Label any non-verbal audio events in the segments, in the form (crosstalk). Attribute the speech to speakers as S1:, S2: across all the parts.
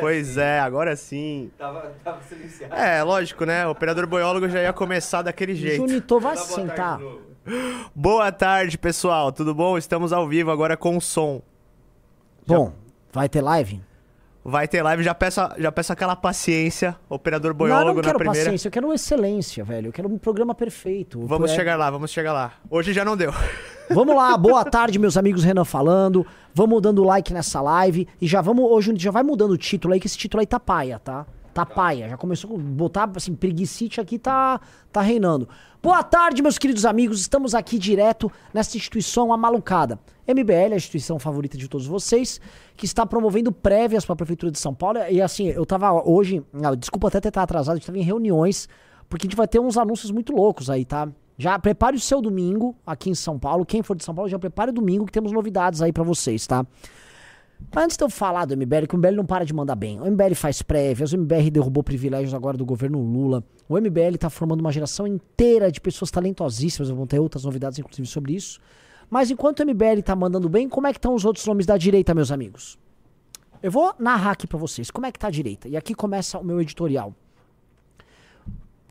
S1: pois é, agora sim.
S2: Tava, tava silenciado.
S1: É, lógico, né? O operador boiólogo já ia começar daquele jeito.
S3: Junitor vai
S2: Dá
S3: se
S2: boa tarde
S3: sentar.
S2: de novo.
S1: Boa tarde, pessoal. Tudo bom? Estamos ao vivo agora com som.
S3: Bom, vai ter live?
S1: Vai ter live, já peço, já peço aquela paciência, operador
S3: não,
S1: boiólogo
S3: não quero
S1: na primeira.
S3: paciência, eu quero excelência, velho. Eu quero um programa perfeito.
S1: Vamos
S3: É-
S1: chegar lá, vamos chegar lá. Hoje já não deu. (laughs)
S3: Vamos lá, boa tarde, meus amigos Renan falando. Vamos dando like nessa live. E já vamos, hoje já vai mudando o título aí, que esse título aí tá paia, tá? Tá paia. Já começou a botar, assim, preguicite aqui tá, tá reinando. Boa tarde, meus queridos amigos. Estamos aqui direto nessa instituição amalucada. MBL, a instituição favorita de todos vocês, que está promovendo prévias para a Prefeitura de São Paulo. E assim, eu tava hoje, ah, desculpa até ter estado atrasado, a gente tava em reuniões, porque a gente vai ter uns anúncios muito loucos aí, tá? Já prepare o seu domingo aqui em São Paulo. Quem for de São Paulo, já prepare o domingo que temos novidades aí pra vocês, tá? Mas antes de eu falar do MBL, que o MBL não para de mandar bem. O MBL faz prévias, o MBL derrubou privilégios agora do governo Lula. O MBL tá formando uma geração inteira de pessoas talentosíssimas. Vão ter outras novidades, inclusive, sobre isso. Mas enquanto o MBL tá mandando bem, como é que estão os outros nomes da direita, meus amigos? Eu vou narrar aqui pra vocês como é que tá a direita. E aqui começa o meu editorial.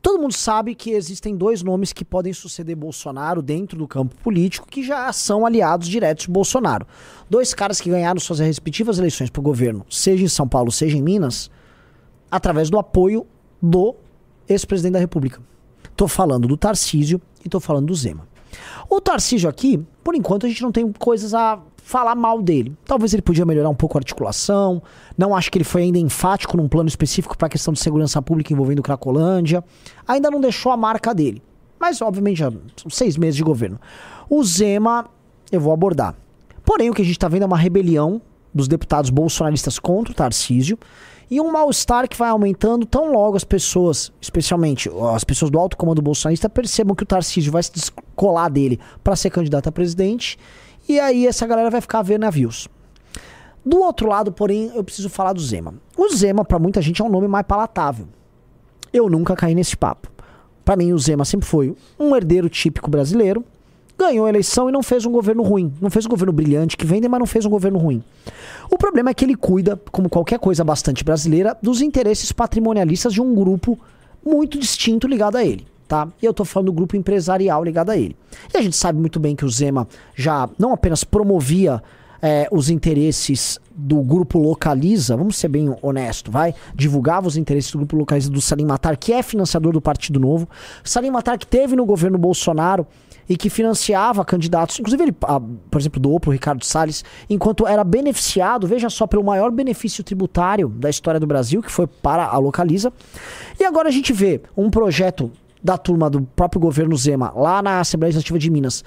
S3: Todo mundo sabe que existem dois nomes que podem suceder Bolsonaro dentro do campo político que já são aliados diretos de Bolsonaro. Dois caras que ganharam suas respectivas eleições para o governo, seja em São Paulo, seja em Minas, através do apoio do ex-presidente da República. Tô falando do Tarcísio e tô falando do Zema. O Tarcísio aqui, por enquanto, a gente não tem coisas a falar mal dele. Talvez ele podia melhorar um pouco a articulação. Não acho que ele foi ainda enfático num plano específico para a questão de segurança pública envolvendo Cracolândia. Ainda não deixou a marca dele. Mas, obviamente, já são seis meses de governo. O Zema, eu vou abordar. Porém, o que a gente está vendo é uma rebelião dos deputados bolsonaristas contra o Tarcísio e um mal-estar que vai aumentando tão logo as pessoas, especialmente as pessoas do alto comando bolsonarista, percebam que o Tarcísio vai se descolar dele para ser candidato a presidente e aí essa galera vai ficar ver navios. Do outro lado, porém, eu preciso falar do Zema. O Zema, para muita gente, é um nome mais palatável. Eu nunca caí nesse papo. Para mim, o Zema sempre foi um herdeiro típico brasileiro, ganhou a eleição e não fez um governo ruim. Não fez um governo brilhante que vende, mas não fez um governo ruim. O problema é que ele cuida, como qualquer coisa bastante brasileira, dos interesses patrimonialistas de um grupo muito distinto ligado a ele. Tá? E eu tô falando do grupo empresarial ligado a ele. E a gente sabe muito bem que o Zema já não apenas promovia é, os interesses do grupo Localiza, vamos ser bem honesto, vai? Divulgava os interesses do grupo Localiza do Salim Matar, que é financiador do Partido Novo. Salim Matar que teve no governo Bolsonaro e que financiava candidatos, inclusive ele, ah, por exemplo, doou pro Ricardo Salles, enquanto era beneficiado, veja só, pelo maior benefício tributário da história do Brasil, que foi para a Localiza. E agora a gente vê um projeto da turma do próprio governo Zema, lá na Assembleia Legislativa de Minas,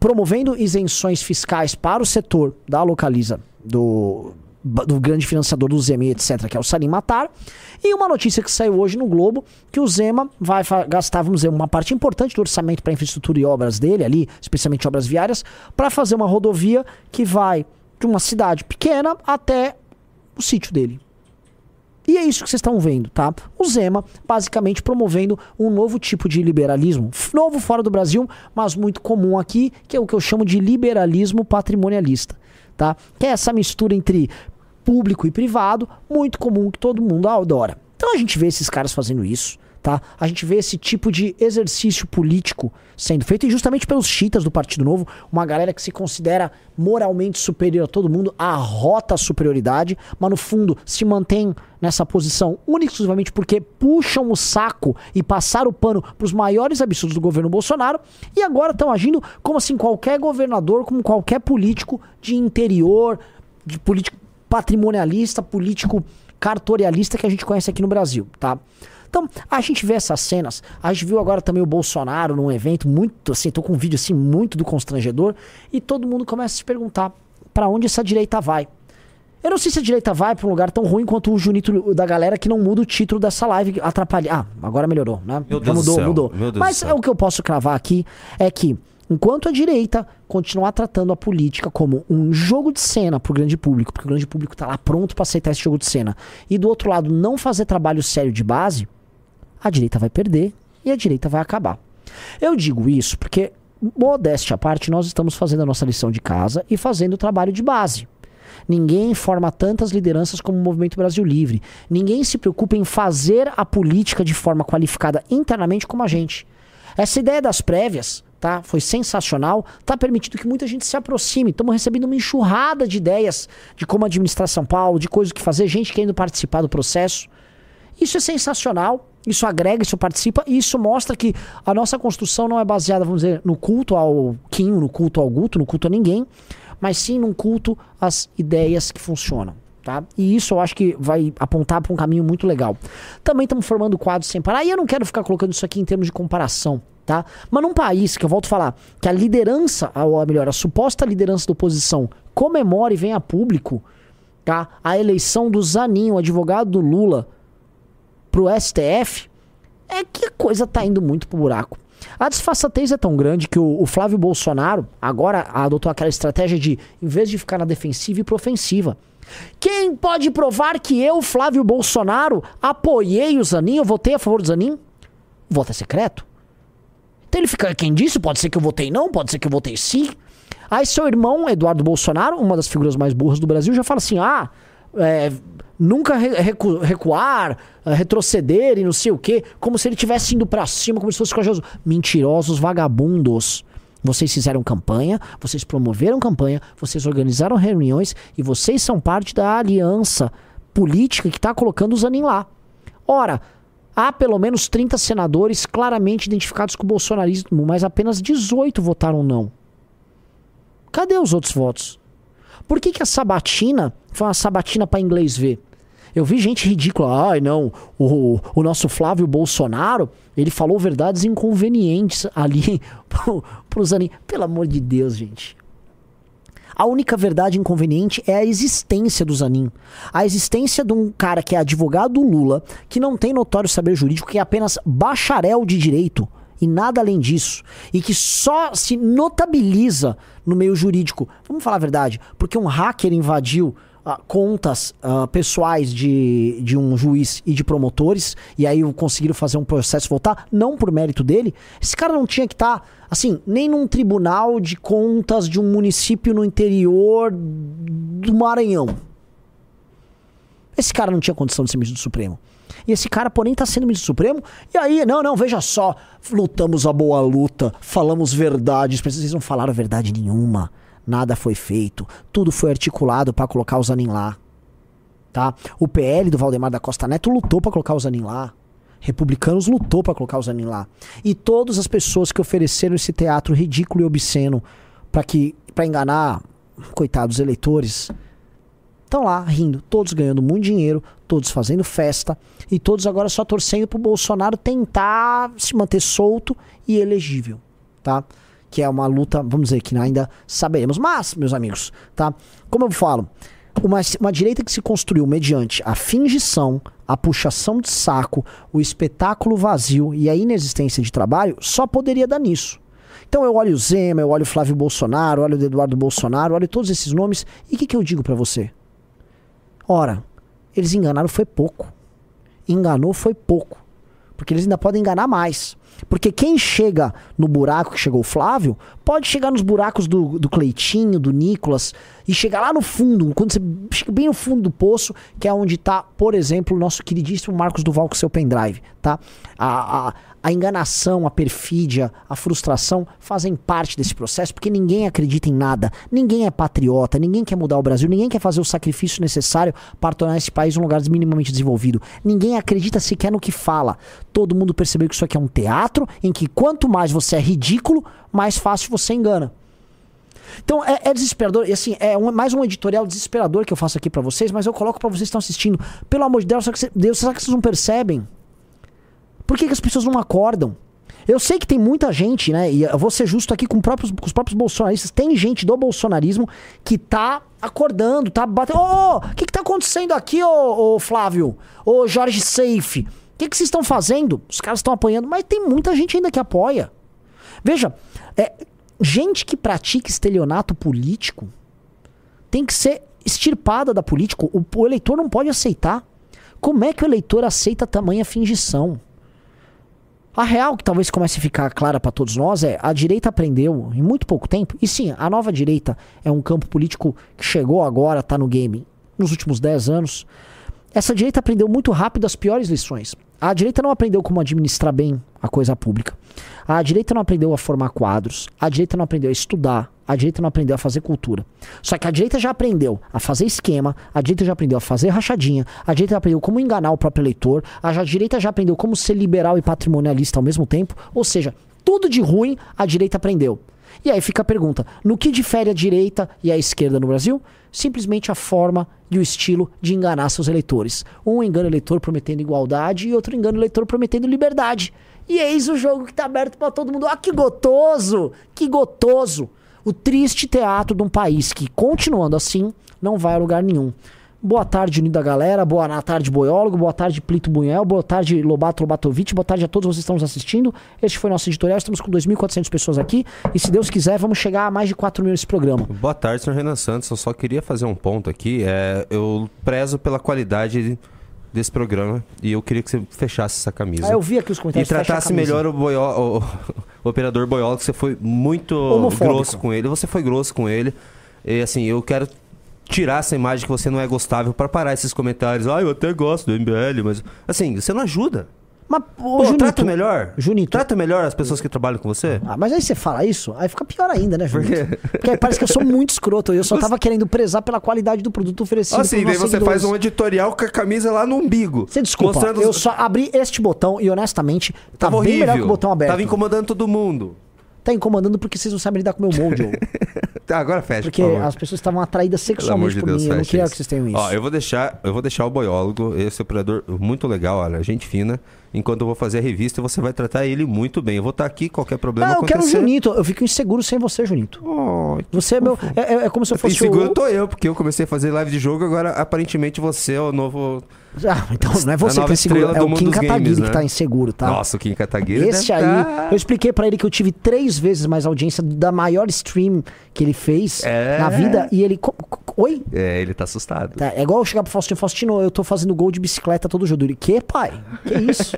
S3: promovendo isenções fiscais para o setor da Localiza, do, do grande financiador do Zema, etc., que é o Salim Matar. E uma notícia que saiu hoje no Globo, que o Zema vai gastar, vamos dizer, uma parte importante do orçamento para infraestrutura e obras dele ali, especialmente obras viárias, para fazer uma rodovia que vai de uma cidade pequena até o sítio dele. E é isso que vocês estão vendo, tá? O Zema basicamente promovendo um novo tipo de liberalismo, novo fora do Brasil, mas muito comum aqui, que é o que eu chamo de liberalismo patrimonialista, tá? Que é essa mistura entre público e privado, muito comum que todo mundo adora. Então a gente vê esses caras fazendo isso, tá? A gente vê esse tipo de exercício político sendo feito e justamente pelos chitas do Partido Novo, uma galera que se considera moralmente superior a todo mundo, arrota a superioridade, mas no fundo se mantém nessa posição única exclusivamente porque puxam o saco e passaram o pano para os maiores absurdos do governo Bolsonaro e agora estão agindo como assim qualquer governador, como qualquer político de interior, de político patrimonialista, político cartorialista que a gente conhece aqui no Brasil, tá? Então, a gente vê essas cenas, a gente viu agora também o Bolsonaro num evento muito, assim, tô com um vídeo assim muito do constrangedor e todo mundo começa a se perguntar para onde essa direita vai. Eu não sei se a direita vai pra um lugar tão ruim quanto o Junito da galera que não muda o título dessa live atrapalha. Ah, agora melhorou, né?
S2: Meu Deus do
S3: mudou,
S2: céu,
S3: mudou.
S2: meu Deus
S3: Mas
S2: do
S3: é
S2: céu.
S3: o que eu posso cravar aqui é que enquanto a direita continuar tratando a política como um jogo de cena pro grande público, porque o grande público tá lá pronto pra aceitar esse jogo de cena, e do outro lado não fazer trabalho sério de base, a direita vai perder e a direita vai acabar. Eu digo isso porque, modéstia à parte, nós estamos fazendo a nossa lição de casa e fazendo o trabalho de base. Ninguém forma tantas lideranças como o Movimento Brasil Livre. Ninguém se preocupa em fazer a política de forma qualificada internamente como a gente. Essa ideia das prévias, tá? Foi sensacional, tá permitindo que muita gente se aproxime. Estamos recebendo uma enxurrada de ideias de como administrar São Paulo, de coisas que fazer, gente querendo participar do processo. Isso é sensacional, isso agrega, isso participa, e isso mostra que a nossa construção não é baseada, vamos dizer, no culto ao Quinho, no culto ao Guto, no culto a ninguém, mas sim num culto às ideias que funcionam. Tá? E isso eu acho que vai apontar para um caminho muito legal. Também estamos formando quadros sem parar, e eu não quero ficar colocando isso aqui em termos de comparação. Tá? Mas num país que eu volto a falar que a liderança, ou melhor, a suposta liderança da oposição comemora e venha a público tá? a eleição do Zanin, o advogado do Lula, pro STF, é que a coisa tá indo muito pro buraco. A disfarçatez é tão grande que o, o, Flávio Bolsonaro agora adotou aquela estratégia de, em vez de ficar na defensiva, ir pro ofensiva. Quem pode provar que eu, Flávio Bolsonaro, apoiei o Zanin, eu votei a favor do Zanin? Voto é secreto. Então ele fica, quem disse? Pode ser que eu votei não, pode ser que eu votei sim. Aí seu irmão, Eduardo Bolsonaro, uma das figuras mais burras do Brasil, já fala assim: ah, é, nunca recu recuar, uh, retroceder e não sei o quê, como se ele tivesse indo para cima, como se fosse corajoso. Mentirosos, vagabundos. Vocês fizeram campanha, vocês promoveram campanha, vocês organizaram reuniões e vocês são parte da aliança política que está colocando o Zanin lá. Ora, há pelo menos 30 senadores claramente identificados com o bolsonarismo, mas apenas 18 votaram não. Cadê os outros votos? Por que, que a sabatina foi uma sabatina para inglês ver? Eu vi gente ridícula. Ai, não, o, o nosso Flávio Bolsonaro, ele falou verdades inconvenientes ali (laughs) pro, pro Zanin. Pelo amor de Deus, gente. A única verdade inconveniente é a existência do Zanin. A existência de um cara que é advogado do Lula, que não tem notório saber jurídico, que é apenas bacharel de direito e nada além disso. E que só se notabiliza no meio jurídico. Vamos falar a verdade, porque um hacker invadiu uh, contas uh, pessoais de, de um juiz e de promotores, e aí conseguiram fazer um processo voltar, não por mérito dele. Esse cara não tinha que estar, tá, assim, nem num tribunal de contas de um município no interior do Maranhão. Esse cara não tinha condição de ser ministro do Supremo. E esse cara, porém, tá sendo ministro Supremo. E aí, não, não, veja só. Lutamos a boa luta, falamos verdades. Vocês não falaram verdade nenhuma nada foi feito. Tudo foi articulado para colocar o Zanin lá. Tá? O PL do Valdemar da Costa Neto lutou para colocar o Zanin lá. Republicanos lutou para colocar o Zanin lá. E todas as pessoas que ofereceram esse teatro ridículo e obsceno para que para enganar coitados eleitores estão lá rindo, todos ganhando muito dinheiro, todos fazendo festa e todos agora só torcendo pro Bolsonaro tentar se manter solto e elegível, tá? que é uma luta, vamos dizer, que ainda saberemos. Mas, meus amigos, tá? Como eu falo, uma, uma direita que se construiu mediante a fingição, a puxação de saco, o espetáculo vazio e a inexistência de trabalho só poderia dar nisso. Então eu olho o Zema, eu olho o Flávio Bolsonaro, olho o Eduardo Bolsonaro, olho todos esses nomes e o que, que eu digo para você? Ora, eles enganaram foi pouco. Enganou foi pouco. Porque eles ainda podem enganar mais. Porque quem chega no buraco que chegou o Flávio, pode chegar nos buracos do, do Cleitinho, do Nicolas, e chegar lá no fundo, quando você chega bem no fundo do poço, que é onde está, por exemplo, o nosso queridíssimo Marcos Duval com seu pendrive, tá? A, a, a enganação, a perfídia, a frustração fazem parte desse processo, porque ninguém acredita em nada, ninguém é patriota, ninguém quer mudar o Brasil, ninguém quer fazer o sacrifício necessário para tornar esse país um lugar minimamente desenvolvido. Ninguém acredita sequer no que fala. Todo mundo percebeu que isso aqui é um teatro em que quanto mais você é ridículo, mais fácil você engana. Então é, é, desesperador, e assim, é um, mais um editorial desesperador que eu faço aqui para vocês, mas eu coloco para vocês que estão assistindo. Pelo amor de Deus, será que, Deus, será que vocês não percebem? Por que, que as pessoas não acordam? Eu sei que tem muita gente, né? E eu vou ser justo aqui com, próprios, com os próprios bolsonaristas. Tem gente do bolsonarismo que tá acordando, tá batendo. Ô, o que, que tá acontecendo aqui, ô, ô Flávio? Ô Jorge Safe? O que, que vocês estão fazendo? Os caras estão apanhando, mas tem muita gente ainda que apoia. Veja, é, gente que pratica estelionato político tem que ser extirpada da política. O, o eleitor não pode aceitar. Como é que o eleitor aceita tamanha fingição? A real que talvez comece a ficar clara para todos nós é a direita aprendeu em muito pouco tempo, e sim, a nova direita é um campo político que chegou agora, tá no game nos últimos 10 anos. Essa direita aprendeu muito rápido as piores lições. A direita não aprendeu como administrar bem a coisa pública. A direita não aprendeu a formar quadros. A direita não aprendeu a estudar. A direita não aprendeu a fazer cultura. Só que a direita já aprendeu a fazer esquema. A direita já aprendeu a fazer rachadinha. A direita já aprendeu como enganar o próprio eleitor. A direita já aprendeu como ser liberal e patrimonialista ao mesmo tempo. Ou seja, tudo de ruim a direita aprendeu. E aí fica a pergunta: no que difere a direita e a esquerda no Brasil? Simplesmente a forma e o estilo de enganar seus eleitores. Um engana o eleitor prometendo igualdade e outro engana o eleitor prometendo liberdade. E eis o jogo que está aberto para todo mundo. Ah, que gotoso! Que gotoso! O triste teatro de um país que, continuando assim, não vai a lugar nenhum. Boa tarde, unida galera. Boa tarde, boiólogo. Boa tarde, Plito Bunhel. Boa tarde, Lobato Lobatovic. Boa tarde a todos vocês que estão nos assistindo. Este foi nosso editorial. Estamos com 2.400 pessoas aqui. E se Deus quiser, vamos chegar a mais de 4 mil nesse programa.
S2: Boa tarde, senhor Renan Santos. Eu só queria fazer um ponto aqui. É, eu prezo pela qualidade desse programa e eu queria que você fechasse essa camisa.
S3: Ah, eu vi aqui os comentários.
S2: E tratasse melhor o, boió, o, operador boiólogo, que você foi muito Homofóbico. grosso com ele. Você foi grosso com ele. E assim, eu quero tirar essa imagem que você não é gostável para parar esses comentários. Ah, eu até gosto do MBL, mas assim, você não ajuda.
S3: Mas,
S2: ô, Pô,
S3: Junito,
S2: trata melhor.
S3: Junito.
S2: Trata melhor as pessoas que trabalham com você.
S3: Ah, mas aí você fala isso, aí fica pior ainda, né, Junito? Por quê? Porque aí parece que eu sou muito escroto. Eu só tava querendo prezar pela qualidade do produto oferecido.
S2: Assim, daí você faz um editorial com a camisa lá no umbigo.
S3: Você desculpa, eu só abri este botão e honestamente tá tava bem horrível. melhor que o botão aberto.
S2: Tava incomodando todo mundo.
S3: Tá incomodando porque vocês não sabem lidar com o meu molde. (laughs)
S2: tá, agora fecha.
S3: Porque por as pessoas estavam atraídas sexualmente de por Deus, mim. Eu não queria isso. que vocês tenham isso.
S2: Ó, eu vou deixar, eu vou deixar o boiólogo, esse operador muito legal, olha, gente fina. Enquanto eu vou fazer a revista, você vai tratar ele muito bem. Eu vou estar aqui, qualquer problema
S3: ah, eu quero o Junito. Eu fico inseguro sem você, Junito. Oh, você é meu. É, é, é, como se eu fosse.
S2: Inseguro
S3: o...
S2: tô eu, porque eu comecei a fazer live de jogo, agora aparentemente você é o novo
S3: ah, então não é você que tá inseguro, é o Kim Kataguiri né? que tá inseguro, tá?
S2: Nossa, o Kim Kataguiri.
S3: Esse aí, tá... eu expliquei para ele que eu tive três vezes mais audiência da maior stream que ele fez é... na vida e ele. Oi?
S2: É, ele tá assustado.
S3: Tá, é igual eu chegar pro Faustino, Faustino, eu tô fazendo gol de bicicleta todo jogo. Ele, que pai? Que isso?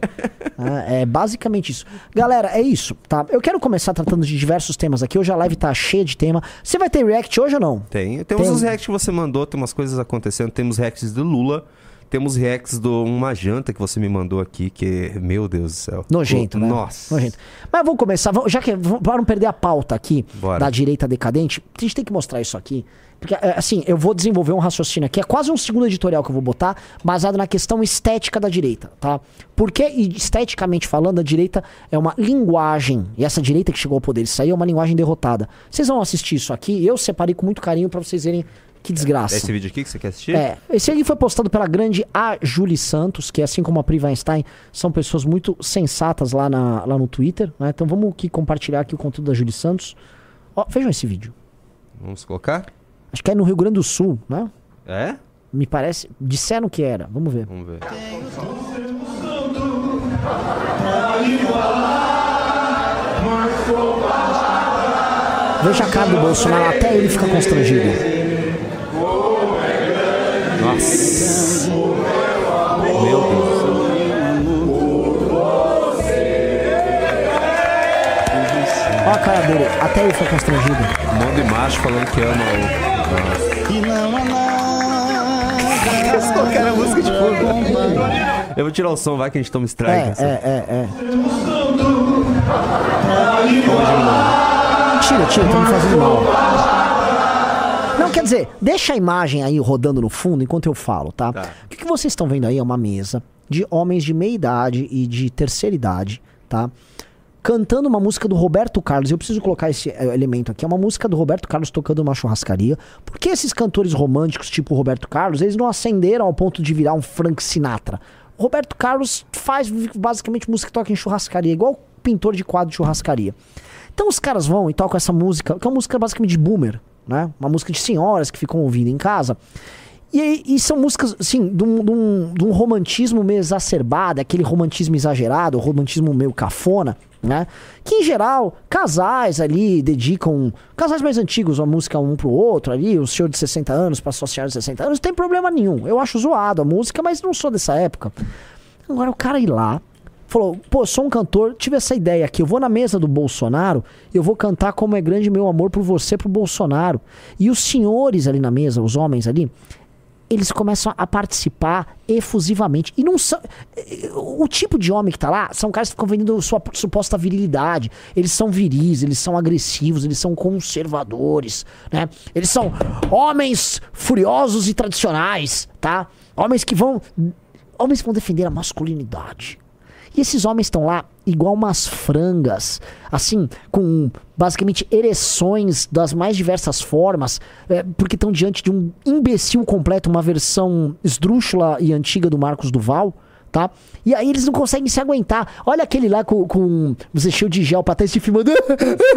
S3: é, (laughs) é basicamente isso. Galera, é isso, tá? Eu quero começar tratando de diversos temas aqui. Hoje a live tá cheia de tema. Você vai ter react hoje ou não?
S2: Tem. Temos tem... os reacts que você mandou, tem umas coisas acontecendo. Temos reacts do Lula. Temos reacts de uma janta que você me mandou aqui, que, meu Deus do céu.
S3: Nojento, né?
S2: Nossa.
S3: Nojento. Mas vamos começar, já que para não perder a pauta aqui
S2: Bora.
S3: da direita decadente, a gente tem que mostrar isso aqui. Porque, é, assim, eu vou desenvolver um raciocínio aqui, é quase um segundo editorial que eu vou botar, baseado na questão estética da direita, tá? Porque, esteticamente falando, a direita é uma linguagem, e essa direita que chegou ao poder, isso aí é uma linguagem derrotada. Vocês vão assistir isso aqui, eu separei com muito carinho para vocês verem que desgraça.
S2: É esse vídeo aqui que você quer assistir?
S3: É. Esse aqui foi postado pela grande A. Julie Santos, que assim como a Pri Weinstein, são pessoas muito sensatas lá, na, lá no Twitter. Né? Então vamos aqui compartilhar aqui o conteúdo da Julie Santos. Ó, vejam esse vídeo.
S2: Vamos colocar?
S3: Acho que é no Rio Grande do Sul, né?
S2: É?
S3: Me parece. Disseram que era. Vamos ver.
S2: Vamos ver.
S3: Veja a cara do Bolsonaro, até ele fica constrangido.
S2: Nossa. Meu Deus.
S3: Olha a cara dele, até ele foi constrangido.
S2: Um monte de macho falando que ama o. E não há nada. Eles colocaram a música de fundo. Eu vou tirar o som, vai que a gente toma strike.
S3: É,
S2: assim.
S3: é, é, é. Tira, tira, tá me fazendo mal. Não, quer dizer, deixa a imagem aí rodando no fundo enquanto eu falo, tá? tá. O que, que vocês estão vendo aí é uma mesa de homens de meia idade e de terceira idade, tá? Cantando uma música do Roberto Carlos. Eu preciso colocar esse eh, elemento aqui. É uma música do Roberto Carlos tocando uma churrascaria. Por que esses cantores românticos, tipo Roberto Carlos, eles não acenderam ao ponto de virar um Frank Sinatra? Roberto Carlos faz basicamente música que toca em churrascaria, igual pintor de quadro de churrascaria. Então os caras vão e tocam essa música, que é uma música basicamente de boomer, né? Uma música de senhoras que ficam ouvindo em casa. E, e são músicas, assim, de um, de, um, de um, romantismo meio exacerbado, aquele romantismo exagerado, romantismo meio cafona, né? Que em geral, casais ali dedicam. Casais mais antigos, a música um pro outro ali, o senhor de 60 anos para associar de 60 anos, não tem problema nenhum. Eu acho zoado a música, mas não sou dessa época. Agora, o cara ir lá, falou: pô, sou um cantor, tive essa ideia aqui. Eu vou na mesa do Bolsonaro, eu vou cantar como é grande meu amor por você, pro Bolsonaro. E os senhores ali na mesa, os homens ali, eles começam a participar efusivamente. E não são. O tipo de homem que tá lá são caras que ficam vendendo sua suposta virilidade. Eles são viris, eles são agressivos, eles são conservadores, né? Eles são homens furiosos e tradicionais, tá? Homens que vão. Homens que vão defender a masculinidade. E esses homens estão lá igual umas frangas, assim, com basicamente ereções das mais diversas formas, é, porque estão diante de um imbecil completo, uma versão esdrúxula e antiga do Marcos Duval. Tá? E aí eles não conseguem se aguentar. Olha aquele lá com, com você cheio de gel pra estar se filmando.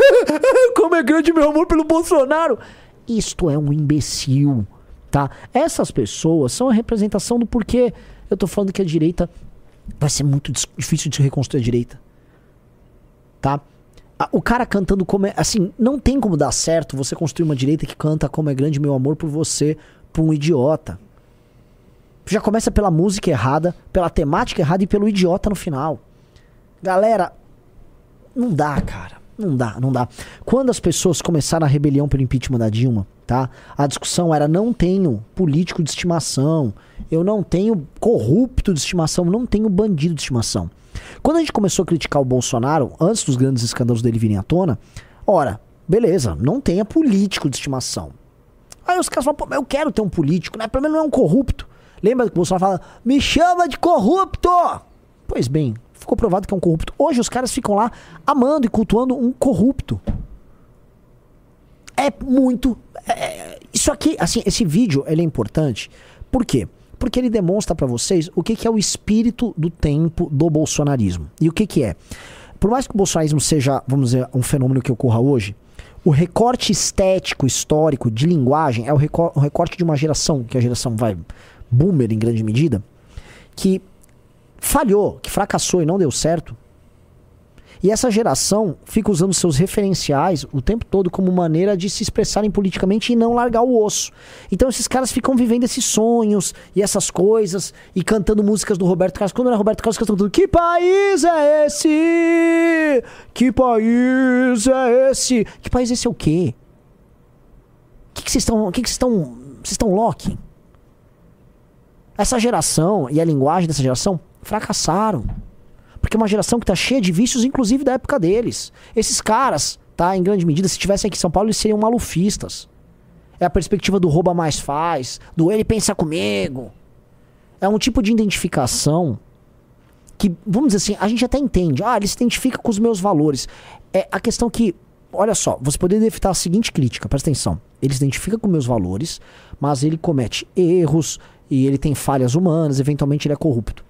S3: (laughs) Como é grande meu amor pelo Bolsonaro. Isto é um imbecil, tá? Essas pessoas são a representação do porquê eu tô falando que a direita vai ser muito difícil de reconstruir a direita. Tá? O cara cantando como é. Assim, não tem como dar certo você construir uma direita que canta como é grande meu amor por você, por um idiota. Já começa pela música errada, pela temática errada e pelo idiota no final. Galera, não dá, cara. Não dá, não dá. Quando as pessoas começaram a rebelião pelo impeachment da Dilma, tá? A discussão era não tenho político de estimação, eu não tenho corrupto de estimação, não tenho bandido de estimação. Quando a gente começou a criticar o Bolsonaro, antes dos grandes escândalos dele virem à tona, ora, beleza, não tenha político de estimação. Aí os caras falam, pô, eu quero ter um político, né? Pelo menos não é um corrupto. Lembra que o Bolsonaro fala, me chama de corrupto! Pois bem, ficou provado que é um corrupto. Hoje os caras ficam lá amando e cultuando um corrupto. É muito. É, isso aqui, assim, esse vídeo ele é importante. Por quê? Porque ele demonstra para vocês o que, que é o espírito do tempo do bolsonarismo. E o que, que é? Por mais que o bolsonarismo seja, vamos dizer, um fenômeno que ocorra hoje, o recorte estético, histórico, de linguagem, é o, recor o recorte de uma geração, que a geração vai boomer em grande medida, que falhou, que fracassou e não deu certo. E essa geração fica usando seus referenciais o tempo todo como maneira de se expressarem politicamente e não largar o osso. Então esses caras ficam vivendo esses sonhos e essas coisas e cantando músicas do Roberto Carlos. Quando era Roberto Carlos cantando Que país é esse? Que país é esse? Que país é esse é o quê? O que vocês estão. O que vocês estão. Vocês estão Loki? Essa geração e a linguagem dessa geração fracassaram. Porque é uma geração que está cheia de vícios, inclusive da época deles. Esses caras, tá, em grande medida, se estivessem aqui em São Paulo, eles seriam malufistas. É a perspectiva do rouba mais faz, do ele pensa comigo. É um tipo de identificação que, vamos dizer assim, a gente até entende. Ah, ele se identifica com os meus valores. É a questão que, olha só, você poderia evitar a seguinte crítica, presta atenção. Ele se identifica com meus valores, mas ele comete erros e ele tem falhas humanas, eventualmente ele é corrupto.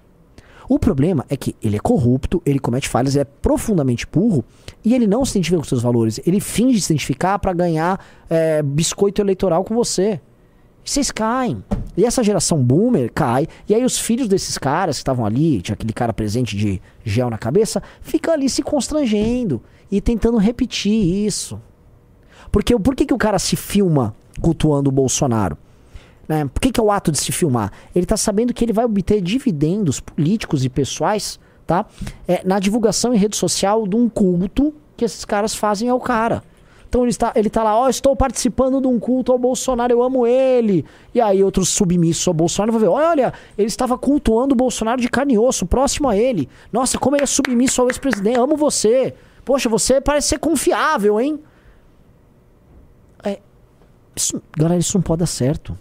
S3: O problema é que ele é corrupto, ele comete falhas, ele é profundamente burro e ele não se identifica com seus valores. Ele finge se identificar para ganhar é, biscoito eleitoral com você. E vocês caem. E essa geração boomer cai. E aí os filhos desses caras que estavam ali, tinha aquele cara presente de gel na cabeça, ficam ali se constrangendo e tentando repetir isso. Porque por que, que o cara se filma cultuando o Bolsonaro? Né? Por que, que é o ato de se filmar? Ele está sabendo que ele vai obter dividendos políticos e pessoais tá? É, na divulgação em rede social de um culto que esses caras fazem ao cara. Então ele está, ele está lá, ó, oh, estou participando de um culto ao Bolsonaro, eu amo ele. E aí outros submissos ao Bolsonaro vão ver, olha, ele estava cultuando o Bolsonaro de carne e osso, próximo a ele. Nossa, como ele é submisso ao ex-presidente, amo você. Poxa, você parece ser confiável, hein? É, isso, galera, isso não pode dar certo.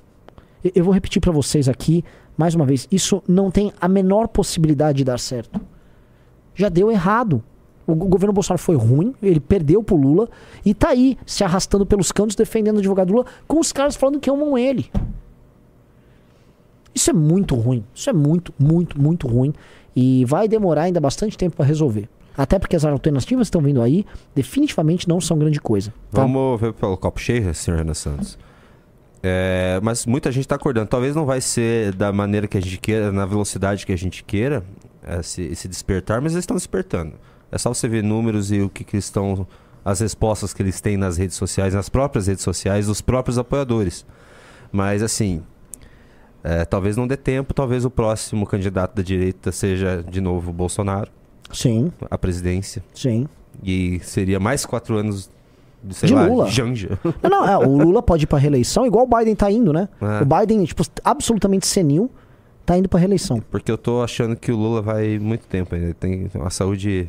S3: Eu vou repetir para vocês aqui, mais uma vez, isso não tem a menor possibilidade de dar certo. Já deu errado. O governo Bolsonaro foi ruim, ele perdeu pro Lula e tá aí, se arrastando pelos cantos, defendendo o advogado Lula, com os caras falando que amam ele. Isso é muito ruim. Isso é muito, muito, muito ruim. E vai demorar ainda bastante tempo para resolver. Até porque as alternativas que estão vindo aí definitivamente não são grande coisa.
S2: Tá? Vamos ver pelo copo cheio, senhor Renan Santos. É, mas muita gente está acordando. Talvez não vai ser da maneira que a gente queira, na velocidade que a gente queira, esse, esse despertar, mas eles estão despertando. É só você ver números e o que, que estão. as respostas que eles têm nas redes sociais, nas próprias redes sociais, dos próprios apoiadores. Mas assim. É, talvez não dê tempo, talvez o próximo candidato da direita seja de novo o Bolsonaro.
S3: Sim.
S2: A presidência.
S3: Sim.
S2: E seria mais quatro anos sei
S3: de
S2: lá,
S3: Lula.
S2: Janja. (laughs)
S3: Não, não, é, o Lula pode ir pra reeleição, igual o Biden tá indo, né?
S2: É.
S3: O Biden, tipo, absolutamente senil, tá indo pra reeleição.
S2: Porque eu tô achando que o Lula vai muito tempo ainda. Tem uma saúde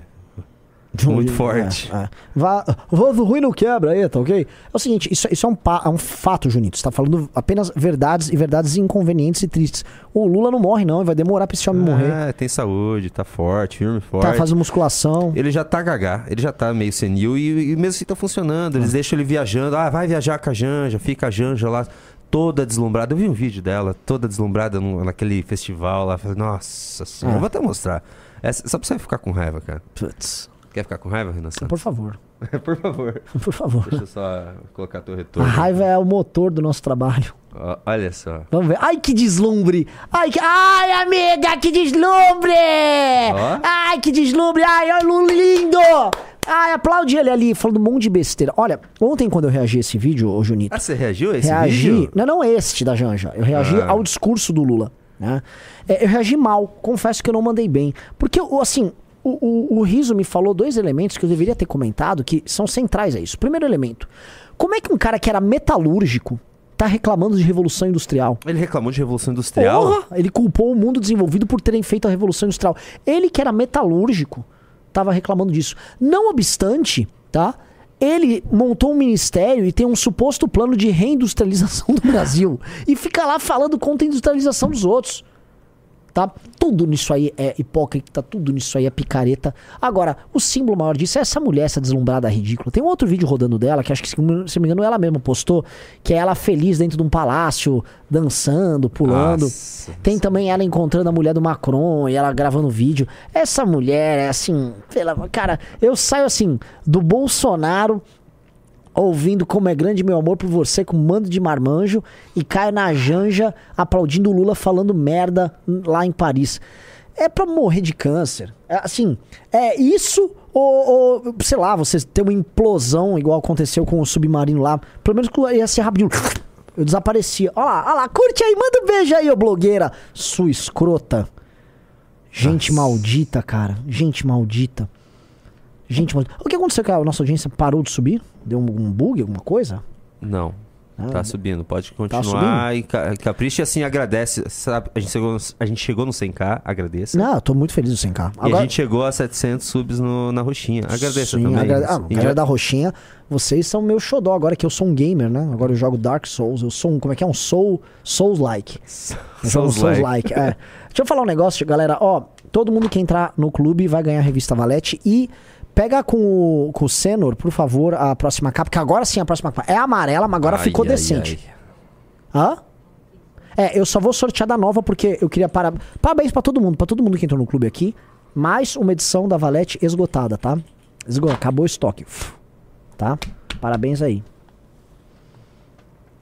S2: muito forte.
S3: É, é. Vá, vaso ruim não quebra aí, tá ok? É o seguinte, isso, isso é, um, pa- é um fato, Junito. Você tá falando apenas verdades e verdades inconvenientes e tristes. O Lula não morre, não, e vai demorar pra esse homem morrer.
S2: É, tem saúde, tá forte, firme, forte.
S3: Tá fazendo musculação.
S2: Ele já tá gagá, ele já tá meio senil e, e mesmo assim tá funcionando. Eles deixam ele viajando. Ah, vai viajar com a Janja, fica a Janja lá toda deslumbrada. Eu vi um vídeo dela, toda deslumbrada no- naquele festival lá. Falei, nossa senhora, eu vou até mostrar. É, só pra você ficar com raiva, cara.
S3: Putz.
S2: Quer ficar com raiva, Renan Santos?
S3: Por favor, (laughs)
S2: Por favor. (laughs)
S3: por favor.
S2: Deixa eu só colocar teu
S3: A
S2: retorno.
S3: raiva é o motor do nosso trabalho.
S2: Ó, olha só.
S3: Vamos ver. Ai, que deslumbre! Ai, que... Ai amiga, que deslumbre!
S2: Ó.
S3: Ai, que deslumbre! Ai, olha lindo! Ai, aplaude ele ali, falando um monte de besteira. Olha, ontem quando eu reagi a esse vídeo, ô Junito,
S2: Ah, você reagiu a esse
S3: reagi...
S2: vídeo?
S3: Não, não este da Janja. Eu reagi
S2: Ah.
S3: ao discurso do Lula, né? É, eu reagi mal, confesso que eu não mandei bem. Porque, assim, o, o, o Riso me falou dois elementos que eu deveria ter comentado que são centrais a isso. Primeiro elemento, como é que um cara que era metalúrgico tá reclamando de revolução industrial?
S2: Ele reclamou de Revolução Industrial?
S3: Porra! Ele culpou o mundo desenvolvido por terem feito a Revolução Industrial. Ele, que era metalúrgico, estava reclamando disso. Não obstante, tá? Ele montou um ministério e tem um suposto plano de reindustrialização do Brasil. e fica lá falando contra a industrialização dos outros. Tá? Tudo nisso aí é hipócrita, tudo nisso aí é picareta. Agora, o símbolo maior disso é essa mulher, essa deslumbrada ridícula. Tem um outro vídeo rodando dela, que acho que, se não me engano, ela mesma postou, que é ela feliz dentro de um palácio, dançando, pulando.
S2: Nossa.
S3: Tem também ela encontrando a mulher do Macron e ela gravando vídeo. Essa mulher é assim, pela, cara, eu saio assim do Bolsonaro ouvindo como é grande meu amor por você com mando de marmanjo e caio na janja aplaudindo o Lula falando merda lá em Paris. É pra morrer de câncer. É, assim, é isso ou, ou, sei lá, você ter uma implosão igual aconteceu com o submarino lá. Pelo menos que ia ser rapidinho. Eu desaparecia. Olha lá, olha lá, curte aí, manda um beijo aí, ô blogueira. Sua escrota. Gente
S2: Nossa.
S3: maldita, cara. Gente maldita. Gente maldita. O que aconteceu que a nossa audiência parou de subir? Deu um, um bug, alguma coisa?
S2: Não.
S3: Ah,
S2: Tá subindo, pode
S3: subindo?
S2: continuar e ca- capricha e assim agradece. Sabe, a gente chegou, no- a gente chegou no 100k, agradeça.
S3: Não, eu tô muito feliz do 100k.
S2: E a gente chegou a 700 subs no- na roxinha. Agradeça
S3: Sim,
S2: também.
S3: Ah, galera
S2: já-
S3: da Roxinha, vocês são meu xodó agora que eu sou um gamer, né? Agora eu jogo Dark Souls, eu sou um, como é que é? Um Soul, Souls-like. (laughs)
S2: Souls-like.
S3: Souls-like, é. (laughs) Deixa eu falar um negócio, galera, ó, todo mundo que entrar no clube vai ganhar a revista Valete e pega com o, com o Senor, por favor, a próxima capa, que agora sim a próxima capa é amarela, mas agora
S2: Ai,
S3: ficou
S2: ai,
S3: decente.
S2: ai.
S3: Hã? É, eu só vou sortear da nova porque eu queria parar. Parabéns pra todo mundo, pra todo mundo que entrou no clube aqui. Mais uma edição da Valete esgotada, tá? Esgo- Acabou o estoque. Tá? Parabéns aí.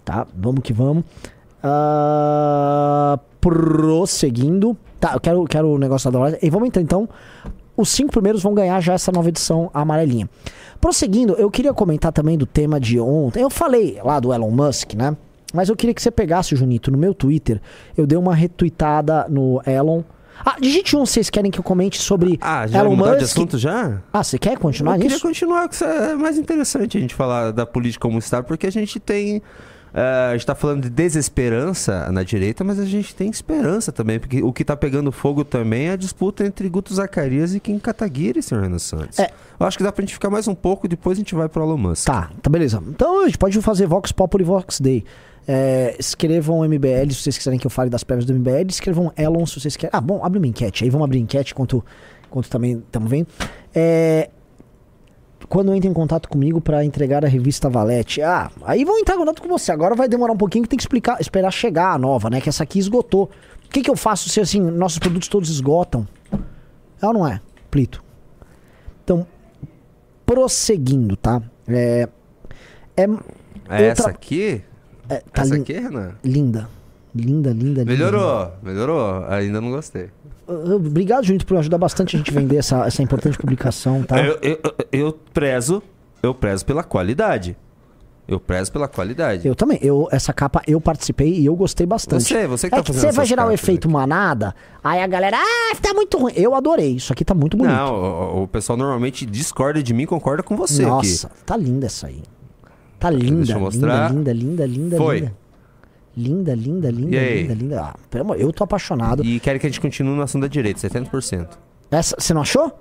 S3: Tá? Vamos que vamos. Ah, prosseguindo. Tá, eu quero, quero o negócio da Valete. E vamos então, então. Os cinco primeiros vão ganhar já essa nova edição amarelinha. Prosseguindo, eu queria comentar também do tema de ontem. Eu falei lá do Elon Musk, né? Mas eu queria que você pegasse, Junito, no meu Twitter. Eu dei uma retweetada no Elon. Ah, digite um, vocês querem que eu comente sobre
S2: Ah, já
S3: Elon Musk?
S2: de assunto já?
S3: Ah, você quer continuar
S2: Eu queria
S3: nisso?
S2: continuar, que é mais interessante a gente falar da política comunitária, porque a gente tem. Eh, a gente tá falando de desesperança na direita, mas a gente tem esperança também, porque o que tá pegando fogo também é a disputa entre Guto Zacarias e Kim Kataguiri, senhor Renan Santos.
S3: É.
S2: Eu acho que dá pra gente ficar mais um pouco, depois a gente vai pro Elon Musk.
S3: Tá, tá beleza. Então a gente pode fazer Vox Populi e Vox Day. É, escrevam MBL se vocês quiserem que eu fale das prévias do MBL. Escrevam Elon se vocês querem. Ah, bom, abre uma enquete aí. Vamos abrir enquete enquanto, enquanto também estamos vendo. É, quando entra em contato comigo para entregar a revista Valete. Ah, aí vão entrar em contato com você. Agora vai demorar um pouquinho que tem que explicar, esperar chegar a nova, né? Que essa aqui esgotou. O que, que eu faço se assim, nossos produtos todos esgotam? É ou não é, Plito? Então, prosseguindo, tá? É. É,
S2: É essa aqui?
S3: é, tá
S2: essa
S3: lin-
S2: aqui, Renan?
S3: linda. Linda, linda, linda.
S2: Melhorou, melhorou. Ainda não gostei.
S3: Obrigado, Junito, por ajudar bastante a gente a vender essa, essa importante publicação, tá?
S2: Eu, eu, eu prezo, eu prezo pela qualidade. Eu prezo pela qualidade.
S3: Eu também. Eu, essa capa eu participei e eu gostei bastante.
S2: Você, você que
S3: é
S2: tá
S3: que
S2: fazendo
S3: você vai gerar o
S2: capas
S3: efeito
S2: aqui.
S3: manada, aí a galera, ah, tá muito ruim. Eu adorei. Isso aqui tá muito bonito.
S2: Não, o, o pessoal normalmente discorda de mim, concorda com você
S3: Nossa,
S2: aqui.
S3: tá linda essa aí. Tá linda,
S2: Deixa eu mostrar.
S3: linda, linda, linda, linda,
S2: Foi.
S3: linda. Linda, linda, linda, linda, linda. Ah, pelo amor, eu tô apaixonado.
S2: E querem que a gente continue no assunto da direita, 70%.
S3: Essa, você não achou?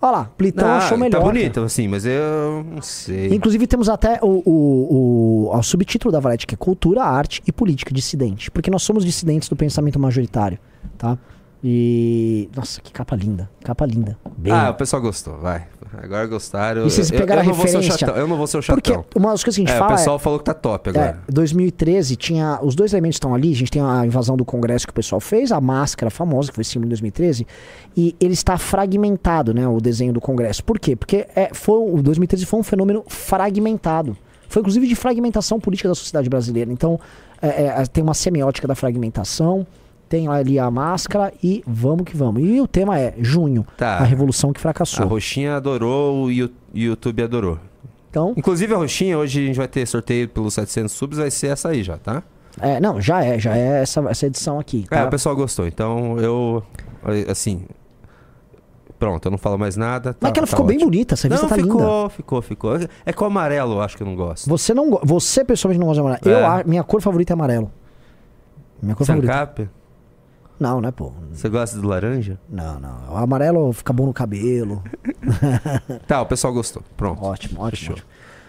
S3: Olha lá, Plitão
S2: Ah,
S3: achou melhor.
S2: Tá bonito, assim, mas eu não sei.
S3: Inclusive temos até o, o, o, o subtítulo da Valete, que é Cultura, Arte e Política Dissidente. Porque nós somos dissidentes do pensamento majoritário, tá? E... Nossa, que capa linda. Capa linda. Bem...
S2: Ah, o pessoal gostou, vai. Agora gostaram.
S3: E vocês
S2: Eu-
S3: pegaram
S2: eu,
S3: a
S2: não vou ser o
S3: referência?
S2: chatão, eu não vou ser o
S3: Porque
S2: chatão.
S3: uma das coisas que a gente
S2: É, o
S3: fala é-
S2: pessoal falou que tá top
S3: É,
S2: agora.
S3: 2013 tinha. Os dois elementos estão ali. A gente tem a invasão do Congresso que o pessoal fez, a máscara famosa, que foi símbolo em 2013. E ele está fragmentado, né? O desenho do Congresso. Por quê? Porque é, foi, o 2013 foi um fenômeno fragmentado. Foi inclusive de fragmentação política da sociedade brasileira. Então, é, é, tem uma semiótica da fragmentação. Tem ali a máscara e vamos que vamos. E o tema é junho,
S2: Tá.
S3: a revolução que
S2: A
S3: fracassou.
S2: Roxinha adorou, o YouTube adorou.
S3: Então,
S2: Inclusive a Roxinha, hoje a gente vai ter sorteio pelos 700 subs, vai ser essa aí já, tá?
S3: é, não, já é, já é essa, essa edição aqui.
S2: É,
S3: Tá?
S2: o pessoal gostou, então eu. Assim. Pronto, eu não falo mais nada.
S3: Mas
S2: tá-
S3: que ela
S2: tá
S3: ficou bem
S2: ótimo.
S3: bonita, essa revista
S2: Não,
S3: tá
S2: ficou,
S3: linda.
S2: ficou, ficou. É com o amarelo, eu acho que eu não gosto.
S3: Você não você pessoalmente não gosta de amarelo.
S2: É.
S3: Eu a- minha cor favorita é amarelo. Minha cor favorita. Não, né, pô?
S2: Você gosta do laranja?
S3: Não, não. O amarelo fica bom no cabelo. (laughs)
S2: Tá, o pessoal gostou. Pronto.
S3: Ótimo, ótimo. Ótimo.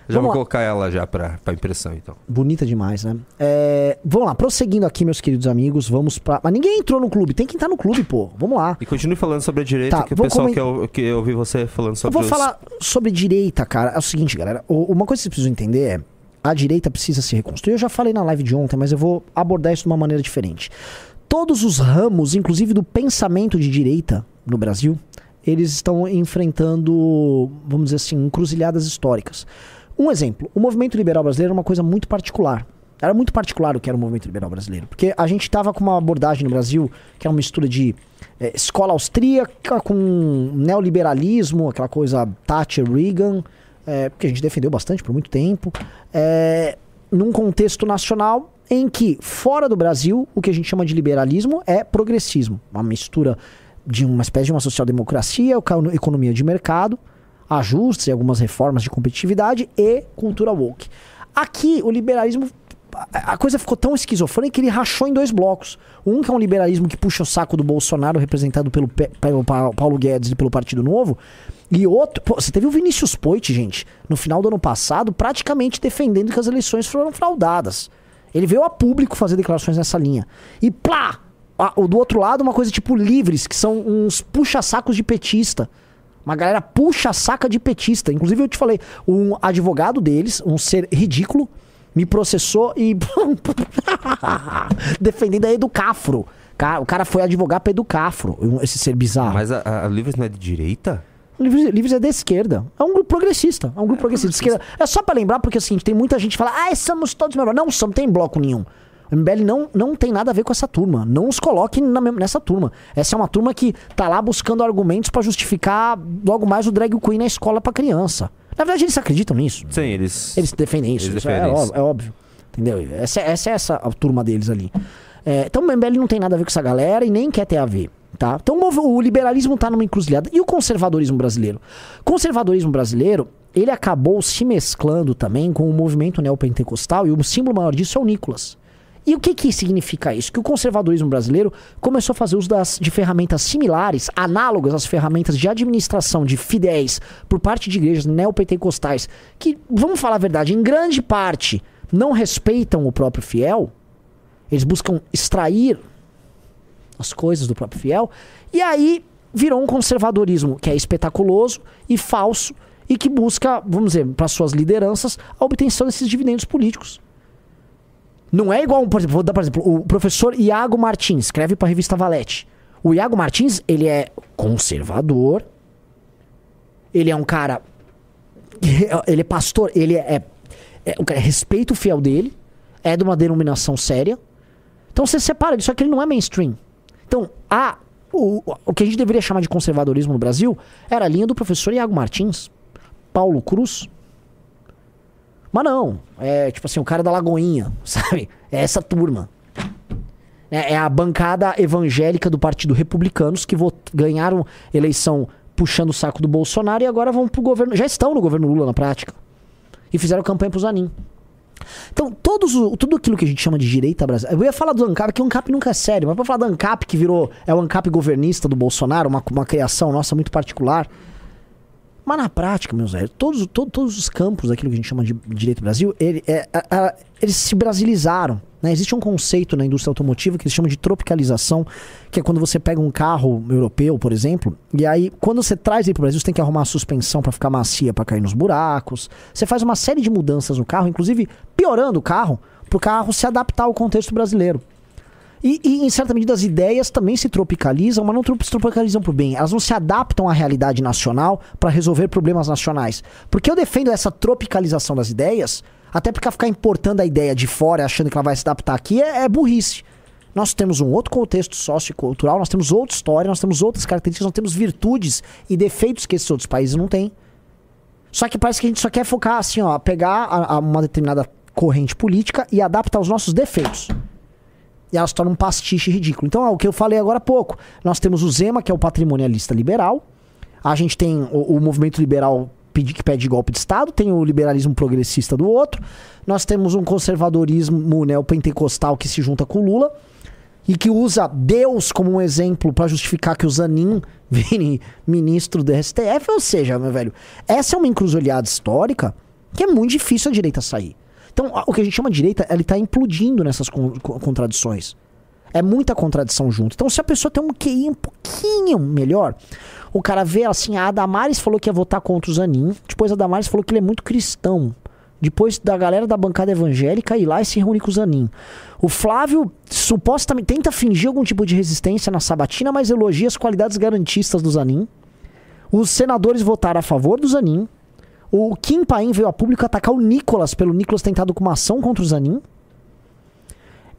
S2: Já
S3: Vamos
S2: vou
S3: lá.
S2: colocar ela já pra, pra impressão, então.
S3: Bonita demais, né? É, vamos lá, prosseguindo aqui, meus queridos amigos, vamos pra. Mas ninguém entrou no clube, tem que entrar no clube, pô. Vamos lá.
S2: E continue falando sobre a direita,
S3: Tá,
S2: que o pessoal
S3: comen-
S2: quer, ou- que eu ouvi você falando
S3: Eu
S2: sobre
S3: vou
S2: os-
S3: falar sobre direita, cara. É o seguinte, galera. Uma coisa que vocês precisam entender é. A direita precisa se reconstruir. Eu já falei na live de ontem, mas eu vou abordar isso de uma maneira diferente. Todos os ramos, inclusive do pensamento de direita no Brasil, eles estão enfrentando, vamos dizer assim, encruzilhadas históricas. Um exemplo: o movimento liberal brasileiro era uma coisa muito particular. Era muito particular o que era o movimento liberal brasileiro. Porque a gente estava com uma abordagem no Brasil que é uma mistura de eh, escola austríaca com neoliberalismo, aquela coisa Thatcher Reagan, eh, que a gente defendeu bastante por muito tempo, eh, num contexto nacional em que, fora do Brasil, o que a gente chama de liberalismo é progressismo. Uma mistura de uma espécie de uma social-democracia, econo- economia de mercado, ajustes e algumas reformas de competitividade e cultura woke. Aqui, o liberalismo. a- coisa ficou tão esquizofrênica que ele rachou em dois blocos. Um que é um liberalismo que puxa o saco do Bolsonaro, representado pelo, Pe- pelo Pa- Paulo Guedes e pelo Partido Novo. E outro. Pô, você teve o Vinícius Poit, gente, no final do ano passado, praticamente defendendo que as eleições foram fraudadas. Ele veio a público fazer declarações nessa linha. E plá! Do outro lado, uma coisa tipo livres, que são uns puxa-sacos de petista. Uma galera puxa-saca de petista. Inclusive, eu te falei, um advogado deles, um ser ridículo, me processou e. (laughs) defendendo a Educafro. Ca- O cara foi advogar pra Educafro, esse ser bizarro.
S2: Mas a, a Livres não é de direita?
S3: Livres, Livres é da esquerda. É um grupo progressista. É um grupo progressista de esquerda. É só pra lembrar, porque assim, tem muita gente que fala, ah, somos todos melhor. Não, não tem bloco nenhum. O MBL não, não tem nada a ver com essa turma. Não os coloque na nessa turma. Essa é uma turma que tá lá buscando argumentos pra justificar logo mais o drag queen na escola pra criança. Na verdade, eles acreditam nisso.
S2: Sim, eles.
S3: Eles defendem isso.
S2: Eles
S3: isso é,
S2: defendem isso.
S3: é óbvio. Entendeu? Essa, essa é essa a turma deles ali. É, então o MBL não tem nada a ver com essa galera e nem quer ter a ver. Tá? Então o liberalismo está numa encruzilhada. E o conservadorismo brasileiro? O conservadorismo brasileiro, ele acabou se mesclando também com o movimento neopentecostal e o símbolo maior disso é o Nicolas. E o que, que significa isso? Que o conservadorismo brasileiro começou a fazer uso das, de ferramentas similares, análogas às ferramentas de administração de fiéis por parte de igrejas neopentecostais, que, vamos falar a verdade, em grande parte não respeitam o próprio fiel, eles buscam extrair as coisas do próprio fiel, e aí virou um conservadorismo que é espetaculoso e falso e que busca, vamos dizer, para suas lideranças, a obtenção desses dividendos políticos. Não é igual, por exemplo, vou dar, por exemplo, o professor Iago Martins, escreve para a revista Valete. O Iago Martins, ele é conservador, ele é um cara. (laughs) Ele é pastor, ele é. é o cara respeita o fiel dele, é de uma denominação séria. Então você separa disso, só que ele não é mainstream. A, o, o que a gente deveria chamar de conservadorismo no Brasil era a linha do professor Iago Martins, Paulo Cruz. Mas não, é tipo assim, o cara da Lagoinha, (laughs) sabe? É essa turma. É, é a bancada evangélica do Partido Republicanos que ganharam eleição puxando o saco do Bolsonaro e agora vão pro governo. Já estão no governo Lula na prática. E fizeram campanha pro Zanin. Então, todos, tudo aquilo que a gente chama de direita brasileira. Eu ia falar do ANCAP, que o ANCAP nunca é sério, mas pra falar do ANCAP, que virou. É o ANCAP governista do Bolsonaro, uma, uma criação nossa muito particular. Mas na prática, meus velhos, todos, todos, os campos daquilo que a gente chama de direito Brasil, ele, é, é, eles se brasilizaram. Né? Existe um conceito na indústria automotiva que se chama de tropicalização, que é quando você pega um carro europeu, por exemplo, e aí quando você traz ele para o Brasil, você tem que arrumar a suspensão para ficar macia, para cair nos buracos. Você faz uma série de mudanças no carro, inclusive piorando o carro, para o carro se adaptar ao contexto brasileiro. E, e, em certa medida, as ideias também se tropicalizam, mas não se tropicalizam para bem. Elas não se adaptam à realidade nacional para resolver problemas nacionais. Porque eu defendo essa tropicalização das ideias, até porque ficar importando a ideia de fora achando que ela vai se adaptar aqui é, é burrice. Nós temos um outro contexto sociocultural, nós temos outra história, nós temos outras características, nós temos virtudes e defeitos que esses outros países não têm. Só que parece que a gente só quer focar assim, ó, pegar a, a uma determinada corrente política e adaptar os nossos defeitos e ela se torna um pastiche ridículo. Então, é o que eu falei agora há pouco. Nós temos o Zema, que é o patrimonialista liberal. A gente tem o, o movimento liberal que pede golpe de Estado, tem o liberalismo progressista do outro. Nós temos um conservadorismo neopentecostal que se junta com o Lula e que usa Deus como um exemplo para justificar que o Zanin (laughs) vire ministro do STF. Ou seja, meu velho, essa é uma encruzilhada histórica que é muito difícil a direita sair. Então, o que a gente chama de direita, ela está implodindo nessas con contradições. É muita contradição junto. Então, se a pessoa tem um QI um pouquinho melhor, o cara vê assim, a Damares falou que ia votar contra o Zanin, depois a Damares falou que ele é muito cristão. Depois da galera da bancada evangélica ir lá e se reunir com o Zanin. O Flávio supostamente tenta fingir algum tipo de resistência na sabatina, mas elogia as qualidades garantistas do Zanin. Os senadores votaram a favor do Zanin. O Kim Paim veio a público atacar o Nicolas pelo Nicolas tentado com uma ação contra o Zanin.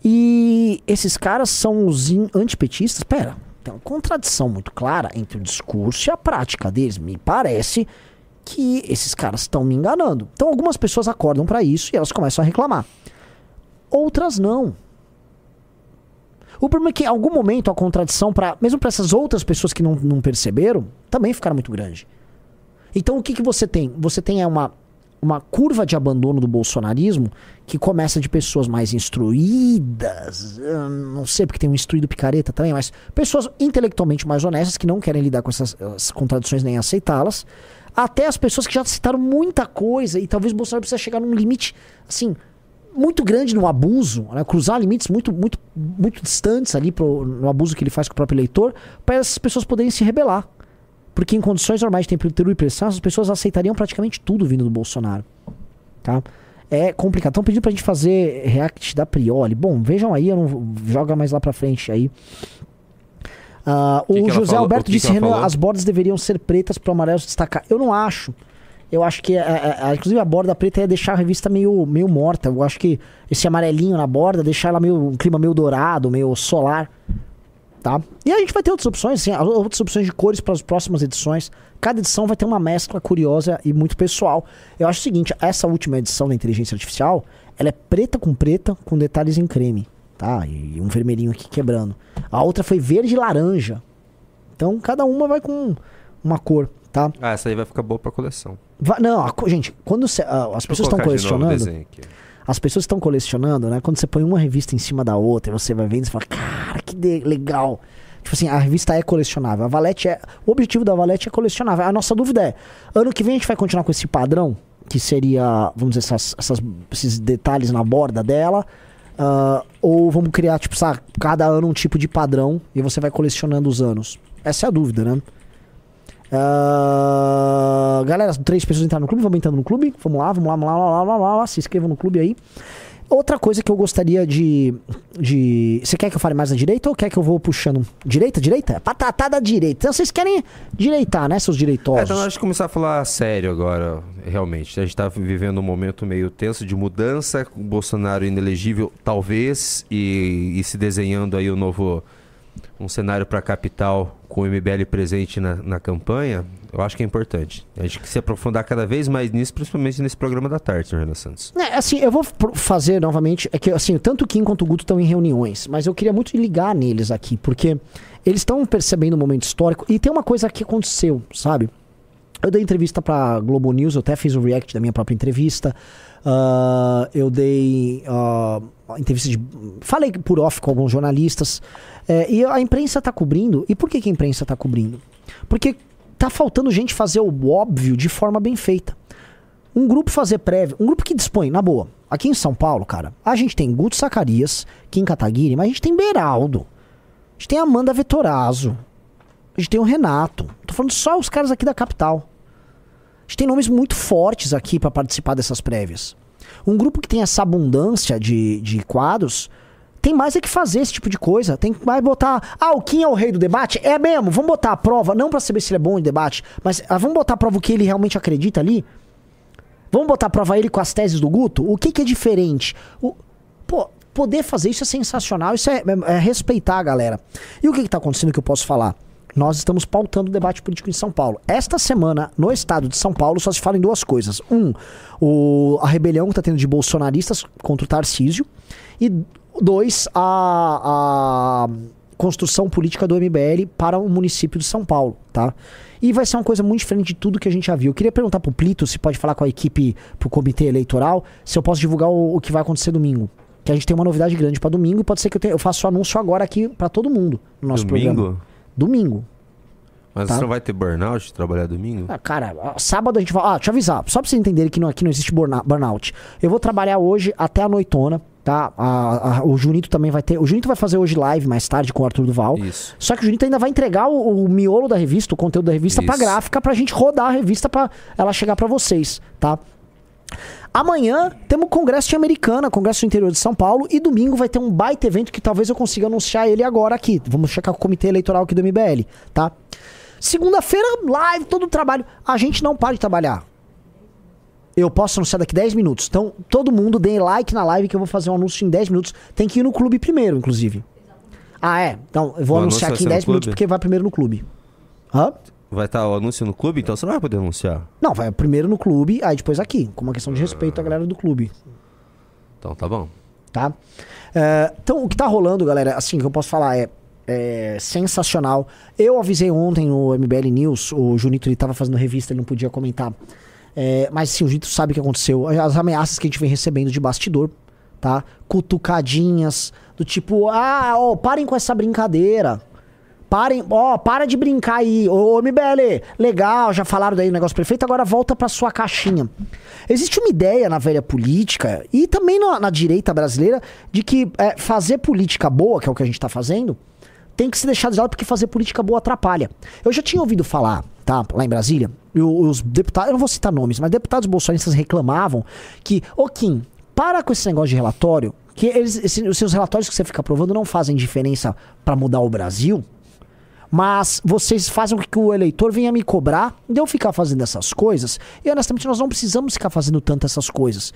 S3: E esses caras são os antipetistas. Pera, tem uma contradição muito clara entre o discurso e a prática deles. Me parece que esses caras estão me enganando. Então algumas pessoas acordam para isso e elas começam a reclamar. Outras não. O problema é que em algum momento a contradição, para mesmo para essas outras pessoas que não, não perceberam, também ficaram muito grande. Então o que, que você tem? Você tem uma, uma curva de abandono do bolsonarismo que começa de pessoas mais instruídas, não sei porque tem um instruído picareta também, mas pessoas intelectualmente mais honestas que não querem lidar com essas, essas contradições nem aceitá-las, até as pessoas que já citaram muita coisa e talvez o Bolsonaro precisa chegar num limite assim muito grande no abuso, né? cruzar limites muito, muito, muito distantes ali pro, no abuso que ele faz com o próprio eleitor, para essas pessoas poderem se rebelar. Porque em condições normais de temperatura e pressão, as pessoas aceitariam praticamente tudo vindo do Bolsonaro. Tá? É complicado. Então pedindo pra gente fazer react da Prioli. Bom, vejam aí, eu não joga mais lá pra frente aí. Uh, o que José Alberto que disse, que Renan, as bordas deveriam ser pretas para o amarelo se destacar. Eu não acho. Eu acho que, a, é, a, é, é, inclusive, a borda preta ia deixar a revista meio, meio morta. Eu acho que esse amarelinho na borda, deixar ela meio, um clima meio dourado, meio solar. Tá? E a gente vai ter outras opções, sim, outras opções de cores para as próximas edições. Cada edição vai ter uma mescla curiosa e muito pessoal. Eu acho o seguinte, essa última edição da inteligência artificial, ela é preta com preta, com detalhes em creme, tá? E um vermelhinho aqui quebrando. A outra foi verde e laranja. Então, cada uma vai com uma cor, tá?
S2: Ah, essa aí vai ficar boa para coleção.
S3: Vai, não, a, gente, quando cê, uh, as pessoas estão colecionando, as pessoas estão colecionando, né? Quando você põe uma revista em cima da outra, você vai vendo e fala, cara, que legal. Tipo assim, a revista é colecionável. A Valete é. O objetivo da Valete é colecionável. A nossa dúvida é: ano que vem a gente vai continuar com esse padrão, que seria, vamos dizer, essas, essas esses detalhes na borda dela. Uh, ou vamos criar, tipo, sabe, cada ano um tipo de padrão e você vai colecionando os anos? Essa é a dúvida, né? Uh, galera, três pessoas entraram no clube, vamos entrando no clube. Vamos lá, vamos lá, vamos lá, vamos lá, vamos lá, se inscrevam no clube aí. Outra coisa que eu gostaria de, de. Você quer que eu fale mais da direita ou quer que eu vou puxando? Direita, direita? Patatá da direita. Então vocês querem direitar, né, seus direitosos? É,
S2: então nós começar a falar sério agora, realmente. A gente tá vivendo um momento meio tenso de mudança, Bolsonaro inelegível, talvez, e, e se desenhando aí o novo um cenário para a capital com o MBL presente na, na campanha, eu acho que é importante. A gente tem que se aprofundar cada vez mais nisso, principalmente nesse programa da tarde, Renan Santos.
S3: É, assim, eu vou fazer novamente. É que, assim, tanto o Kim quanto o Guto estão em reuniões, mas eu queria muito ligar neles aqui, porque eles estão percebendo o momento histórico e tem uma coisa que aconteceu, sabe? Eu dei entrevista pra Globo News, eu até fiz o react da minha própria entrevista. Uh, eu dei uh, entrevista de. Falei por off com alguns jornalistas. É, e a imprensa tá cobrindo. E por que, que a imprensa tá cobrindo? Porque tá faltando gente fazer o óbvio de forma bem feita. Um grupo fazer prévio, um grupo que dispõe, na boa. Aqui em São Paulo, cara, a gente tem Guto Zacarias, Kim Kataguiri, mas a gente tem Beraldo. A gente tem Amanda Vetorazzo. A gente tem o Renato. Tô falando só os caras aqui da capital. A gente tem nomes muito fortes aqui para participar dessas prévias. Um grupo que tem essa abundância de, de quadros tem mais é que fazer esse tipo de coisa. Tem que mais botar. Ah, o Kim é o rei do debate? É mesmo, vamos botar a prova, não para saber se ele é bom em debate, mas ah, vamos botar a prova o que ele realmente acredita ali? Vamos botar a prova ele com as teses do Guto? O que, que é diferente? O, pô, poder fazer isso é sensacional, isso é, é, é respeitar a galera. E o que, que tá acontecendo que eu posso falar? Nós estamos pautando o debate político em São Paulo. Esta semana, no estado de São Paulo, só se fala em duas coisas. Um, o, a rebelião que está tendo de bolsonaristas contra o Tarcísio. E dois, a, a construção política do MBL para o município de São Paulo, tá? E vai ser uma coisa muito diferente de tudo que a gente já viu. Eu queria perguntar pro Plito se pode falar com a equipe pro comitê eleitoral, se eu posso divulgar o, o que vai acontecer domingo. Que a gente tem uma novidade grande para domingo e pode ser que eu, tenha, eu faça o anúncio agora aqui para todo mundo no nosso domingo? programa. Domingo.
S2: Mas tá? você não vai ter burnout de trabalhar domingo?
S3: Ah, cara, sábado a gente vai. Ah, deixa eu avisar. Só pra vocês entenderem que não, aqui não existe burnout. Eu vou trabalhar hoje até a noitona, tá? A, a, o Junito também vai ter. O Junito vai fazer hoje live mais tarde com o Arthur Duval. Isso. Só que o Junito ainda vai entregar o, o miolo da revista, o conteúdo da revista Isso. pra gráfica pra gente rodar a revista pra ela chegar pra vocês, tá? Amanhã temos o Congresso de Americana, Congresso do Interior de São Paulo, e domingo vai ter um baita evento que talvez eu consiga anunciar ele agora aqui. Vamos checar com o comitê eleitoral aqui do MBL, tá? Segunda-feira, live, todo o trabalho. A gente não para de trabalhar. Eu posso anunciar daqui 10 minutos. Então, todo mundo dê like na live que eu vou fazer um anúncio em 10 minutos. Tem que ir no clube primeiro, inclusive. Ah, é? Então, eu vou o anunciar aqui em 10 minutos porque vai primeiro no clube.
S2: Hã? Vai estar o anúncio no clube, então você não vai poder anunciar.
S3: Não, vai primeiro no clube, aí depois aqui, com uma questão de respeito à galera do clube.
S2: Então tá bom.
S3: Tá? É, então, o que tá rolando, galera, assim, o que eu posso falar é, é, sensacional. Eu avisei ontem no MBL News, o Junito ele tava fazendo revista, ele não podia comentar. É, mas sim, o Junito sabe o que aconteceu. As ameaças que a gente vem recebendo de bastidor, tá? Cutucadinhas, do tipo, ah, ó, parem com essa brincadeira. Parem, ó, para de brincar aí. Ô, MBL, legal, já falaram daí o negócio prefeito, agora volta pra sua caixinha. Existe uma ideia na velha política e também na, na direita brasileira de que é, fazer política boa, que é o que a gente tá fazendo, tem que se deixar de lado porque fazer política boa atrapalha. Eu já tinha ouvido falar, tá, lá em Brasília, os deputados, eu não vou citar nomes, mas deputados bolsonaristas reclamavam que, ô Kim, para com esse negócio de relatório, que eles, os seus relatórios que você fica aprovando não fazem diferença para mudar o Brasil mas vocês fazem com que o eleitor venha me cobrar de eu ficar fazendo essas coisas. E honestamente, nós não precisamos ficar fazendo tanto essas coisas.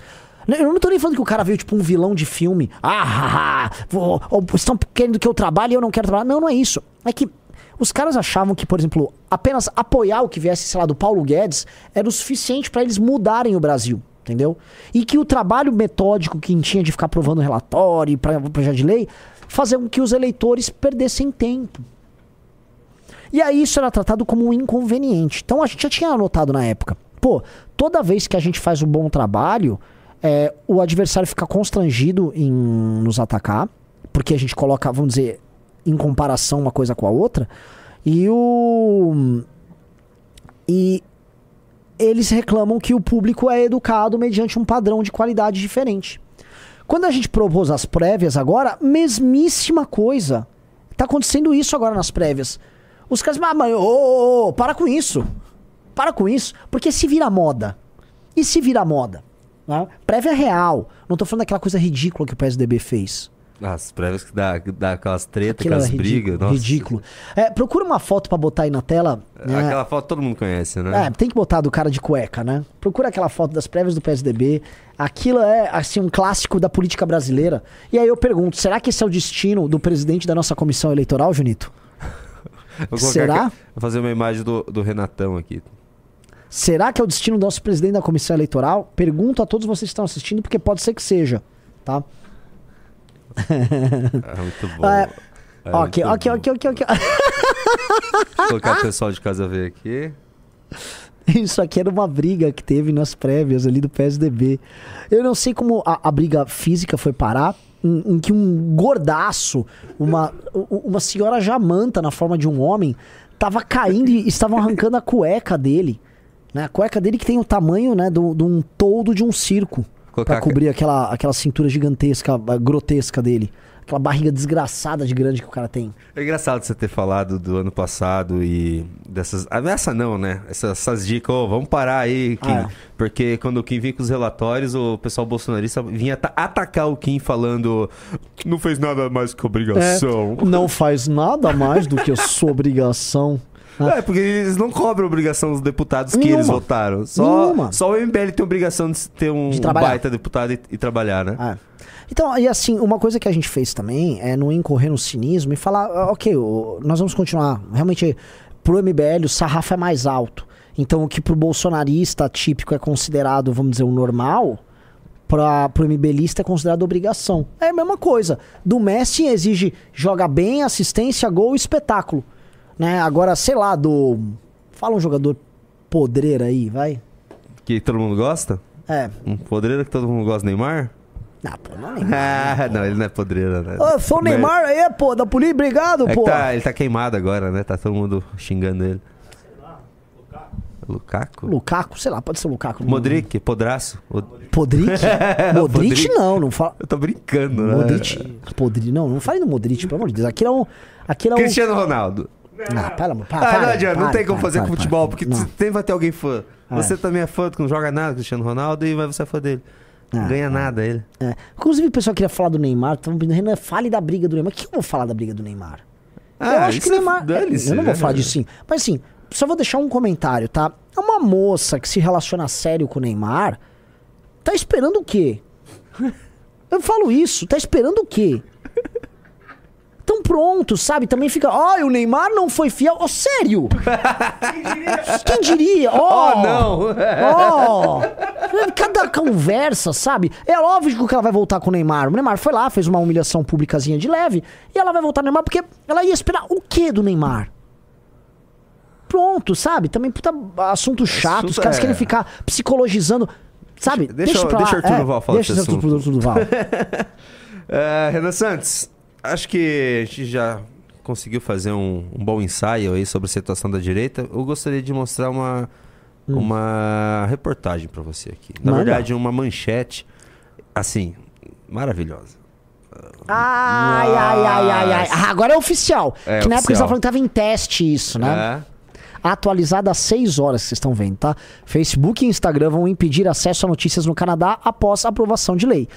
S3: Eu não tô nem falando que o cara veio tipo um vilão de filme. Ah, vou, ou, estão querendo que eu trabalhe e eu não quero trabalhar. Não, não é isso. É que os caras achavam que, por exemplo, apenas apoiar o que viesse, sei lá, do Paulo Guedes era o suficiente para eles mudarem o Brasil. Entendeu? E que o trabalho metódico que tinha de ficar provando relatório para projeto de lei fazia com que os eleitores perdessem tempo. E aí isso era tratado como um inconveniente. Então a gente já tinha anotado na época. Pô, toda vez que a gente faz um bom trabalho, é, o adversário fica constrangido em nos atacar, porque a gente coloca, vamos dizer, em comparação uma coisa com a outra. E o. E eles reclamam que o público é educado mediante um padrão de qualidade diferente. Quando a gente propôs as prévias agora, mesmíssima coisa. Tá acontecendo isso agora nas prévias. Os caras, ah, mas, ô, ô, ô, para com isso. Para com isso. Porque se vira moda. E se vira moda? Né? Prévia real. Não tô falando daquela coisa ridícula que o PSDB fez.
S2: As prévias que dá, dá aquelas tretas, aquelas é brigas.
S3: Nossa. Ridículo. É, procura uma foto para botar aí na tela.
S2: Né? Aquela foto todo mundo conhece, né?
S3: É, tem que botar do cara de cueca, né? Procura aquela foto das prévias do PSDB. Aquilo é, assim, um clássico da política brasileira. E aí eu pergunto, será que esse é o destino do presidente da nossa comissão eleitoral, Junito?
S2: Será? Aqui, vou fazer uma imagem do, do Renatão aqui.
S3: Será que é o destino do nosso presidente da comissão eleitoral? Pergunto a todos vocês que estão assistindo, porque pode ser que seja, tá?
S2: É muito bom. (laughs) É,
S3: é ok, ok, ok, ok, ok.
S2: Vou colocar o pessoal de casa ver aqui. (laughs)
S3: Isso aqui era uma briga que teve nas prévias ali do PSDB. Eu não sei como a, a briga física foi parar, em, em, que um gordaço, uma, uma senhora jamanta na forma de um homem, tava caindo e estavam arrancando a cueca dele. Né? A cueca dele que tem o tamanho né, de um toldo de um circo. Colocar... Pra cobrir aquela, aquela cintura gigantesca, grotesca dele. Aquela barriga desgraçada de grande que o cara tem.
S2: É engraçado você ter falado do ano passado e dessas. Ah, não, né? Essas, essas dicas, oh, vamos parar aí, Kim. Ah, é. Porque quando o Kim vinha com os relatórios, o pessoal bolsonarista vinha atacar o Kim falando. Não fez nada mais que obrigação.
S3: É, não faz nada mais do que a sua obrigação.
S2: É, porque eles não cobram obrigação dos deputados Nenhuma. que eles votaram. Só, só o MBL tem obrigação de ter um, de baita deputado e, e trabalhar, né?
S3: É. Então, e assim, uma coisa que a gente fez também é não incorrer no cinismo e falar, ah, ok, nós vamos continuar. Realmente, pro MBL o sarrafo é mais alto. Então, o que pro bolsonarista típico é considerado, vamos dizer, o normal, para pro MBLista é considerado obrigação. É a mesma coisa. Do Messi exige joga bem, assistência, gol, espetáculo. Né? Agora, sei lá, do. Fala um jogador podreira aí, vai.
S2: Que todo mundo gosta?
S3: É.
S2: Um podreira que todo mundo gosta, Neymar?
S3: Não, pô, não é (laughs) Neymar. ah,
S2: né, não, ele não é podreira, né?
S3: Sou o Neymar aí, pô, da polícia, obrigado, é pô.
S2: Tá, ele tá queimado agora, né? Tá todo mundo xingando ele. Lukaku?
S3: Lukaku, sei lá, pode ser Lukaku.
S2: Modric, Podraço.
S3: Podric? (laughs) Modric não, não fala.
S2: Eu tô brincando, né?
S3: Modric, Podri, não, não fale do Modric, pelo amor de Deus. Aqui é um. Aqui é um...
S2: Cristiano Ronaldo.
S3: Ah, pera, para,
S2: ah, não adianta, não tem como fazer com futebol, porque sempre vai ter alguém fã. É. Você também é fã, que não joga nada, Cristiano Ronaldo, e vai você é fã dele. Não ganha é. nada ele.
S3: É. Inclusive, o pessoal queria falar do Neymar, tava pedindo, Renan, fale da briga do Neymar. O que eu vou falar da briga do Neymar? Ah, eu acho que o Neymar. É, eu não vou falar disso sim. Mas assim, só vou deixar um comentário, tá? É uma moça que se relaciona sério com o Neymar. Tá esperando o quê? (laughs) Eu falo isso, tá esperando o quê? Tão prontos, sabe? Também fica, ó, oh, o Neymar não foi fiel. Oh, sério? Quem diria?
S2: Ó, oh, oh, não.
S3: Ó. Oh. Cada conversa, sabe? É óbvio que ela vai voltar com o Neymar. O Neymar foi lá, fez uma humilhação públicazinha de leve, e ela vai voltar no Neymar porque ela ia esperar o quê do Neymar? Pronto, sabe? Também puta assunto chato, assunto os caras é... querem ficar psicologizando. Sabe?
S2: Deixa, deixa, deixa, deixa o Arthur é, Duval falar
S3: Deixa o Arthur Duval.
S2: é, (laughs) Renan Santos, Acho que a gente já conseguiu fazer um, um, bom ensaio aí sobre a situação da direita. Eu gostaria de mostrar uma, hum. uma reportagem para você aqui. Na Manda. verdade, uma manchete, assim, maravilhosa.
S3: Ai, ai, ai, ai, ai. Ah, agora é oficial. É que na oficial. época eles estavam falando que tava em teste isso, né? É atualizada às 6 horas, que vocês estão vendo, tá? Facebook e Instagram vão impedir acesso a notícias no Canadá após a aprovação de lei.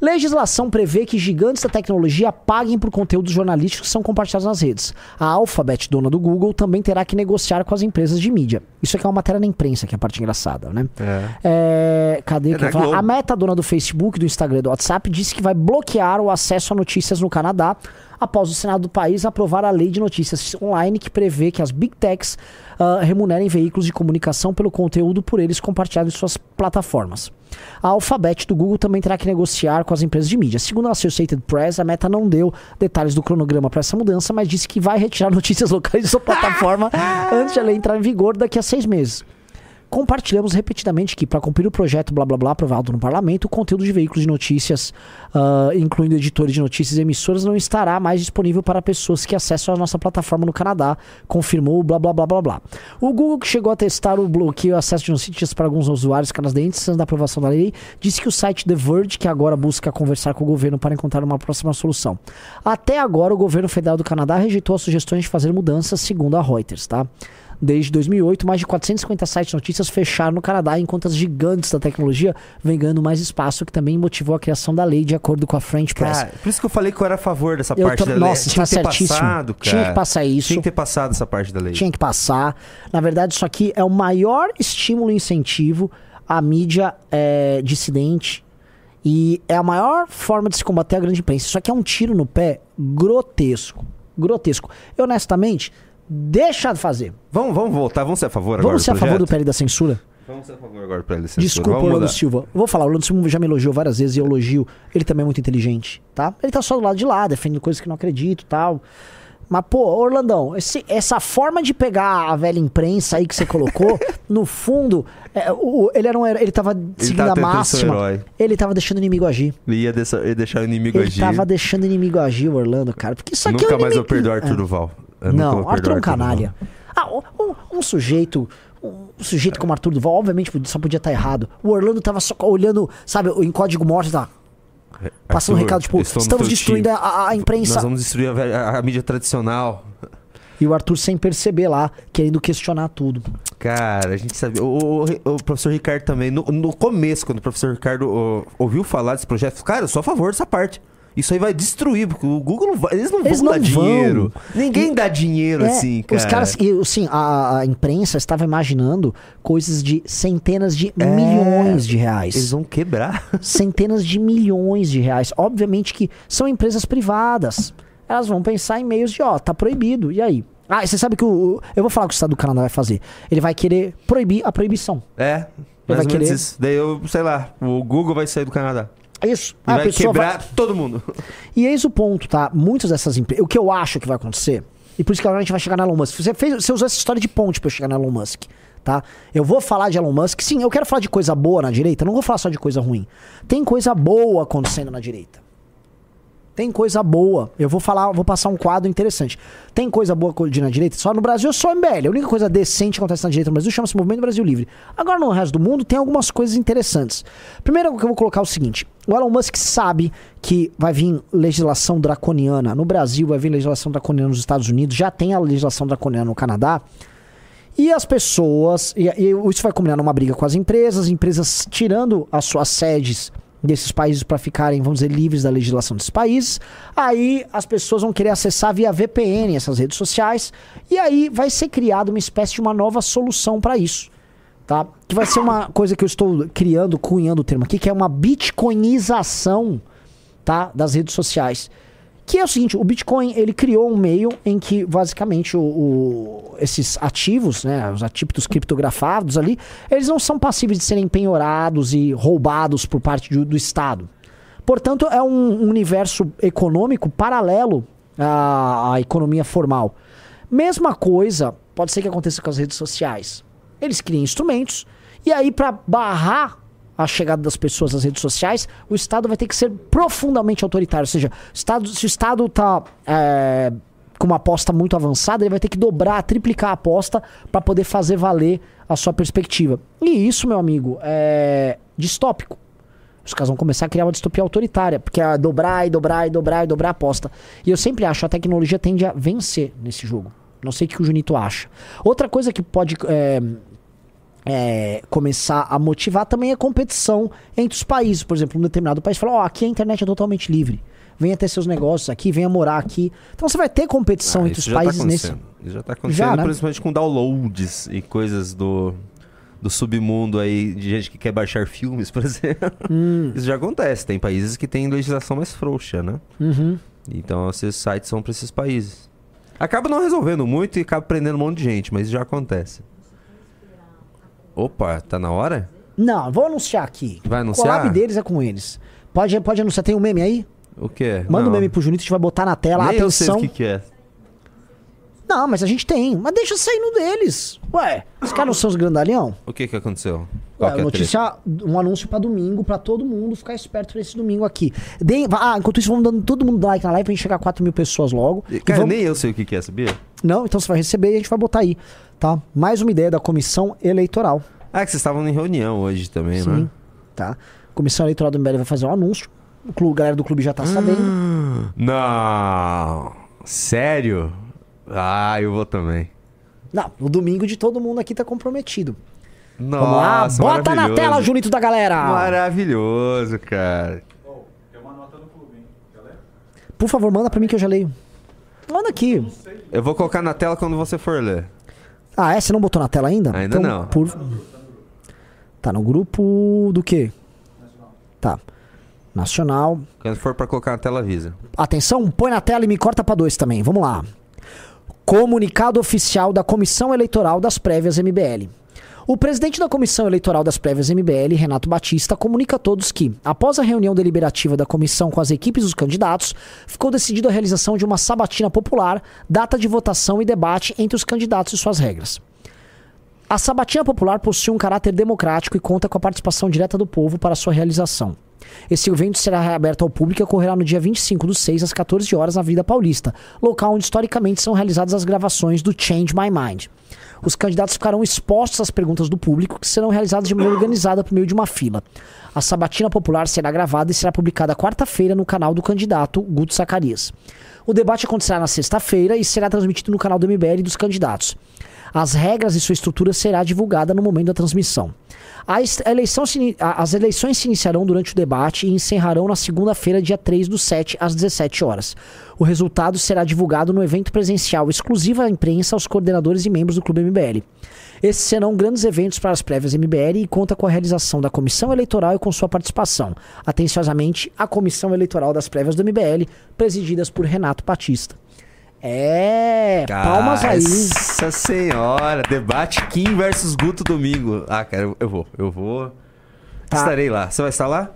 S3: Legislação prevê que gigantes da tecnologia paguem por conteúdos jornalísticos que são compartilhados nas redes. A Alphabet, dona do Google, também terá que negociar com as empresas de mídia. Isso aqui é uma matéria na imprensa, que é a parte engraçada, né? É. É, cadê? É que a Meta, dona do Facebook, do Instagram e do WhatsApp, disse que vai bloquear o acesso a notícias no Canadá após o Senado do país aprovar a lei de notícias online que prevê que as Big Techs uh, remunerem veículos de comunicação pelo conteúdo por eles compartilhado em suas plataformas. A Alphabet do Google também terá que negociar com as empresas de mídia. Segundo a Associated Press, a Meta não deu detalhes do cronograma para essa mudança, mas disse que vai retirar (laughs) notícias locais de sua plataforma (laughs) antes de a lei entrar em vigor daqui a seis meses compartilhamos repetidamente que, para cumprir o projeto blá blá blá aprovado no parlamento, o conteúdo de veículos de notícias, uh, incluindo editores de notícias e emissoras, não estará mais disponível para pessoas que acessam a nossa plataforma no Canadá, confirmou blá blá blá blá blá. O Google, que chegou a testar o bloqueio acesso de notícias para alguns usuários canadenses antes da aprovação da lei, disse que o site The Verge, que agora busca conversar com o governo para encontrar uma próxima solução. Até agora, o governo federal do Canadá rejeitou as sugestões de fazer mudanças, segundo a Reuters, tá? Desde 2008, mais de 450 sites de notícias fecharam no Canadá, enquanto as gigantes da tecnologia vêm ganhando mais espaço, que também motivou a criação da lei, de acordo com a French Press.
S2: Cara, por isso que eu falei que eu era a favor dessa eu parte da lei.
S3: Nossa, Tinha tá certíssimo. Passado, Tinha que passar isso.
S2: Tinha que ter passado essa parte da lei.
S3: Tinha que passar. Na verdade, isso aqui é o maior estímulo e incentivo à mídia é, dissidente e é a maior forma de se combater a grande imprensa. Isso aqui é um tiro no pé grotesco. Grotesco. Eu, honestamente, deixa de fazer.
S2: Vamos, vamos voltar, vamos ser a favor agora.
S3: Vamos ser a favor do PL da censura?
S2: Vamos ser a favor agora do PL da censura.
S3: Desculpa, Orlando Silva. Vou falar, o Orlando Silva já me elogiou várias vezes e eu elogio. Ele também é muito inteligente, tá? Ele tá só do lado de lá, defendendo coisas que não acredito e tal. Mas, pô, Orlandão, esse, essa forma de pegar a velha imprensa aí que você colocou, (laughs) no fundo, é, o, ele era um ele tava seguindo ele a máxima. Ele tava deixando o inimigo agir.
S2: Ele ia, ia deixar o inimigo
S3: ele
S2: agir.
S3: Ele tava deixando o inimigo agir, o Orlando, cara. Porque isso aqui
S2: Nunca
S3: é
S2: mais eu perdoar Arthur é. Duval.
S3: Não, Arthur é um canalha. Ah, um, um sujeito um sujeito como Arthur Duval, obviamente, só podia estar errado. O Orlando tava só olhando, sabe, em código morte, tá? Passando um recado, tipo, estamos destruindo a, a, imprensa.
S2: Nós vamos destruir a, a, a, mídia tradicional.
S3: E o Arthur sem perceber lá, querendo questionar tudo.
S2: Cara, a gente sabe. O, o, o professor Ricardo também, no, no, começo, quando o professor Ricardo o, ouviu falar desse projeto, cara, eu sou a favor dessa parte. Isso aí vai destruir, porque o Google não vai, eles não eles vão não dar vão. dinheiro. Ninguém e, dá dinheiro é, assim, cara.
S3: Os caras, assim, a, a, imprensa estava imaginando coisas de centenas de é, milhões de reais.
S2: Eles vão quebrar. (laughs)
S3: Centenas de milhões de reais. Obviamente que são empresas privadas. Elas vão pensar em meios de, ó, tá proibido. E aí? Ah, você sabe que o. Eu vou falar o que o Estado do Canadá vai fazer. Ele vai querer proibir a proibição.
S2: É. Ele vai querer. Isso. Daí eu, sei lá, o Google vai sair do Canadá.
S3: É isso.
S2: E a vai quebrar vai... todo mundo.
S3: E eis o ponto, tá? Muitas dessas empresas. O que eu acho que vai acontecer, e por isso que agora a gente vai chegar na Elon Musk. Você, fez, você usou essa história de ponte pra eu chegar na Elon Musk. Tá? Eu vou falar de Elon Musk. Sim, eu quero falar de coisa boa na direita. Não vou falar só de coisa ruim. Tem coisa boa acontecendo na direita. Tem coisa boa. Eu vou falar, vou passar um quadro interessante. Tem coisa boa de na direita? Só no Brasil, só MBL. A única coisa decente que acontece na direita no Brasil chama-se Movimento Brasil Livre. Agora no resto do mundo tem algumas coisas interessantes. Primeiro que eu vou colocar é o seguinte: o Elon Musk sabe que vai vir legislação draconiana no Brasil, vai vir legislação draconiana nos Estados Unidos, já tem a legislação draconiana no Canadá. E as pessoas, e, e isso vai combinar numa briga com as empresas, empresas tirando as suas sedes desses países para ficarem, vamos dizer, livres da legislação desses países. Aí as pessoas vão querer acessar via VPN essas redes sociais e aí vai ser criada uma espécie de uma nova solução para isso. Tá? Que vai ser uma coisa que eu estou criando, cunhando o termo aqui, que é uma bitcoinização tá? das redes sociais. Que é o seguinte, o Bitcoin ele criou um meio em que basicamente o, o, esses ativos, né, os ativos criptografados ali, eles não são passíveis de serem penhorados e roubados por parte do, do Estado. Portanto, é um universo econômico paralelo à, à economia formal. Mesma coisa pode ser que aconteça com as redes sociais. Eles criam instrumentos e aí para barrar a chegada das pessoas às redes sociais, o Estado vai ter que ser profundamente autoritário. Ou seja, Estado, se o Estado está é, com uma aposta muito avançada, ele vai ter que dobrar, triplicar a aposta para poder fazer valer a sua perspectiva. E isso, meu amigo, é distópico. Os caras vão começar a criar uma distopia autoritária, porque é dobrar e dobrar e dobrar e dobrar a aposta. E eu sempre acho que a tecnologia tende a vencer nesse jogo. Não sei o que o Junito acha. Outra coisa que pode é, é, começar a motivar também a competição entre os países. Por exemplo, um determinado país fala: Ó, oh, aqui a internet é totalmente livre. Venha ter seus negócios aqui, venha morar aqui. Então você vai ter competição ah, entre os tá países tá nesse.
S2: Isso já está acontecendo, já, né? principalmente com downloads e coisas do, do submundo aí, de gente que quer baixar filmes, (laughs) por exemplo. Hum. Isso já acontece. Tem países que têm legislação mais frouxa, né?
S3: Uhum.
S2: Então esses sites são para esses países. Acaba não resolvendo muito e acaba prendendo um monte de gente, mas isso já acontece. Opa, tá na hora?
S3: Não, vou anunciar aqui.
S2: Vai anunciar?
S3: O collab deles é com eles. Pode, pode anunciar. Tem um meme aí?
S2: O quê?
S3: Manda o um meme pro Junito, a gente vai botar na tela.
S2: Nem
S3: Atenção.
S2: Eu sei o que, que é.
S3: Não, mas a gente tem. Mas deixa sair no deles. Ué, os caras não são os grandalhão?
S2: O que que aconteceu?
S3: Qual que é notícia, um anúncio pra domingo, pra todo mundo ficar esperto pra esse domingo aqui. Deem, ah, enquanto isso, vamos dando todo mundo like na live pra gente chegar a 4 mil pessoas logo.
S2: Cara,
S3: vamos...
S2: nem eu sei o que que é, sabia?
S3: Não, então você vai receber e a gente vai botar aí, tá? Mais uma ideia da comissão eleitoral.
S2: Ah, que vocês estavam em reunião hoje também,
S3: Sim,
S2: né?
S3: tá. Comissão Eleitoral do MBL vai fazer um anúncio. O clube, a galera do clube já tá sabendo.
S2: Não! Sério? Ah, eu vou também.
S3: Não, o domingo de todo mundo aqui tá comprometido.
S2: Nossa,
S3: Vamos lá, bota na tela, Julito da galera.
S2: Maravilhoso, cara.
S3: Por favor, manda pra mim que eu já leio. Manda aqui.
S2: Eu vou colocar na tela quando você for ler.
S3: Ah, é? Você não botou na tela ainda?
S2: Ainda não.
S3: Por... Tá no grupo do quê? Tá. Nacional.
S2: Quando for pra colocar na tela, avisa.
S3: Atenção, põe na tela e me corta pra dois também. Vamos lá. Comunicado oficial da Comissão Eleitoral das Prévias MBL. O presidente da Comissão Eleitoral das Prévias MBL, Renato Batista, comunica a todos que, após a reunião deliberativa da comissão com as equipes dos candidatos, ficou decidido a realização de uma sabatina popular, data de votação e debate entre os candidatos e suas regras. A sabatina popular possui um caráter democrático e conta com a participação direta do povo para sua realização. Esse evento será aberto ao público e ocorrerá no dia 25 do 6 às 14 horas na Vida Paulista, local onde historicamente são realizadas as gravações do Change My Mind. Os candidatos ficarão expostos às perguntas do público, que serão realizadas de maneira organizada por meio de uma fila. A sabatina popular será gravada e será publicada quarta-feira no canal do candidato Guto Zacarias. O debate acontecerá na sexta-feira e será transmitido no canal do MBL dos candidatos. As regras e sua estrutura será divulgada no momento da transmissão. Eleição se, as eleições se iniciarão durante o debate e encerrarão na segunda-feira, dia 3 do 7, às 17 horas. O resultado será divulgado no evento presencial exclusivo à imprensa, aos coordenadores e membros do Clube MBL. Esses serão grandes eventos para as prévias MBL e conta com a realização da comissão eleitoral e com sua participação. Atenciosamente, a comissão eleitoral das prévias do MBL, presididas por Renato Batista. É, palmas aí.
S2: Nossa senhora, debate Kim versus Guto domingo. Ah, cara, eu vou, eu vou. Tá. Estarei lá. Você vai estar lá?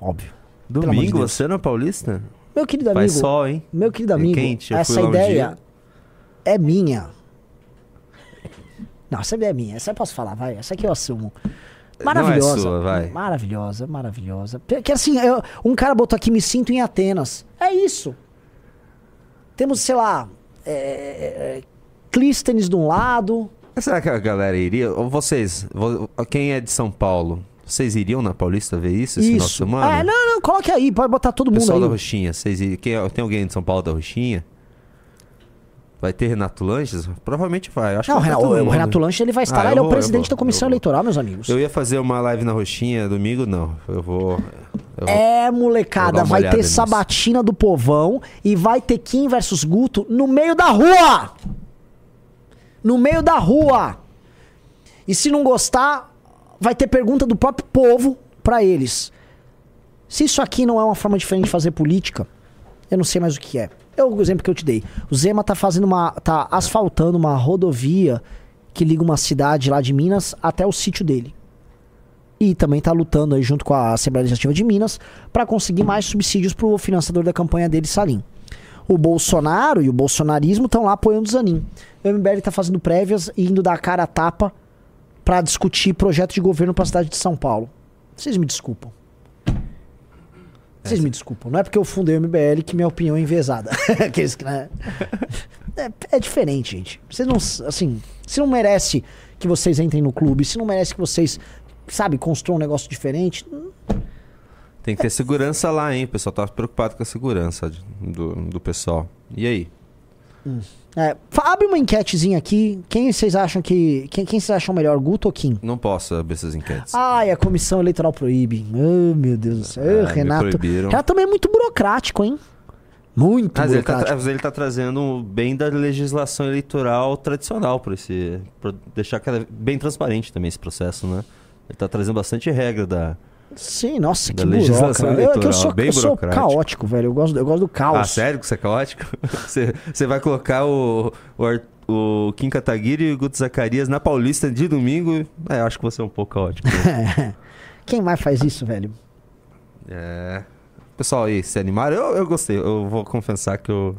S3: Óbvio.
S2: Domingo, de você na Paulista?
S3: Meu querido amigo.
S2: Faz sol, hein?
S3: Meu querido amigo. É quente, essa ideia um é minha. Não, essa ideia é minha. Essa eu posso falar, vai. Essa aqui eu assumo. Maravilhosa.
S2: É sua, vai.
S3: Maravilhosa, maravilhosa. Porque assim, eu, um cara botou aqui, me sinto em Atenas. É isso. Temos, sei lá, é, é, Clístenes de um lado.
S2: Será que a galera iria? Ou vocês, quem é de São Paulo, vocês iriam na Paulista ver isso esse
S3: final de
S2: semana?
S3: É, não, não, coloque aí, pode botar todo mundo
S2: Pessoal
S3: aí.
S2: da Roxinha, vocês iriam, quem, é, tem alguém de São Paulo da Roxinha? Vai ter Renato Lanches? Provavelmente vai. Acho
S3: não,
S2: que
S3: vai o, o Renato Lanches ele vai estar ah, lá, ele é o presidente da comissão eleitoral, meus amigos.
S2: Eu ia fazer uma live na Roxinha domingo, não. Eu vou. Eu
S3: é, molecada, vai ter nisso. sabatina do povão e vai ter Kim versus Guto no meio da rua! No meio da rua! E se não gostar, vai ter pergunta do próprio povo para eles. Se isso aqui não é uma forma diferente de fazer política, eu não sei mais o que é. É o exemplo que eu te dei. O Zema tá fazendo uma. tá asfaltando uma rodovia que liga uma cidade lá de Minas até o sítio dele. E também tá lutando aí junto com a Assembleia Legislativa de Minas para conseguir mais subsídios pro financiador da campanha dele, Salim. O Bolsonaro e o bolsonarismo estão lá apoiando o Zanin. O MBL tá fazendo prévias e indo dar cara a tapa para discutir projeto de governo para a cidade de São Paulo. Vocês me desculpam. Vocês me desculpam, não é porque eu fundei o MBL que minha opinião é envezada. (laughs) Aqueles que, né? é, é, diferente, gente. Vocês não, assim, se não merece que vocês entrem no clube, se não merece que vocês, sabe, construam um negócio diferente.
S2: Tem que ter segurança lá, hein? O pessoal tá preocupado com a segurança do, do pessoal. E aí?
S3: Hum. É, abre uma enquetezinha aqui. Quem vocês acham que. Quem, quem vocês acham melhor, Guto ou Kim?
S2: Não posso abrir essas enquetes.
S3: Ai, a comissão eleitoral proíbe. Oh, meu Deus do céu. Ah, Renato. Renato também é muito burocrático, hein? Muito mas burocrático.
S2: Ele tá, mas ele tá trazendo bem da legislação eleitoral tradicional para esse. Pra deixar bem transparente também esse processo, né? Ele tá trazendo bastante regra da
S3: Sim, nossa, da que legislação eleitoral, eu, eu sou, bem eu sou caótico, velho. Eu gosto, eu gosto do caos.
S2: Ah, sério que você é caótico? (laughs) você, você vai colocar o, o, o Kim Kataguiri e o Guto Zacarias na Paulista de domingo? É, eu acho que você é um pouco caótico. (laughs)
S3: Quem mais faz isso, velho?
S2: É. Pessoal aí, se animaram? Eu, eu gostei. Eu vou confessar que eu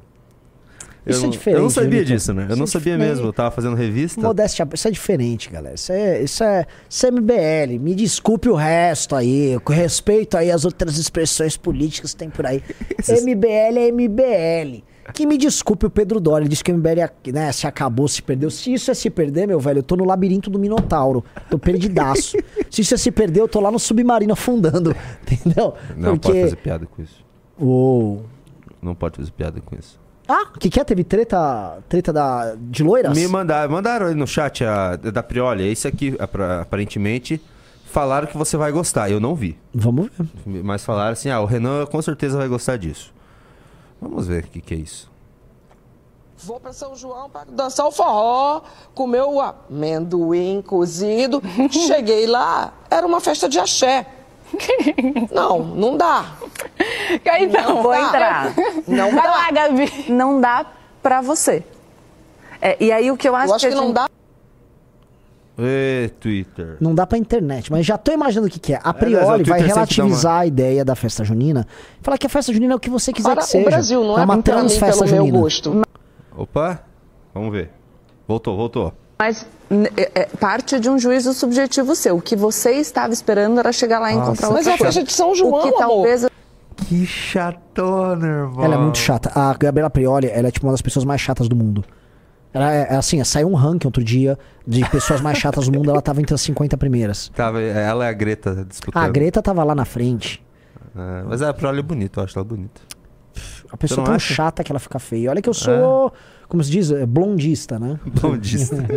S3: isso é diferente.
S2: Eu não sabia disso, né? Eu não é sabia mesmo. Eu tava fazendo revista.
S3: Modéstia, isso é diferente, galera. Isso é, isso é, isso é MBL. Me desculpe o resto aí. Com respeito aí às outras expressões políticas que tem por aí. (laughs) MBL é MBL. Que me desculpe o Pedro Doria, ele disse que o MBL né, se acabou, se perdeu. Se isso é se perder, meu velho, eu tô no labirinto do Minotauro. Tô perdidaço. (laughs) se isso é se perder, eu tô lá no submarino afundando. (laughs) Entendeu?
S2: Não Porque... pode fazer piada com isso.
S3: Uou.
S2: Não pode fazer piada com isso.
S3: Ah, o que, que é? Teve treta, treta da, de loiras?
S2: Me mandaram, mandaram aí no chat a, da Prioli. Esse aqui, aparentemente, falaram que você vai gostar. Eu não vi.
S3: Vamos ver.
S2: Mas falaram assim: ah, o Renan com certeza vai gostar disso. Vamos ver o que, que é isso.
S4: Vou para São João para dançar o forró, comer o amendoim cozido. (laughs) Cheguei lá, era uma festa de axé. (laughs) Não, não dá.
S5: Então, não vou dá. entrar.
S4: Não Vai dá. lá,
S5: Gabi. Não dá para você. É, e aí o que eu acho,
S4: eu acho que,
S5: que
S4: não gente... dá.
S2: Ê, Twitter.
S3: Não dá pra internet, mas já tô imaginando o que, que é. A priori é, vai relativizar uma... a ideia da festa junina. Falar que a festa junina é o que você quiser
S4: Para
S3: que seja.
S4: o Brasil, não é,
S3: é uma trans festa junina. Meu gosto.
S2: Opa, vamos ver. Voltou, voltou.
S5: Mas parte de um juízo subjetivo seu. O que você estava esperando era chegar lá e Nossa, encontrar o
S4: Mas é a festa de São João, o que talvez...
S2: Que chatona, irmão.
S3: Ela é muito chata. A Gabriela Prioli, ela é tipo uma das pessoas mais chatas do mundo. Ela é, é assim, saiu um ranking outro dia de pessoas mais chatas do mundo, ela tava entre as 50 primeiras.
S2: Tava, ela é a Greta disputando.
S3: a Greta tava lá na frente.
S2: É, mas a Prioli é bonita, eu acho ela bonita.
S3: A pessoa tão acha? chata que ela fica feia. Olha que eu sou, é. como se diz, é, blondista, né?
S2: Blondista. (laughs)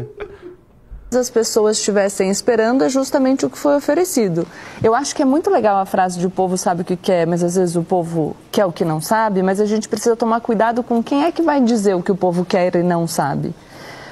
S5: as pessoas estivessem esperando é justamente o que foi oferecido. Eu acho que é muito legal a frase de o povo sabe o que quer, mas às vezes o povo quer o que não sabe, mas a gente precisa tomar cuidado com quem é que vai dizer o que o povo quer e não sabe.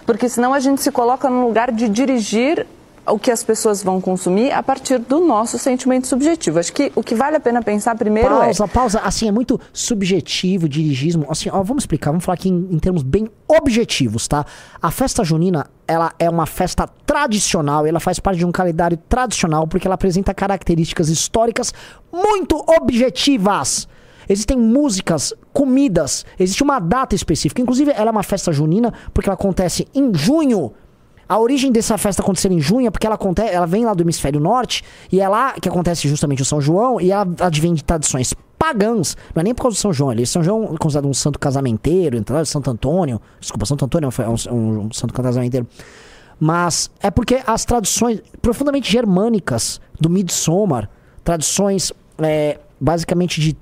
S5: Porque senão a gente se coloca no lugar de dirigir o que as pessoas vão consumir a partir do nosso sentimento subjetivo. Acho que o que vale a pena pensar primeiro
S3: pausa, é... Pausa, pausa. Assim, é muito subjetivo, dirigismo. Assim, ó, vamos explicar, vamos falar aqui em, em, termos bem objetivos, tá? A festa junina, ela é uma festa tradicional, ela faz parte de um calendário tradicional porque ela apresenta características históricas muito objetivas. Existem músicas, comidas, existe uma data específica. Inclusive, ela é uma festa junina porque ela acontece em junho a origem dessa festa acontecer em junho é porque ela, acontece, ela vem lá do hemisfério norte e é lá que acontece justamente o São João e ela advém de tradições pagãs. Não é nem por causa do São João. Ele, São João é considerado um santo casamenteiro, então, Santo Antônio. Desculpa, Santo Antônio é um, um, um santo casamenteiro. Mas é porque as tradições profundamente germânicas do Midsommar, tradições é, basicamente de,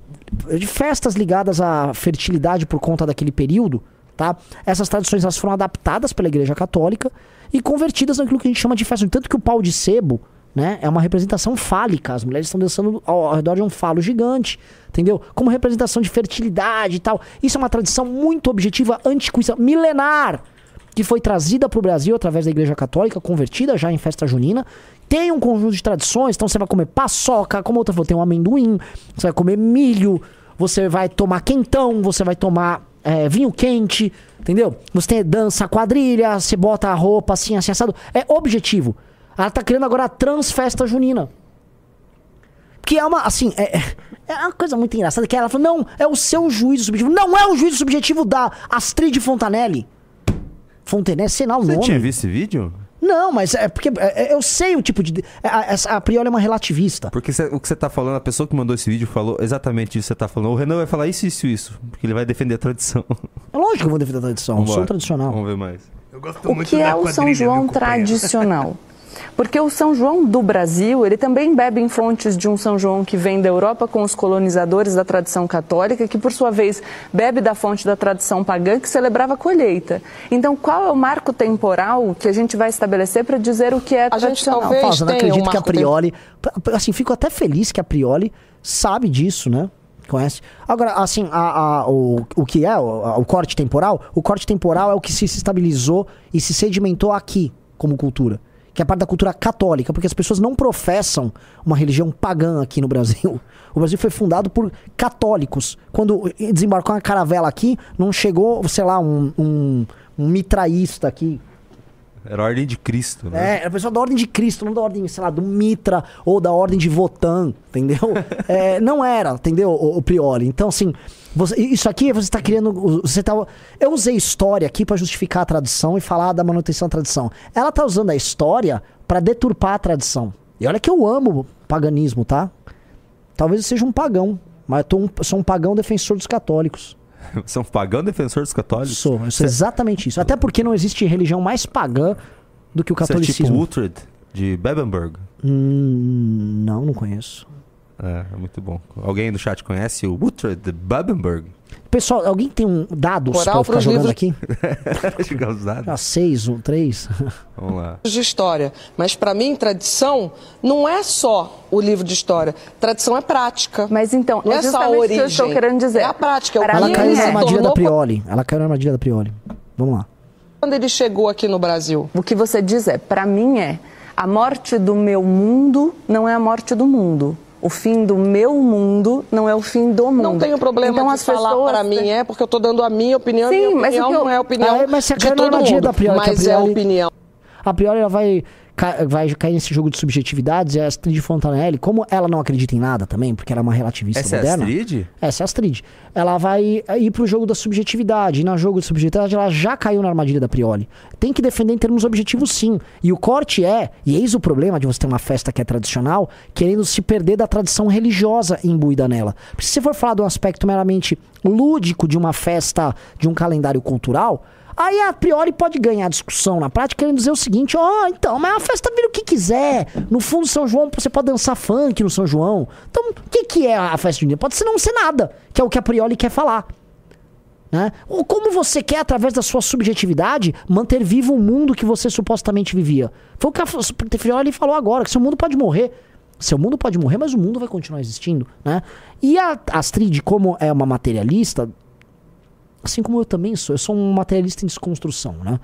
S3: de festas ligadas à fertilidade por conta daquele período, tá? Essas tradições elas foram adaptadas pela Igreja Católica e convertidas naquilo que a gente chama de festa. Tanto que o pau de sebo, né, é uma representação fálica. As mulheres estão dançando ao, ao redor de um falo gigante, entendeu? Como representação de fertilidade e tal. Isso é uma tradição muito objetiva, antiquista, milenar, que foi trazida para o Brasil através da Igreja Católica, convertida já em festa junina. Tem um conjunto de tradições, então você vai comer paçoca, como outra falou, tem um amendoim, você vai comer milho, você vai tomar quentão, você vai tomar é, vinho quente, entendeu? Você dança, quadrilha, você bota a roupa assim, assim, assado. É objetivo. Ela tá criando agora a transfesta junina. Que é uma, assim, é, é uma coisa muito engraçada, que ela falou, não, é o seu juízo subjetivo. Não é o juízo subjetivo da Astrid Fontanelli. Fontenelle, sei lá o
S2: Você
S3: nome.
S2: Você tinha visto esse vídeo?
S3: Não, mas é porque é, é, eu sei o tipo de. É, a, a Prioli é uma relativista.
S2: Porque cê, o que você tá falando, a pessoa que mandou esse vídeo falou exatamente isso que você tá falando. O Renan vai falar isso, isso, isso. Porque ele vai defender a tradição.
S3: É lógico que eu vou defender a tradição. Vamos eu sou tradicional.
S2: Vamos ver mais.
S5: o que é o São João tradicional? (laughs) Porque o São João do Brasil, ele também bebe em fontes de um São João que vem da Europa com os colonizadores da tradição católica, que por sua vez bebe da fonte da tradição pagã que celebrava a colheita. Então, qual é o marco temporal que a gente vai estabelecer para dizer o que é a tradicional?
S3: Gente, talvez não acredito um que a Prioli, assim, fico até feliz que a Prioli sabe disso, né? Conhece? Agora, assim, a, a, o, o que é o, a, o corte temporal? O corte temporal é o que se estabilizou e se sedimentou aqui como cultura que é parte da cultura católica, porque as pessoas não professam uma religião pagã aqui no Brasil. O Brasil foi fundado por católicos. Quando desembarcou uma caravela aqui, não chegou, sei lá, um, um, um mitraísta aqui.
S2: Era a ordem de Cristo, né?
S3: É, era a pessoa da ordem de Cristo, não da ordem, sei lá, do Mitra ou da ordem de Votan, entendeu? (laughs) é, não era, entendeu, o, o Prioli. Então, assim, você, isso aqui você está criando. Você tá, eu usei história aqui para justificar a tradição e falar da manutenção da tradição. Ela está usando a história para deturpar a tradição. E olha que eu amo paganismo, tá? Talvez eu seja um pagão, mas eu um, sou um pagão defensor dos católicos. (laughs)
S2: Você é um pagão defensor dos católicos?
S3: Sou, eu sou exatamente isso. Até porque não existe religião mais pagã do que o catolicismo. Você é
S2: tipo Uhtred, de Bebenberg?
S3: Hum, não, não conheço.
S2: É, é muito bom. Alguém do chat conhece o Uhtred de Babenberg?
S3: Pessoal, alguém tem um dados
S4: Coral
S3: pra eu ficar jogando
S4: livros.
S3: aqui? (laughs)
S2: Jogar os dados.
S3: Ah, seis, um, três.
S2: Vamos lá.
S4: de história. Mas para mim, tradição não é só o livro de história. Tradição é prática.
S5: Mas então,
S4: não
S5: é
S4: é só a
S5: isso que
S4: origem.
S5: eu estou querendo dizer.
S4: É a prática. É
S3: Ela caiu na
S5: é.
S3: armadilha da Prioli. Ela caiu na armadilha da Prioli. Vamos lá.
S4: quando ele chegou aqui no Brasil.
S5: O que você diz é, para mim é, a morte do meu mundo não é a morte do mundo. O fim do meu mundo não é o fim do mundo.
S4: Não tenho problema
S5: então,
S4: de
S5: as
S4: falar
S5: pessoas
S4: para mim é, porque eu tô dando a minha opinião,
S5: Sim,
S4: minha
S5: mas o
S4: opinião
S5: eu-
S4: não é a opinião
S3: Ah, mas você
S4: de todo mundo.
S3: da Prioli, que a
S4: mas é a opinião.
S3: A Priori ela vai, vai cair nesse jogo de subjetividades. E a Astrid Fontanelli, como ela não acredita em nada também, porque ela é uma relativista
S2: Essa é a
S3: moderna.
S2: Astrid?
S3: Essa é a Astrid. Ela vai ir pro jogo da subjetividade. E no jogo de subjetividade, ela já caiu na armadilha da Prioli. Tem que defender em termos objetivos, sim. E o corte é, e eis o problema de você ter uma festa que é tradicional, querendo se perder da tradição religiosa imbuída nela. Porque se você for falar de um aspecto meramente lúdico de uma festa, de um calendário cultural. Aí a priori pode ganhar discussão na prática, querendo dizer o seguinte: ó, então, mas a festa vira o que quiser. No fundo, São João, você pode dançar funk no São João. Então, o que, que é a festa junina? Pode ser não ser nada, que é o que a priori quer falar. Né? Ou como você quer, através da sua subjetividade, manter vivo o mundo que você supostamente vivia. Foi o que a Prioli falou agora, que seu mundo pode morrer. Seu mundo pode morrer, mas o mundo vai continuar existindo, né? E a Astrid, como é uma materialista, assim como eu também sou, eu sou um materialista em desconstrução, né?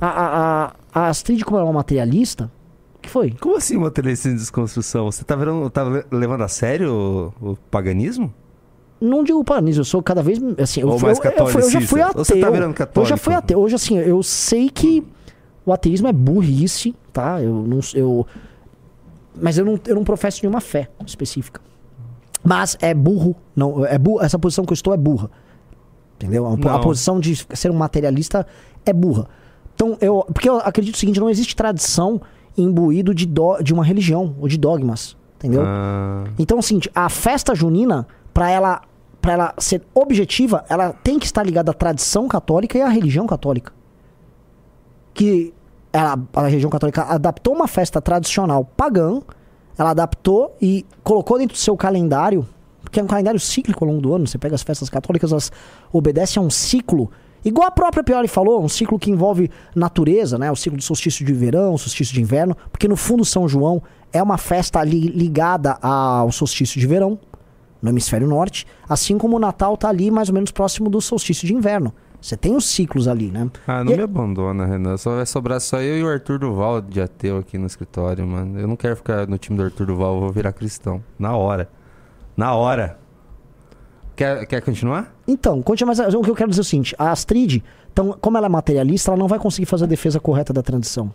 S3: A, a, a, Astrid, como é uma materialista, o que foi?
S2: Como assim televisão de desconstrução? Você tá, virando, tá le- levando a sério o, o paganismo?
S3: Não digo paganismo, eu sou cada vez assim, eu,
S2: Ou
S3: fui-
S2: mais
S3: eu, eu, fui- eu já fui ateu.
S2: Você tá virando
S3: Eu já
S2: católico?
S3: fui ateu. Hoje assim, eu sei que o ateísmo é burrice, tá? Eu não eu mas eu não, eu não professo nenhuma fé específica. Mas é burro, não, é burro, essa posição que eu estou é burra. Entendeu? A, a posição de ser um materialista é burra. Então, eu, porque eu acredito o seguinte, não existe tradição imbuído de, do, de uma religião ou de dogmas, entendeu?
S2: Ah,
S3: Então, seguinte, a festa junina, pra ela, pra ela ser objetiva, ela tem que estar ligada à tradição católica e à religião católica. Que ela, a religião católica adaptou uma festa tradicional pagã, ela adaptou e colocou dentro do seu calendário, que é um calendário cíclico ao longo do ano. Você pega as festas católicas, elas obedecem a um ciclo. Igual a própria Pioli falou, um ciclo que envolve natureza, né? O ciclo do solstício de verão, solstício de inverno, porque no fundo São João é uma festa li- ligada ao solstício de verão, no hemisfério norte, assim como o Natal tá ali mais ou menos próximo do solstício de inverno. Você tem os ciclos ali, né?
S2: Ah, não
S3: E-
S2: me abandona, Renan. Só vai sobrar só eu e o Arthur Duval de ateu aqui no escritório, mano. Eu não quero ficar no time do Arthur Duval, eu vou virar cristão. Na hora. Na hora. Quer, quer continuar?
S3: Então, continua, mas o que eu quero dizer é o seguinte: a Astrid, então, como ela é materialista, ela não vai conseguir fazer a defesa correta da tradição.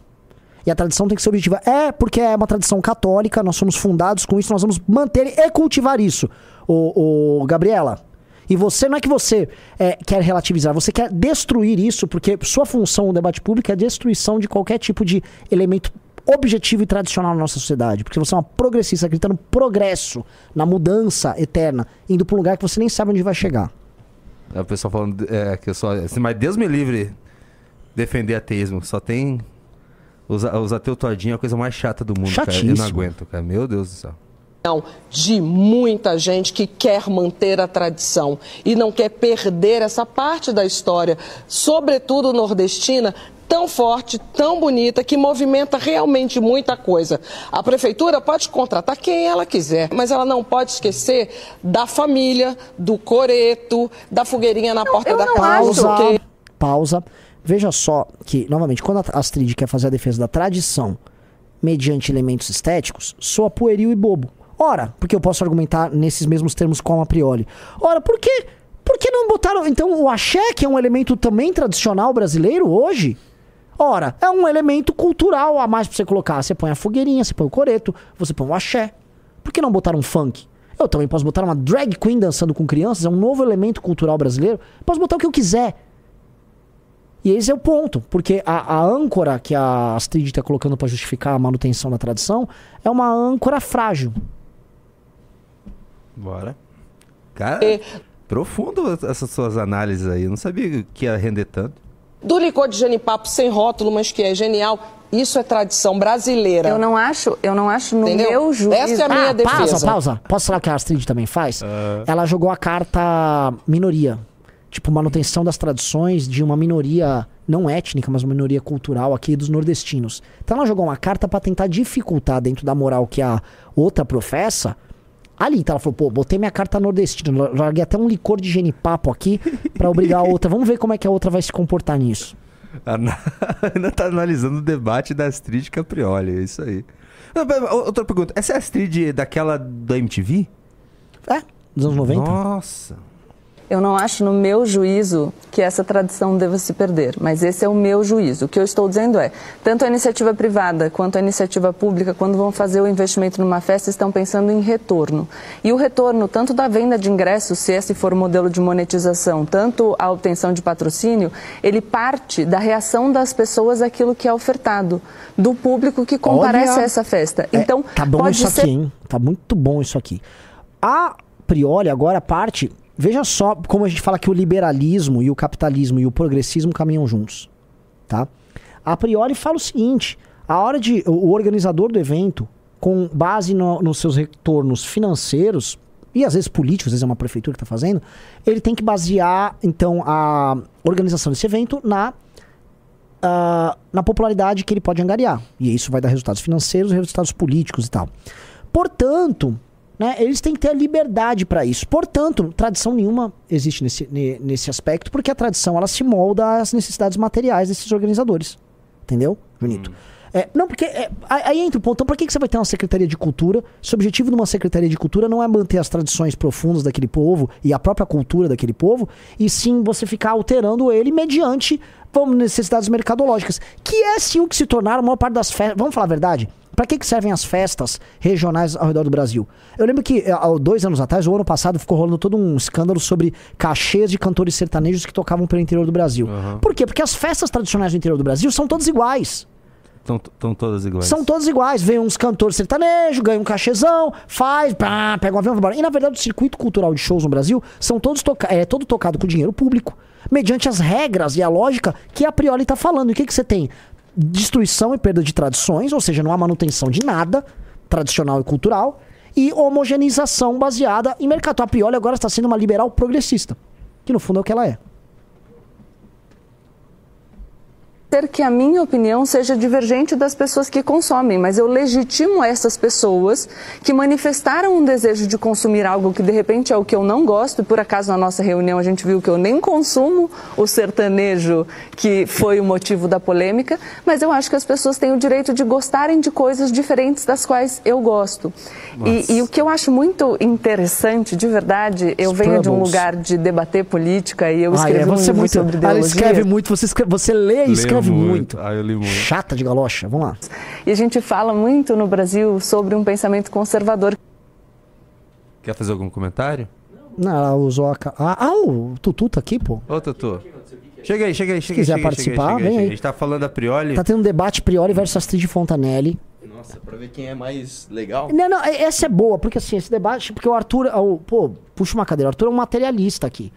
S3: E a tradição tem que ser objetiva. É porque é uma tradição católica, nós somos fundados com isso, nós vamos manter e cultivar isso. O, o Gabriela. E você, não é que você é, quer relativizar, você quer destruir isso, porque sua função no debate público é a destruição de qualquer tipo de elemento objetivo e tradicional na nossa sociedade. Porque você é uma progressista, acreditando no progresso, na mudança eterna, indo para um lugar que você nem sabe onde vai chegar.
S2: É o pessoal falando é, que eu só. assim, Mas Deus me livre defender ateísmo. Só tem. Os, os ateus todinho é a coisa mais chata do mundo, cara. Eu
S3: Chatíssimo.
S2: não aguento, cara. Meu Deus do céu.
S4: de muita gente que quer manter a tradição e não quer perder essa parte da história, sobretudo nordestina, tão forte, tão bonita, que movimenta realmente muita coisa. A prefeitura pode contratar quem ela quiser, mas ela não pode esquecer da família, do coreto, da fogueirinha na porta
S5: eu
S4: da
S5: não
S4: casa.
S5: acho.
S3: Pausa. Pausa. Veja só que, novamente, quando a Astrid quer fazer a defesa da tradição mediante elementos estéticos, soa pueril e bobo. Ora, porque eu posso argumentar nesses mesmos termos como a priori. Ora, por que, por que não botaram, então, o axé, que é um elemento também tradicional brasileiro hoje? Ora, é um elemento cultural a mais pra você colocar. Você põe a fogueirinha, você põe o coreto, você põe o axé. Por que não botaram um funk? Eu também posso botar uma drag queen dançando com crianças, é um novo elemento cultural brasileiro. Posso botar o que eu quiser. E esse é o ponto, porque a, a âncora que a Astrid está colocando para justificar a manutenção da tradição é uma âncora frágil.
S2: Bora. Cara,
S4: E-
S2: profundo essas suas análises aí. Eu não sabia que ia render tanto.
S4: Do licor de genipapo sem rótulo, mas que é genial, Isso é tradição brasileira.
S5: Eu não acho, eu não acho no Entendeu? meu juízo.
S4: Essa é a minha
S3: ah,
S4: defesa.
S3: Pausa, pausa. Posso falar que a Astrid também faz? Uh... Ela jogou a carta minoria. Tipo, manutenção das tradições de uma minoria não étnica, mas uma minoria cultural aqui dos nordestinos. Então ela jogou uma carta para tentar dificultar dentro da moral que a outra professa. Ali, então ela falou, pô, botei minha carta nordestina, larguei até um licor de genipapo aqui para obrigar a outra. Vamos ver como é que a outra vai se comportar nisso.
S2: Ainda (laughs) tá analisando o debate da Astrid Caprioli, é isso aí. Outra pergunta, essa é a Astrid daquela da MTV?
S3: É, dos anos 90.
S2: Nossa.
S5: Eu não acho, no meu juízo, que essa tradição deva se perder, mas esse é o meu juízo. O que eu estou dizendo é, tanto a iniciativa privada quanto a iniciativa pública, quando vão fazer o investimento numa festa, estão pensando em retorno. E o retorno, tanto da venda de ingressos, se esse for o modelo de monetização, tanto a obtenção de patrocínio, ele parte da reação das pessoas àquilo que é ofertado, do público que comparece Olha, a essa festa.
S3: É, então, tá bom isso ser... aqui, hein? Tá muito bom isso aqui. A priori, agora, parte Veja só como a gente fala que o liberalismo e o capitalismo e o progressismo caminham juntos, tá? A priori fala o seguinte, a hora de o organizador do evento, com base no, nos seus retornos financeiros e às vezes políticos, às vezes é uma prefeitura que está fazendo, ele tem que basear então a organização desse evento na uh, na popularidade que ele pode angariar. E isso vai dar resultados financeiros, resultados políticos e tal. Portanto, né? Eles têm que ter a liberdade para isso. Portanto, tradição nenhuma existe nesse, nesse aspecto, porque a tradição ela se molda às necessidades materiais desses organizadores. Entendeu, Junito? Hum. É, não, porque é, aí entra o ponto. Então, por que, que você vai ter uma Secretaria de Cultura? Se o objetivo de uma Secretaria de Cultura não é manter as tradições profundas daquele povo e a própria cultura daquele povo, e sim você ficar alterando ele mediante vamos, necessidades mercadológicas. Que é sim o que se tornaram a maior parte das festas. Vamos falar a verdade? Para que, que servem as festas regionais ao redor do Brasil? Eu lembro que há dois anos atrás, o ano passado, ficou rolando todo um escândalo sobre cachês de cantores sertanejos que tocavam pelo interior do Brasil. Uhum. Por quê? Porque as festas tradicionais do interior do Brasil são todas iguais.
S2: Estão todas iguais.
S3: São todas iguais. Vem uns cantores sertanejos, ganha um cachezão, faz, pá, pega um avião e vai embora. E na verdade, o circuito cultural de shows no Brasil são todos toca é todo tocado com dinheiro público, mediante as regras e a lógica que a priori está falando. E o que, que você tem? Destruição e perda de tradições, ou seja, não há manutenção de nada tradicional e cultural, e homogeneização baseada em mercado. A Prioli agora está sendo uma liberal progressista, que no fundo é o que ela é.
S5: Ser que a minha opinião seja divergente das pessoas que consomem, mas eu legitimo essas pessoas que manifestaram um desejo de consumir algo que de repente é o que eu não gosto, e por acaso na nossa reunião a gente viu que eu nem consumo o sertanejo que foi o motivo da polêmica, mas eu acho que as pessoas têm o direito de gostarem de coisas diferentes das quais eu gosto. E, e, o que eu acho muito interessante, de verdade, eu venho de um lugar de debater política e eu escrevi ah, é, você muito, sobre ideologia.
S3: Ela escreve muito, você, escreve, você lê e escreve escreve muito. Ah, eu li muito. Chata de galocha. Vamos lá.
S5: E a gente fala muito no Brasil sobre um pensamento conservador.
S2: Quer fazer algum comentário?
S3: Não, ela usou a. Ah, ah, o Tutu tá aqui, pô.
S2: Ô, Tutu. Chega aí, chega aí, chega aí.
S3: Se quiser
S2: chega,
S3: participar,
S2: chega,
S3: chega, vem aí.
S2: A gente tá falando da Prioli.
S3: Tá tendo um debate Prioli versus Astrid Fontanelli.
S1: Nossa, pra ver quem é mais legal.
S3: Não, não, essa é boa, porque assim, esse debate, porque o Arthur, o, pô, puxa uma cadeira, o Arthur é um materialista aqui.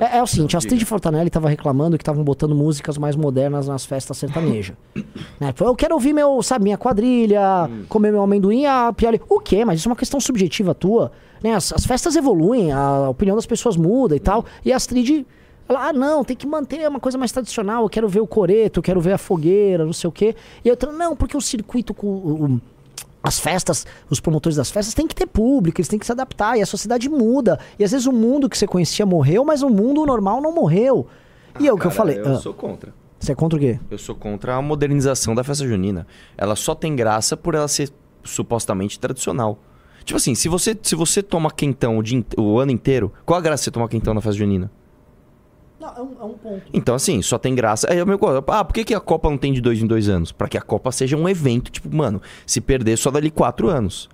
S3: É, é o seguinte, a Astrid Fortanelli estava reclamando que estavam botando músicas mais modernas nas festas sertanejas. (coughs) né? Eu quero ouvir meu, sabe, minha quadrilha, hum. comer meu amendoim, a Piali. O quê? Mas isso é uma questão subjetiva tua. Né? As, as festas evoluem, a opinião das pessoas muda e tal. Hum. E a Astrid ela, ah, não, tem que manter uma coisa mais tradicional. Eu quero ver o coreto, eu quero ver a fogueira, não sei o quê. E eu, não, porque o circuito com. O, as festas, os promotores das festas têm que ter público, eles têm que se adaptar, e a sociedade muda. E às vezes o mundo que você conhecia morreu, mas o mundo normal não morreu. E ah, é o que eu falei.
S1: Eu ah, sou contra.
S3: Você é contra o quê?
S1: Eu sou contra a modernização da festa junina. Ela só tem graça por ela ser supostamente tradicional. Tipo assim, se você, se você toma quentão o, dia, o ano inteiro, qual a graça de você tomar quentão na festa junina?
S3: Não, é um, é um ponto.
S1: Então, assim, só tem graça. É, meu, ah, por que, que a Copa não tem de dois em dois anos? Para que a Copa seja um evento, tipo, mano, se perder só dali quatro anos.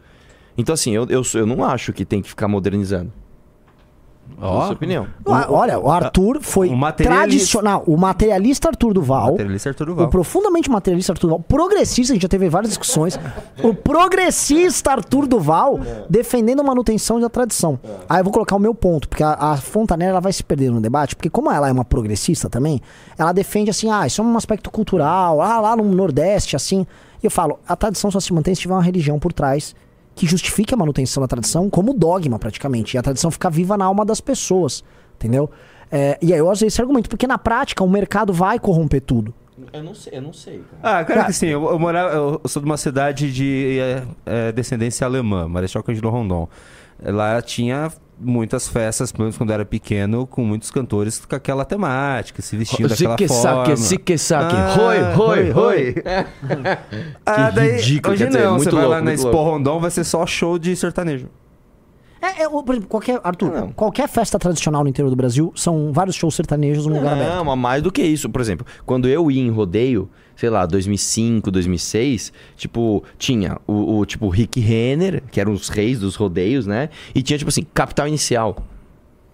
S1: Então, assim, eu, eu, eu não acho que tem que ficar modernizando. Oh. Sua opinião.
S3: Olha, o Arthur foi o tradicional. O materialista Arthur Duval. O
S2: materialista Arthur Duval.
S3: O profundamente materialista Arthur Duval. Progressista, a gente já teve várias discussões. o progressista Arthur Duval defendendo a manutenção da tradição. Aí eu vou colocar o meu ponto, porque a, a Fontanella ela vai se perder no debate, porque como ela é uma progressista também, ela defende assim, ah, isso é um aspecto cultural, ah, lá no Nordeste, assim. E eu falo, a tradição só se mantém se tiver uma religião por trás que justifique a manutenção da tradição como dogma, praticamente. E a tradição ficar viva na alma das pessoas, entendeu? É, e aí eu uso esse argumento, porque na prática o mercado vai corromper tudo.
S1: Eu não sei, eu não sei. Cara.
S2: Ah, cara, que sim. Eu, eu, morava, eu sou de uma cidade de é, é, descendência alemã, Marechal Cândido Rondon. Lá tinha muitas festas, pelo menos quando eu era pequeno, com muitos cantores com aquela temática, se vestindo daquela forma.
S1: Sique, saque, ah, roi, roi, roi. (laughs)
S2: ah, daí, ridículo. Hoje não, é você vai lá na Expo Rondon, vai ser só show de sertanejo.
S3: É, é, por exemplo, qualquer, Arthur, não. qualquer festa tradicional no interior do Brasil são vários shows sertanejos no lugar aberto.
S1: Não, mas mais do que isso. Por exemplo, quando eu ia em rodeio, sei lá, 2005, 2006, tipo, tinha o, o tipo Rick Renner, que eram os reis dos rodeios, né? E tinha, tipo assim, Capital Inicial.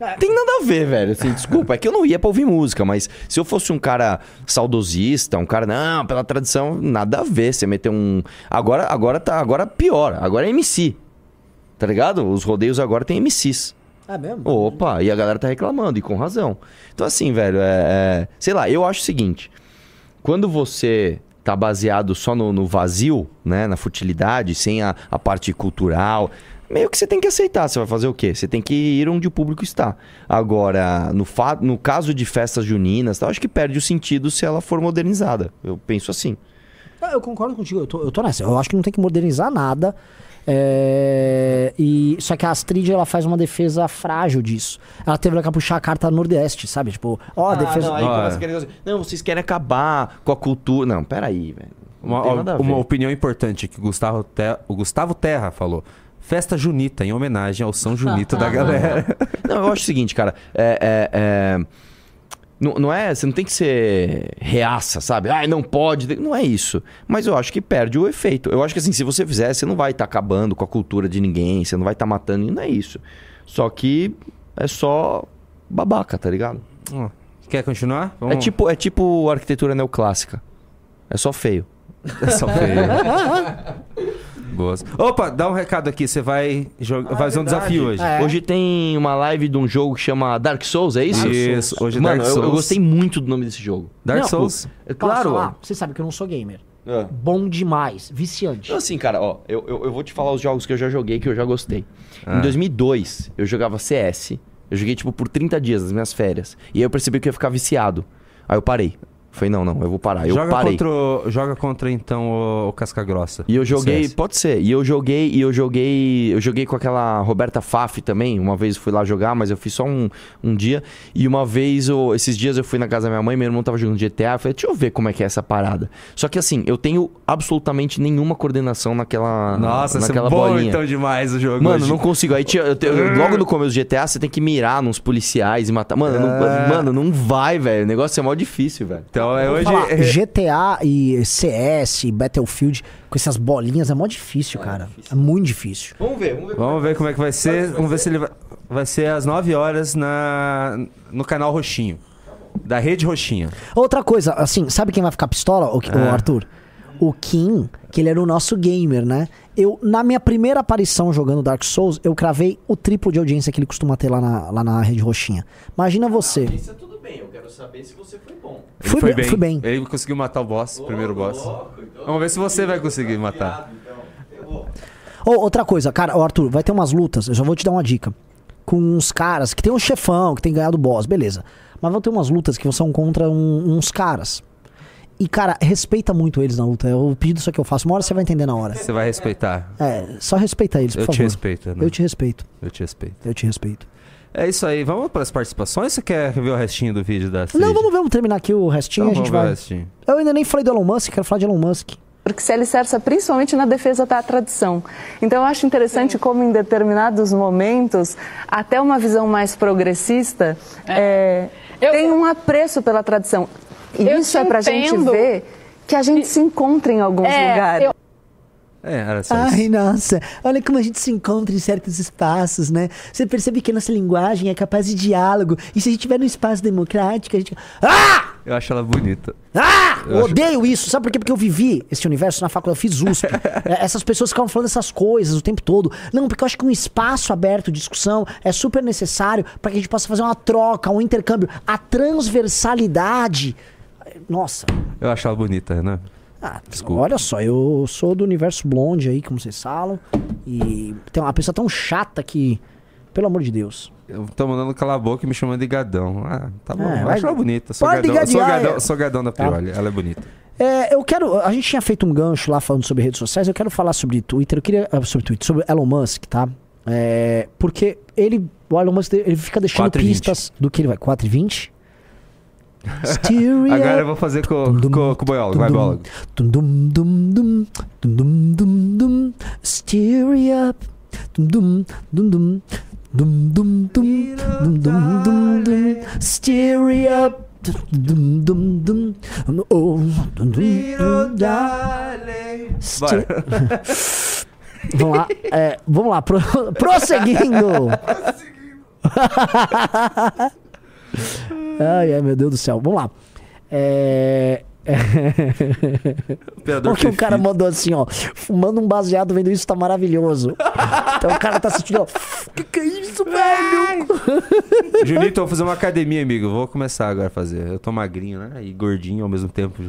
S1: É. Tem nada a ver, velho. Assim, desculpa, é que eu não ia pra ouvir música, mas se eu fosse um cara saudosista, um cara, não, pela tradição, nada a ver. Você meter um. Agora, agora tá. Agora pior. Agora é MC. Tá ligado? Os rodeios agora tem MCs.
S3: É mesmo?
S1: Opa, e a galera tá reclamando, e com razão. Então, assim, velho, é, é, sei lá, eu acho o seguinte: quando você tá baseado só no, no vazio, né, na futilidade, sem a, a, parte cultural, meio que você tem que aceitar. Você vai fazer o quê? Você tem que ir onde o público está. Agora, no, fa no caso de festas juninas, tá, acho que perde o sentido se ela for modernizada. Eu penso assim.
S3: Eu concordo contigo, eu tô, eu tô nessa. Eu acho que não tem que modernizar nada. É, e, só que a Astrid ela faz uma defesa frágil disso. Ela teve que puxar a carta Nordeste, sabe? Tipo, ó,
S1: ah,
S3: defesa.
S1: Não, aí ah, querem não, vocês querem acabar com a cultura. Não, peraí, velho.
S2: Uma, uma opinião importante que o Gustavo, Terra, o Gustavo Terra falou. Festa Junita, em homenagem ao São Junito da galera.
S1: Não, eu acho o seguinte, cara. É, é, é não, não é. Você não tem que ser reaça, sabe? Ah, não pode. Não é isso. Mas eu acho que perde o efeito. Eu acho que assim, se você fizer, você não vai estar tá acabando com a cultura de ninguém, você não vai estar tá matando, não é isso. Só que é só babaca, tá ligado?
S2: quer continuar?
S1: É Vamos... É tipo, é tipo arquitetura neoclássica. É só feio.
S2: É só feio. Boas. Opa, dá um recado aqui. Você vai ah, fazer um desafio hoje.
S1: É. Hoje tem uma live de um jogo que chama Dark Souls, é isso?
S2: Isso,
S1: hoje é Mano, Dark Souls. Eu, eu gostei muito do nome desse jogo.
S2: Dark não, Souls?
S3: É claro. Você sabe que eu não sou gamer. É. Bom demais, viciante.
S1: Então, assim, cara, ó, eu, eu, eu, vou te falar os jogos que eu já joguei, que eu já gostei. Ah. Em 2002, eu jogava CS. Eu joguei, tipo, por 30 dias nas minhas férias. E aí eu percebi que eu ia ficar viciado. Aí eu parei. Falei, não, não, eu vou parar. Eu
S2: joga
S1: parei.
S2: Contra o, joga contra, então, o, o Casca Grossa.
S1: E eu joguei, pode ser. E eu joguei, e eu joguei. Eu joguei com aquela Roberta Faf também. Uma vez fui lá jogar, mas eu fiz só um, um dia. E uma vez, eu, esses dias eu fui na casa da minha mãe, meu irmão tava jogando GTA. Eu falei, deixa eu ver como é que é essa parada. Só que assim, eu tenho absolutamente nenhuma coordenação naquela.
S2: Nossa, naquela é bom bolinha. então demais o jogo.
S1: Mano, hoje. não consigo. Aí eu, eu, (laughs) logo no começo do GTA, você tem que mirar nos policiais e matar. Mano, é... não, mano, não vai, velho. O negócio é mó difícil, velho.
S2: Então é hoje.
S3: GTA e CS, Battlefield, com essas bolinhas, é mó difícil, é, cara. É, difícil. é muito difícil.
S1: Vamos ver, vamos ver.
S2: Vamos ver como é que vai ser. Vamos ver se ele vai. Vai ser às 9 horas na, no canal Roxinho. Da rede Roxinha.
S3: Outra coisa, assim, sabe quem vai ficar pistola, o, o Arthur? O Kim, que ele era o nosso gamer, né? Eu, na minha primeira aparição jogando Dark Souls, eu cravei o triplo de audiência que ele costuma ter lá na, lá na rede roxinha. Imagina você.
S1: Isso é tudo quero saber se você foi bom.
S3: Fui foi bem, Fui bem.
S2: Ele conseguiu matar o boss, o primeiro boss. então, Vamos ver se você vai conseguir matar. Então.
S3: Oh, outra coisa, cara, Arthur, vai ter umas lutas, eu já vou te dar uma dica. Com uns caras que tem um chefão, que tem ganhado o boss, beleza. Mas vão ter umas lutas que são contra um, uns caras. E, cara, respeita muito eles na luta. É o pedido só que eu faço. Uma hora você vai entender na hora.
S2: Você vai respeitar.
S3: É, só respeita eles, por
S2: eu
S3: favor.
S2: Te respeito, né?
S3: Eu te respeito.
S2: Eu te respeito.
S3: Eu te respeito.
S2: É isso aí. Vamos para as participações? Você quer ver o restinho do vídeo da
S3: Não, vamos, vamos terminar aqui o restinho. Então, a gente vai. Restinho. Eu ainda nem falei do Elon Musk, quero falar de Elon Musk
S5: porque se alicerça principalmente na defesa da tradição. Então eu acho interessante Sim. como em determinados momentos, até uma visão mais progressista é. É, eu, tem um apreço pela tradição. E isso é para a gente ver que a gente se encontra em alguns é, lugares. Eu...
S2: É, era só
S3: Ai,
S2: isso.
S3: nossa, olha como a gente se encontra em certos espaços, né? Você percebe que a nossa linguagem é capaz de diálogo. E se a gente estiver num espaço democrático, a gente. Ah!
S2: Eu acho ela bonita.
S3: Ah!
S2: Eu
S3: Eu
S2: acho-
S3: odeio isso. Sabe por quê? Porque eu vivi esse universo na faculdade, eu fiz USP. (laughs) É, Essas pessoas ficavam falando essas coisas o tempo todo. Não, porque eu acho que um espaço aberto de discussão é super necessário para que a gente possa fazer uma troca, um intercâmbio. A transversalidade. Nossa,
S2: Eu acho ela bonita, né?
S3: Ah,
S2: Desculpa.
S3: olha só, eu sou do universo blonde aí, como vocês falam. E tem uma pessoa tão chata que. Pelo amor de Deus.
S2: Eu tô mandando calar a boca e me chamando de gadão. Ah, tá bom.
S3: É,
S2: eu
S3: vai-
S2: acho ela bonita. Sou
S3: Pode
S2: gadão, sou, gadão, sou gadão da
S3: Tá.
S2: Prioli. Ela é bonita.
S3: É, eu quero. A gente tinha feito um gancho lá falando sobre redes sociais. Eu quero falar sobre Twitter. Eu queria. ah, Sobre Twitter, sobre Elon Musk, tá? É, porque ele. O Elon Musk ele fica deixando
S2: 4 20.
S3: pistas do que ele vai. 4 e 20? Steer
S2: Agora eu vou fazer com,
S3: Dum, dum,
S2: com, com o boiólogo. Vai,
S3: dum,
S2: boiólogo.
S3: Dum, dum, dum, dum, dum, dum, dum, dum. Steer up. Dum, dum, dum, dum. Dum, dum, dum. Dum, dum, dum, dum. Steer up. Dum, dum, dum. Oh, dum, dum, dum,
S2: Bora. (laughs)
S3: Vamos lá, é, vamos lá, pro- (laughs) prosseguindo. (laughs) ai, ai, meu Deus do céu. Vamos lá. É. (laughs) Porque o cara mandou assim, ó, fumando um baseado, vendo isso tá maravilhoso. Então o cara tá assistindo, ó, (laughs) que que é isso, velho? (laughs)
S2: Junito, eu vou fazer uma academia, amigo. Vou começar agora a fazer. Eu tô magrinho, né? E gordinho ao mesmo tempo.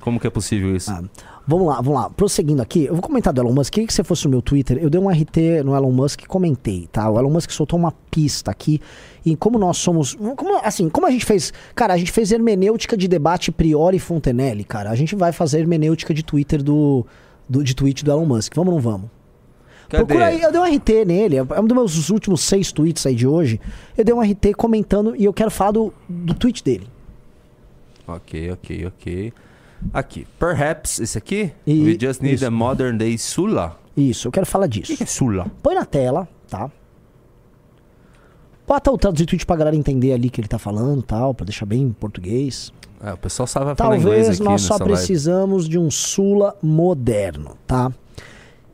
S2: Como que é possível isso?
S3: Ah, vamos lá, vamos lá. Prosseguindo aqui, eu vou comentar do Elon Musk. Queria que você fosse no meu Twitter. Eu dei um RT no Elon Musk e comentei, tá? O Elon Musk soltou uma pista aqui em como nós somos. Como, assim, como a gente fez. Cara, a gente fez hermenêutica de debate Priori e Fontenelle, cara. A gente vai fazer hermenêutica de Twitter do. do de tweet do Elon Musk. Vamos ou não vamos?
S2: Cadê?
S3: Procura aí, eu dei um RT nele, é um dos meus últimos seis tweets aí de hoje. Eu dei um RT comentando e eu quero falar do, do tweet dele.
S2: Ok, ok, ok. Aqui. Perhaps, esse aqui?
S3: E-
S2: We just need
S3: isso.
S2: a modern day Sula.
S3: Isso, eu quero falar
S2: O que
S3: disso.
S2: é Sula?
S3: Põe na tela, tá? Bota o traduzir tweet pra galera entender ali que ele tá falando tal, pra deixar bem em português.
S2: É, o pessoal sabe falar inglês
S3: Talvez
S2: aqui
S3: nós só
S2: live.
S3: precisamos de um Sula moderno, tá?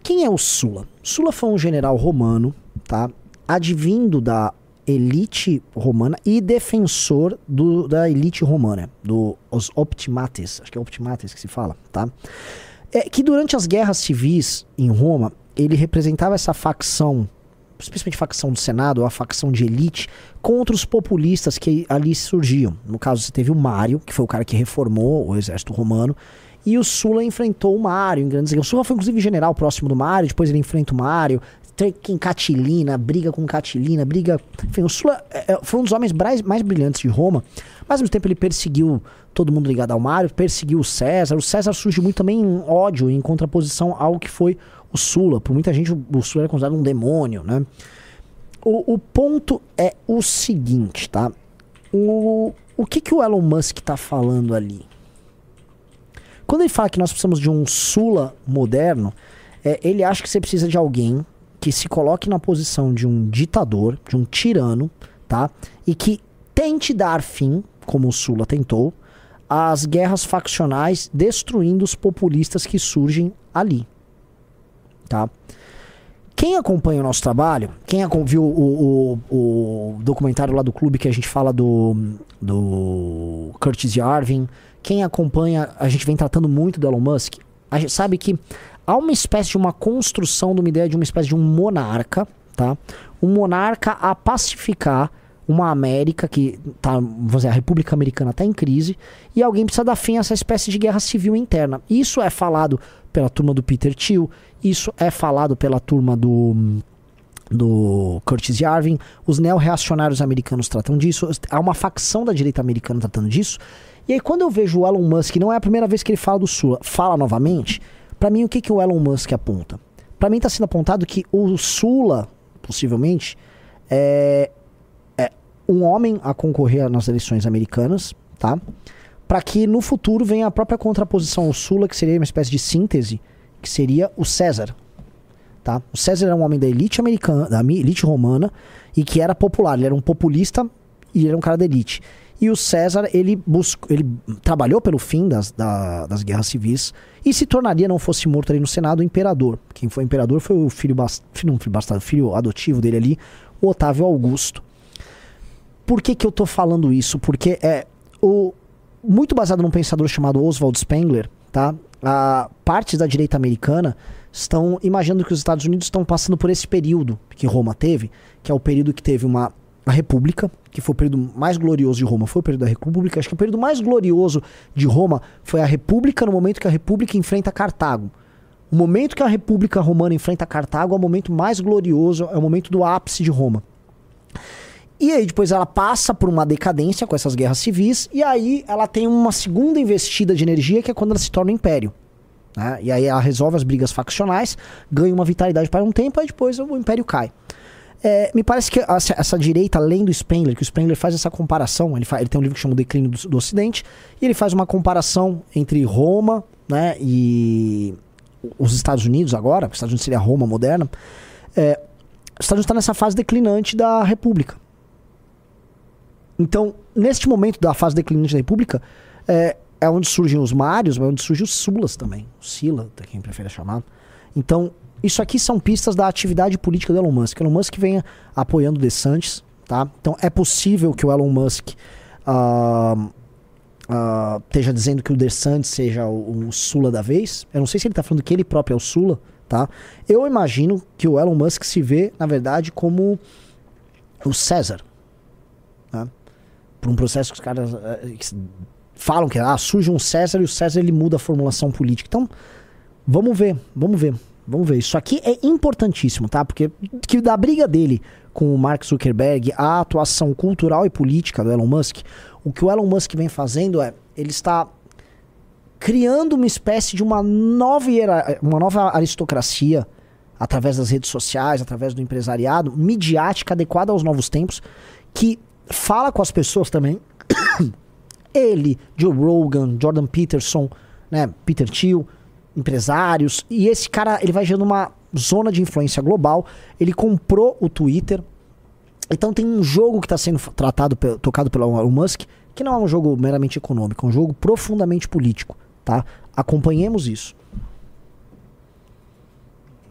S3: Quem é o Sula? Sula foi um general romano, tá? Advindo da elite romana e defensor do, da elite romana, dos optimates, acho que é optimates que se fala, tá? É que durante as guerras civis em Roma, ele representava essa facção, especialmente a facção do Senado, ou a facção de elite, contra os populistas que ali surgiam. No caso, você teve o Mário, que foi o cara que reformou o exército romano, e o Sula enfrentou o Mário em grandes guerras. O Sula foi inclusive general próximo do Mário, depois ele enfrenta o Mário, quem Catilina, briga com Catilina, briga. Enfim, o Sula é, é, foi um dos homens mais, brilhantes de Roma, mas ao mesmo tempo ele perseguiu todo mundo ligado ao Mário, perseguiu o César. O César surge muito também em ódio, em contraposição ao que foi o Sula. Por muita gente, o, Sula era considerado um demônio, né? O, o ponto é o seguinte, tá? O, o que, que o Elon Musk tá falando ali? Quando ele fala que nós precisamos de um Sula moderno, é, ele acha que você precisa de alguém que se coloque na posição de um ditador, de um tirano, tá? E que tente dar fim, como o Sula tentou, às guerras faccionais, destruindo os populistas que surgem ali, tá? Quem acompanha o nosso trabalho, quem viu o, o- o documentário lá do clube que a gente fala do, do Curtis Yarvin, quem acompanha, a gente vem tratando muito do Elon Musk, a gente sabe que há uma espécie de uma construção de uma ideia de uma espécie de um monarca, tá? Um monarca a pacificar uma América que tá, vamos dizer, a República Americana está em crise e alguém precisa dar fim a essa espécie de guerra civil interna. Isso é falado pela turma do Peter Thiel, isso é falado pela turma do do Curtis Yarvin, os neo-reacionários americanos tratam disso, há uma facção da direita americana tratando disso. E aí quando eu vejo o Elon Musk, não é a primeira vez que ele fala do Sula, fala novamente, para mim o que que o Elon Musk aponta? Para mim está sendo apontado que o Sula, possivelmente, é, é um homem a concorrer nas eleições americanas, tá? Para que no futuro venha a própria contraposição ao Sula, que seria uma espécie de síntese, que seria o César, tá? O César era um homem da elite americana, da elite romana, e que era popular. Ele era um populista e ele era um cara da elite. E o César, ele, buscou, ele trabalhou pelo fim das, da, das guerras civis e se tornaria, não fosse morto ali no Senado, imperador. Quem foi imperador foi o filho, filho, filho, bastardo, filho adotivo dele ali, o Otávio Augusto. Por que, que eu tô falando isso? Porque é o, muito baseado num pensador chamado Oswald Spengler, tá? A, partes da direita americana estão imaginando que os Estados Unidos estão passando por esse período que Roma teve, que é o período que teve uma a República, que foi o período mais glorioso de Roma, foi o período da República. Acho que o período mais glorioso de Roma foi a República no momento que a República enfrenta Cartago. O momento que a República Romana enfrenta Cartago é o momento mais glorioso, é o momento do ápice de Roma. E aí depois ela passa por uma decadência com essas guerras civis, e aí ela tem uma segunda investida de energia, que é quando ela se torna império. Né? E aí ela resolve as brigas faccionais, ganha uma vitalidade para um tempo, aí depois o império cai. É, me parece que essa, essa, direita, além do Spengler, que o Spengler faz essa comparação, ele, faz, ele tem um livro que chama O Declínio do, do, Ocidente, e ele faz uma comparação entre Roma né, e os Estados Unidos agora, os Estados Unidos seria Roma moderna, é, os Estados Unidos está nessa fase declinante da República. Então, neste momento da fase declinante da República, é, é onde surgem os Mários, mas é onde surgem os Sulas também, o Sila, quem prefere chamar. Então, isso aqui são pistas da atividade política do Elon Musk. Elon Musk vem apoiando o DeSantis, tá? Então é possível que o Elon Musk uh, uh, esteja dizendo que o DeSantis seja o, o, Sula da vez. Eu não sei se ele está falando que ele próprio é o Sula, tá? Eu imagino que o Elon Musk se vê, na verdade, como o César, tá? Por um processo que os caras uh, que falam que ah, surge um César e o César ele muda a formulação política. Então, vamos ver, vamos ver. Vamos ver. Isso aqui é importantíssimo, tá? Porque que da briga dele com o Mark Zuckerberg, a atuação cultural e política do Elon Musk, o que o Elon Musk vem fazendo é, ele está criando uma espécie de uma nova, uma nova aristocracia através das redes sociais, através do empresariado, midiática adequada aos novos tempos, que fala com as pessoas também. (coughs) ele, Joe Rogan, Jordan Peterson, né, Peter Thiel, empresários. E esse cara, ele vai gerando uma zona de influência global. Ele comprou o Twitter. Então tem um jogo que está sendo tratado, tocado pelo Elon Musk, que não é um jogo meramente econômico, é um jogo profundamente político, tá? Acompanhemos isso.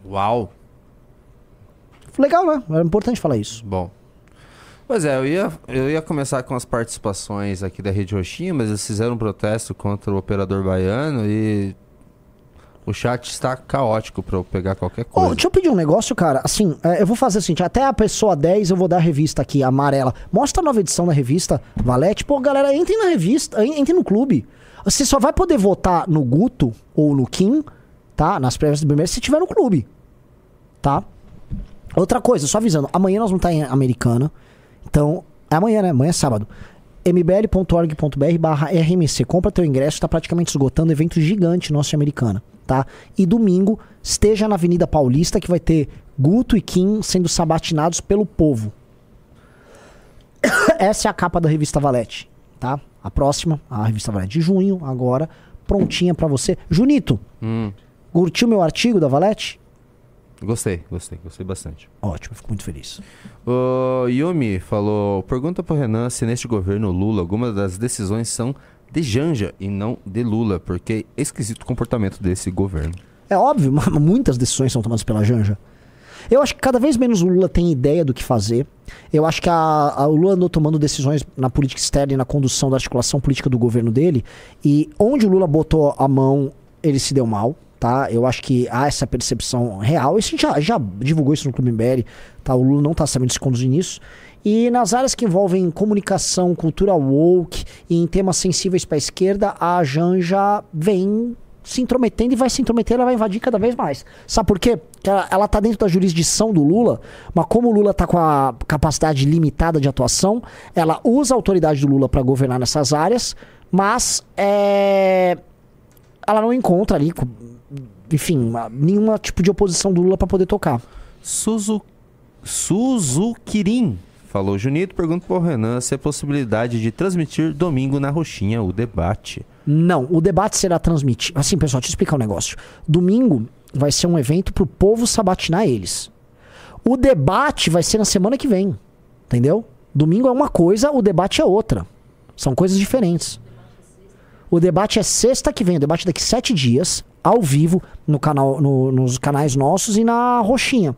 S2: Uau!
S3: Legal, né? É importante falar isso.
S2: Bom. Pois é, eu ia, eu ia começar com as participações aqui da Rede Roxinha, mas eles fizeram um protesto contra o operador baiano e o chat está caótico para eu pegar qualquer coisa. Oh,
S3: deixa eu pedir um negócio, cara. Assim, é, eu vou fazer assim, até a pessoa 10 eu vou dar a revista aqui, amarela. Mostra a nova edição da revista, Valete. Pô, galera, entre na revista, entre no clube. Você só vai poder votar no Guto ou no Kim, tá? Nas prévias do primeiro, se tiver no clube. Tá? Outra coisa, só avisando, amanhã nós vamos estar em Americana. Então, é amanhã, né? Amanhã é sábado mbl.org.br barra RMC. Compra teu ingresso, está praticamente esgotando, evento gigante nosso americana tá? E domingo esteja na Avenida Paulista que vai ter Guto e Kim sendo sabatinados pelo povo. (coughs) Essa é a capa da revista Valete, tá? A próxima, a revista Valete de junho, agora prontinha para você. Junito, hum. curtiu meu artigo da Valete?
S2: Gostei, gostei, gostei bastante.
S3: Ótimo, fico muito feliz.
S2: O Yumi falou: pergunta pro Renan se neste governo Lula algumas das decisões são de Janja e não de Lula, porque é esquisito o comportamento desse governo.
S3: É óbvio, (laughs) muitas decisões são tomadas pela Janja. Eu acho que cada vez menos o Lula tem ideia do que fazer. Eu acho que a, a, o Lula andou tomando decisões na política externa e na condução da articulação política do governo dele. E onde o Lula botou a mão, ele se deu mal. Tá? Eu acho que há essa percepção real. Isso já, já divulgou isso no Clube MBL. Tá? O Lula não está sabendo se conduzir nisso. E nas áreas que envolvem comunicação, cultura woke e em temas sensíveis para a esquerda, a Janja vem se intrometendo e vai se intrometer, ela vai invadir cada vez mais. Sabe por quê? Ela, ela tá dentro da jurisdição do Lula, mas como o Lula tá com a capacidade limitada de atuação, ela usa a autoridade do Lula para governar nessas áreas, mas é, ela não encontra ali, enfim, nenhum tipo de oposição do Lula para poder tocar.
S2: Suzu Suzukirin Falou Junito, pergunta pro Renan se é possibilidade de transmitir domingo na Roxinha o debate.
S3: Não, o debate será transmitido. Assim, pessoal, deixa eu explicar um negócio. Domingo vai ser um evento pro povo sabatinar eles. O debate vai ser na semana que vem. Entendeu? Domingo é uma coisa, o debate é outra. São coisas diferentes. O debate é sexta que vem, o debate é daqui sete dias, ao vivo, no canal, no, nos canais nossos e na Roxinha.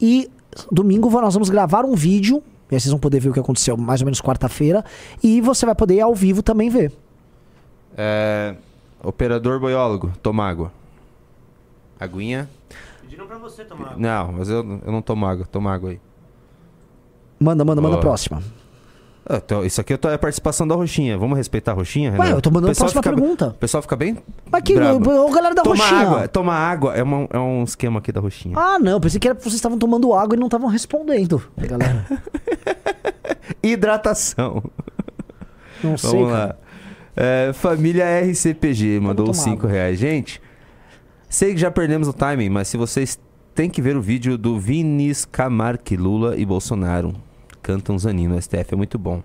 S3: E domingo nós vamos gravar um vídeo, e aí vocês vão poder ver o que aconteceu mais ou menos quarta-feira, e você vai poder ao vivo também ver.
S2: É, operador boiólogo, toma água. Aguinha.
S6: Pediram pra você tomar água.
S2: Não, mas eu, eu não tomo água, toma água aí.
S3: Manda, manda, manda a próxima.
S2: Ah, então, isso aqui tô- é a participação da Roxinha. Vamos respeitar a Roxinha,
S3: Ué,
S2: Renan?
S3: eu tô mandando a próxima
S2: fica-
S3: pergunta.
S2: O pessoal fica bem
S3: Mas que, ô, galera da
S2: Toma
S3: Roxinha.
S2: água, toma água. É, uma- é um esquema aqui da Roxinha.
S3: Ah, não, pensei que era vocês estavam tomando água e não estavam respondendo, galera. (laughs)
S2: Hidratação.
S3: Não sei,
S2: Vamos
S3: cara.
S2: lá. É, família RCPG mandou
S3: tomar
S2: 5
S3: água.
S2: reais. Gente, sei que já perdemos o timing, mas se vocês têm que ver o vídeo do Vinis Camarque, Lula e Bolsonaro cantam Zanin no STF, é muito bom.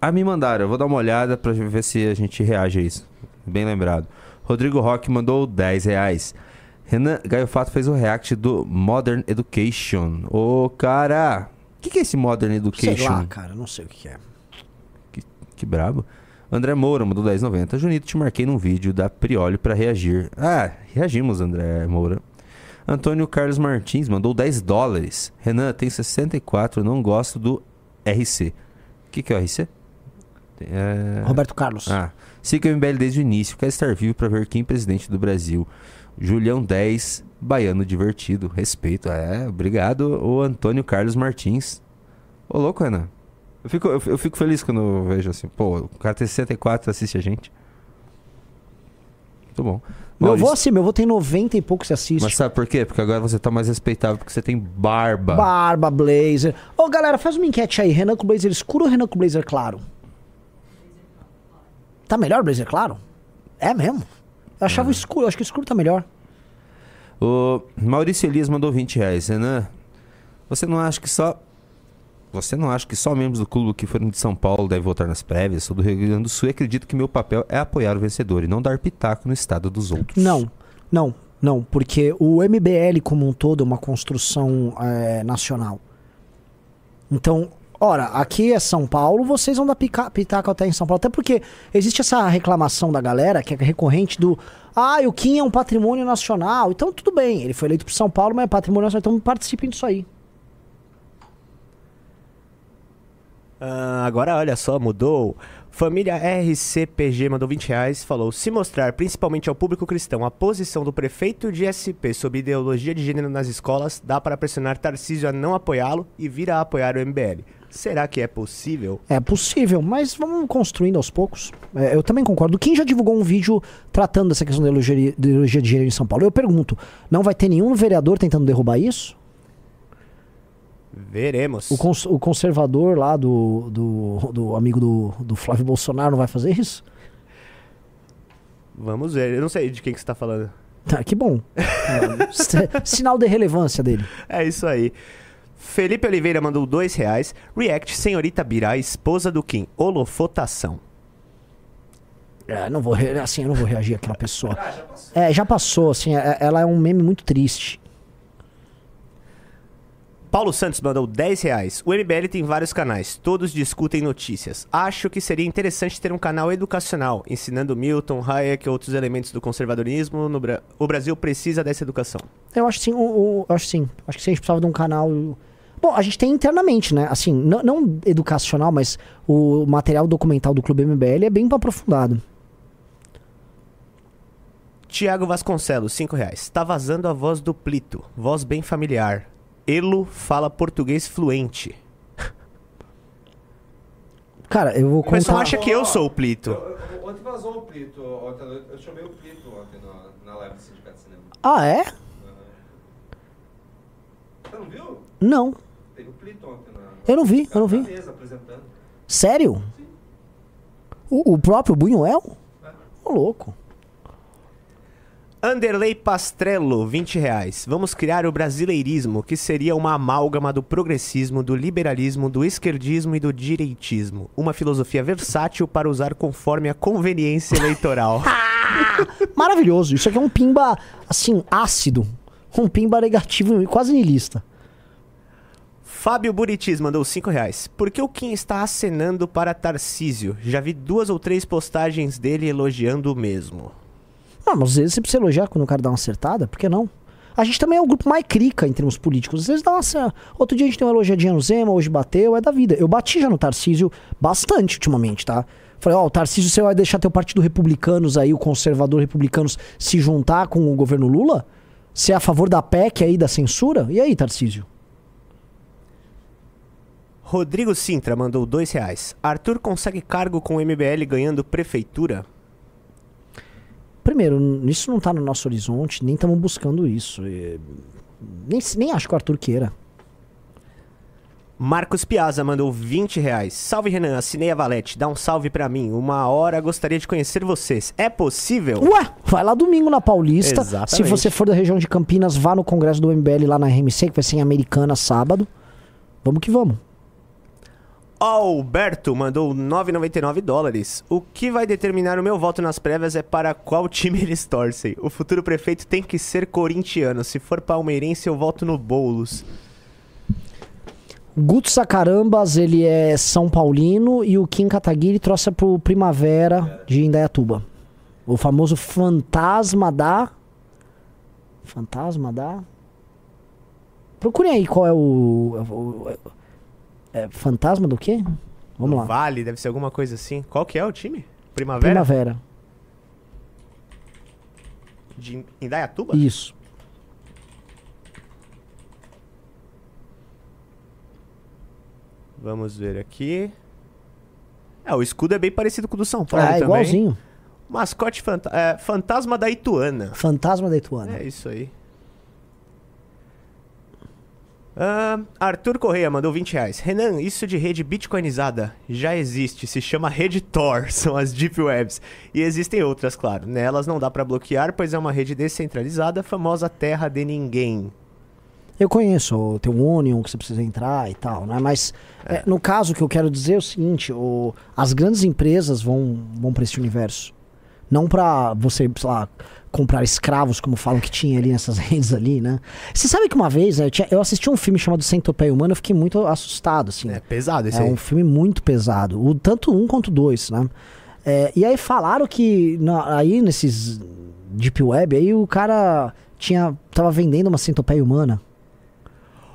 S2: Ah, me mandaram, eu vou dar uma olhada pra ver se a gente reage a isso. Bem lembrado. Rodrigo Roque mandou 10 reais. Renan Gaiofato fez o react do Modern Education. Ô, cara! O que, que é esse Modern Education?
S3: Sei lá, cara, não sei o que que é.
S2: Que brabo. André Moura mandou 10,90. Junito, te marquei num vídeo da Prioli pra reagir. Ah, reagimos, André Moura. Antônio Carlos Martins mandou 10 dólares. Renan, tem 64, não gosto do RC. O que, que é o RC? É...
S3: Roberto Carlos.
S2: Ah, siga o MBL desde o início. Quero estar vivo pra ver quem é presidente do Brasil. Julião 10, baiano divertido. Respeito. É, obrigado, o Antônio Carlos Martins. Ô, louco, Renan. Eu fico, eu, eu fico feliz quando eu vejo assim, pô, o cara tem 64 assiste a gente. Muito bom.
S3: Meu avô, assim, meu avô tem 90 e pouco se assiste.
S2: Mas sabe por quê? Porque agora você tá mais respeitável porque você tem barba.
S3: Barba, blazer. Ô, galera, faz uma enquete aí. Renan com blazer escuro ou Renan com blazer claro? Tá melhor o blazer claro? É mesmo? Eu achava o escuro, eu acho que o escuro tá melhor.
S2: O Maurício Elias mandou 20 reais. Renan, você não acha que só. Você não acha que só membros do clube que foram de São Paulo devem votar nas prévias? Sou do Rio Grande do Sul e acredito que meu papel é apoiar o vencedor e não dar pitaco no estado dos outros.
S3: Não, não, não, porque o MBL como um todo é uma construção é, nacional. Então, ora, aqui é São Paulo, vocês vão dar pitaco até em São Paulo. Até porque existe essa reclamação da galera, que é recorrente do. Ah, o Kim é um patrimônio nacional. Então, tudo bem, ele foi eleito por São Paulo, mas é patrimônio nacional, então participem disso aí.
S6: Ah, agora olha só, mudou. Família RCPG mandou 20 reais falou: se mostrar principalmente ao público cristão a posição do prefeito de SP sobre ideologia de gênero nas escolas, dá para pressionar Tarcísio a não apoiá-lo e vir a apoiar o MBL. Será que é possível?
S3: É possível, mas vamos construindo aos poucos. É, eu também concordo. Quem já divulgou um vídeo tratando dessa questão da ideologia, de ideologia de gênero em São Paulo? Eu pergunto, não vai ter nenhum vereador tentando derrubar isso?
S6: Veremos.
S3: O, cons- o conservador lá do, do, do amigo do, do Flávio Bolsonaro não vai fazer isso?
S6: Vamos ver. Eu não sei de quem que você tá falando.
S3: Ah, que bom. (laughs) Sinal de relevância dele.
S6: É isso aí. Felipe Oliveira mandou dois reais. React Senhorita Birá, esposa do Kim. Holofotação.
S3: É, não vou re- assim, eu não vou reagir àquela pessoa. É, já passou, assim, é- ela é um meme muito triste.
S6: Paulo Santos mandou 10 reais. O MBL tem vários canais, todos discutem notícias. Acho que seria interessante ter um canal educacional, ensinando Milton, Hayek e outros elementos do conservadorismo. No Bra- o Brasil precisa dessa educação.
S3: Eu acho sim, o, o- eu acho sim. Acho que sim, a gente precisava de um canal. Bom, a gente tem internamente, né? Assim, não, não educacional, mas o material documental do Clube MBL é bem aprofundado.
S6: Tiago Vasconcelos, 5 reais. Tá vazando a voz do Plito, voz bem familiar. Elo fala português fluente.
S3: Cara, eu vou
S6: O pessoal
S3: contar.
S6: acha que eu sou o Plito.
S2: Ontem vazou o Plito. Ontem, eu chamei o Plito ontem na, live do Sindicato de Cinema.
S3: Ah, é?
S2: Você não viu?
S3: Não.
S2: Teve o Plito ontem na,
S3: Eu não vi, eu não vi.
S2: mesa apresentando.
S3: Sério? O, o próprio Buñuel? Ô, louco.
S6: Anderley Pastrello, 20 reais. Vamos criar o brasileirismo, que seria uma amálgama do progressismo, do liberalismo, do esquerdismo e do direitismo. Uma filosofia versátil para usar conforme a conveniência eleitoral. (laughs)
S3: Maravilhoso. Isso aqui é um pimba, assim, ácido. Um pimba negativo, quase niilista.
S6: Fábio Buritis mandou 5 reais. Por que o Kim está acenando para Tarcísio? Já vi duas ou três postagens dele elogiando o mesmo.
S3: Ah, mas às vezes você precisa elogiar quando o cara dá uma acertada, por que não? A gente também é o grupo mais crica em termos políticos. Às vezes dá uma. Outro dia a gente deu uma elogiadinha no Zema, hoje bateu, é da vida. Eu bati já no Tarcísio bastante ultimamente, tá? Falei, ó, oh, Tarcísio, você vai deixar teu partido republicanos aí, o conservador republicanos, se juntar com o governo Lula? Você é a favor da PEC aí, da censura? E aí, Tarcísio?
S6: Rodrigo Sintra mandou dois reais. Arthur consegue cargo com o MBL ganhando prefeitura?
S3: Primeiro, isso não está no nosso horizonte, nem estamos buscando isso. Nem, nem acho que o Arthur queira.
S6: Marcos Piazza mandou 20 reais. Salve Renan, assinei a Valete. Dá um salve para mim. Uma hora gostaria de conhecer vocês. É possível?
S3: Ué, vai lá domingo na Paulista.
S6: Exatamente.
S3: Se você for da região de Campinas, vá no congresso do MBL lá na RMC, que vai ser em Americana sábado. Vamos que vamos.
S6: Alberto mandou 9,99 dólares. O que vai determinar o meu voto nas prévias é para qual time (laughs) eles torcem. O futuro prefeito tem que ser corintiano. Se for palmeirense, eu voto no Boulos.
S3: Guto Sacarambas, ele é São Paulino e o Kim Kataguiri trouxe pro Primavera de Indaiatuba. O famoso fantasma da. Fantasma da. Procurem aí qual é o. É, fantasma do quê? Vamos
S6: no
S3: lá.
S6: Vale, deve ser alguma coisa assim. Qual que é o time? Primavera?
S3: Primavera.
S6: De Indaiatuba?
S3: Isso.
S6: Vamos ver aqui. É, o escudo é bem parecido com o do São Paulo
S3: é,
S6: também.
S3: igualzinho.
S6: Mascote fanta é, Fantasma da Ituana.
S3: Fantasma da Ituana.
S6: É isso aí. Uh, Arthur Correia mandou 20 reais. Renan, isso de rede bitcoinizada já existe. Se chama rede Tor, (laughs) são as Deep Webs. E existem outras, claro. Nelas não dá para bloquear, pois é uma rede descentralizada, famosa terra de ninguém.
S3: Eu conheço, tem um Onion que você precisa entrar e tal, né? Mas é. É, no caso que eu quero dizer é o seguinte, o, as grandes empresas vão, vão para esse universo. Não para você, sei lá, comprar escravos, como falam que tinha ali nessas (laughs) redes ali, né? Você sabe que uma vez eu, tinha, eu assisti um filme chamado Centopeia Humana, eu fiquei muito assustado, assim.
S6: É pesado esse
S3: é
S6: aí.
S3: É um filme muito pesado, o, tanto um quanto dois, né? É, e aí falaram que na, aí nesses Deep Web, aí o cara tinha, tava vendendo uma centopeia humana.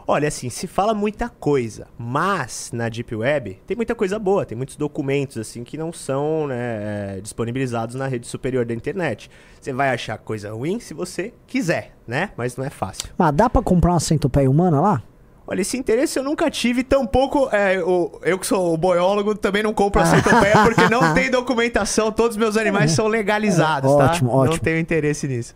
S6: Olha, assim, se fala muita coisa, mas na Deep Web tem muita coisa boa, tem muitos documentos, assim, que não são né, disponibilizados na rede superior da internet. Você vai achar coisa ruim se você quiser, né? Mas não é fácil.
S3: Mas dá para comprar uma centopeia humana lá?
S6: Olha, esse interesse eu nunca tive, tampouco é, o, eu que sou o boiólogo também não compro a centopeia porque não (laughs) tem documentação, todos os meus animais são legalizados,
S3: é,
S6: tá?
S3: Ótimo, ótimo.
S6: Não tenho interesse nisso.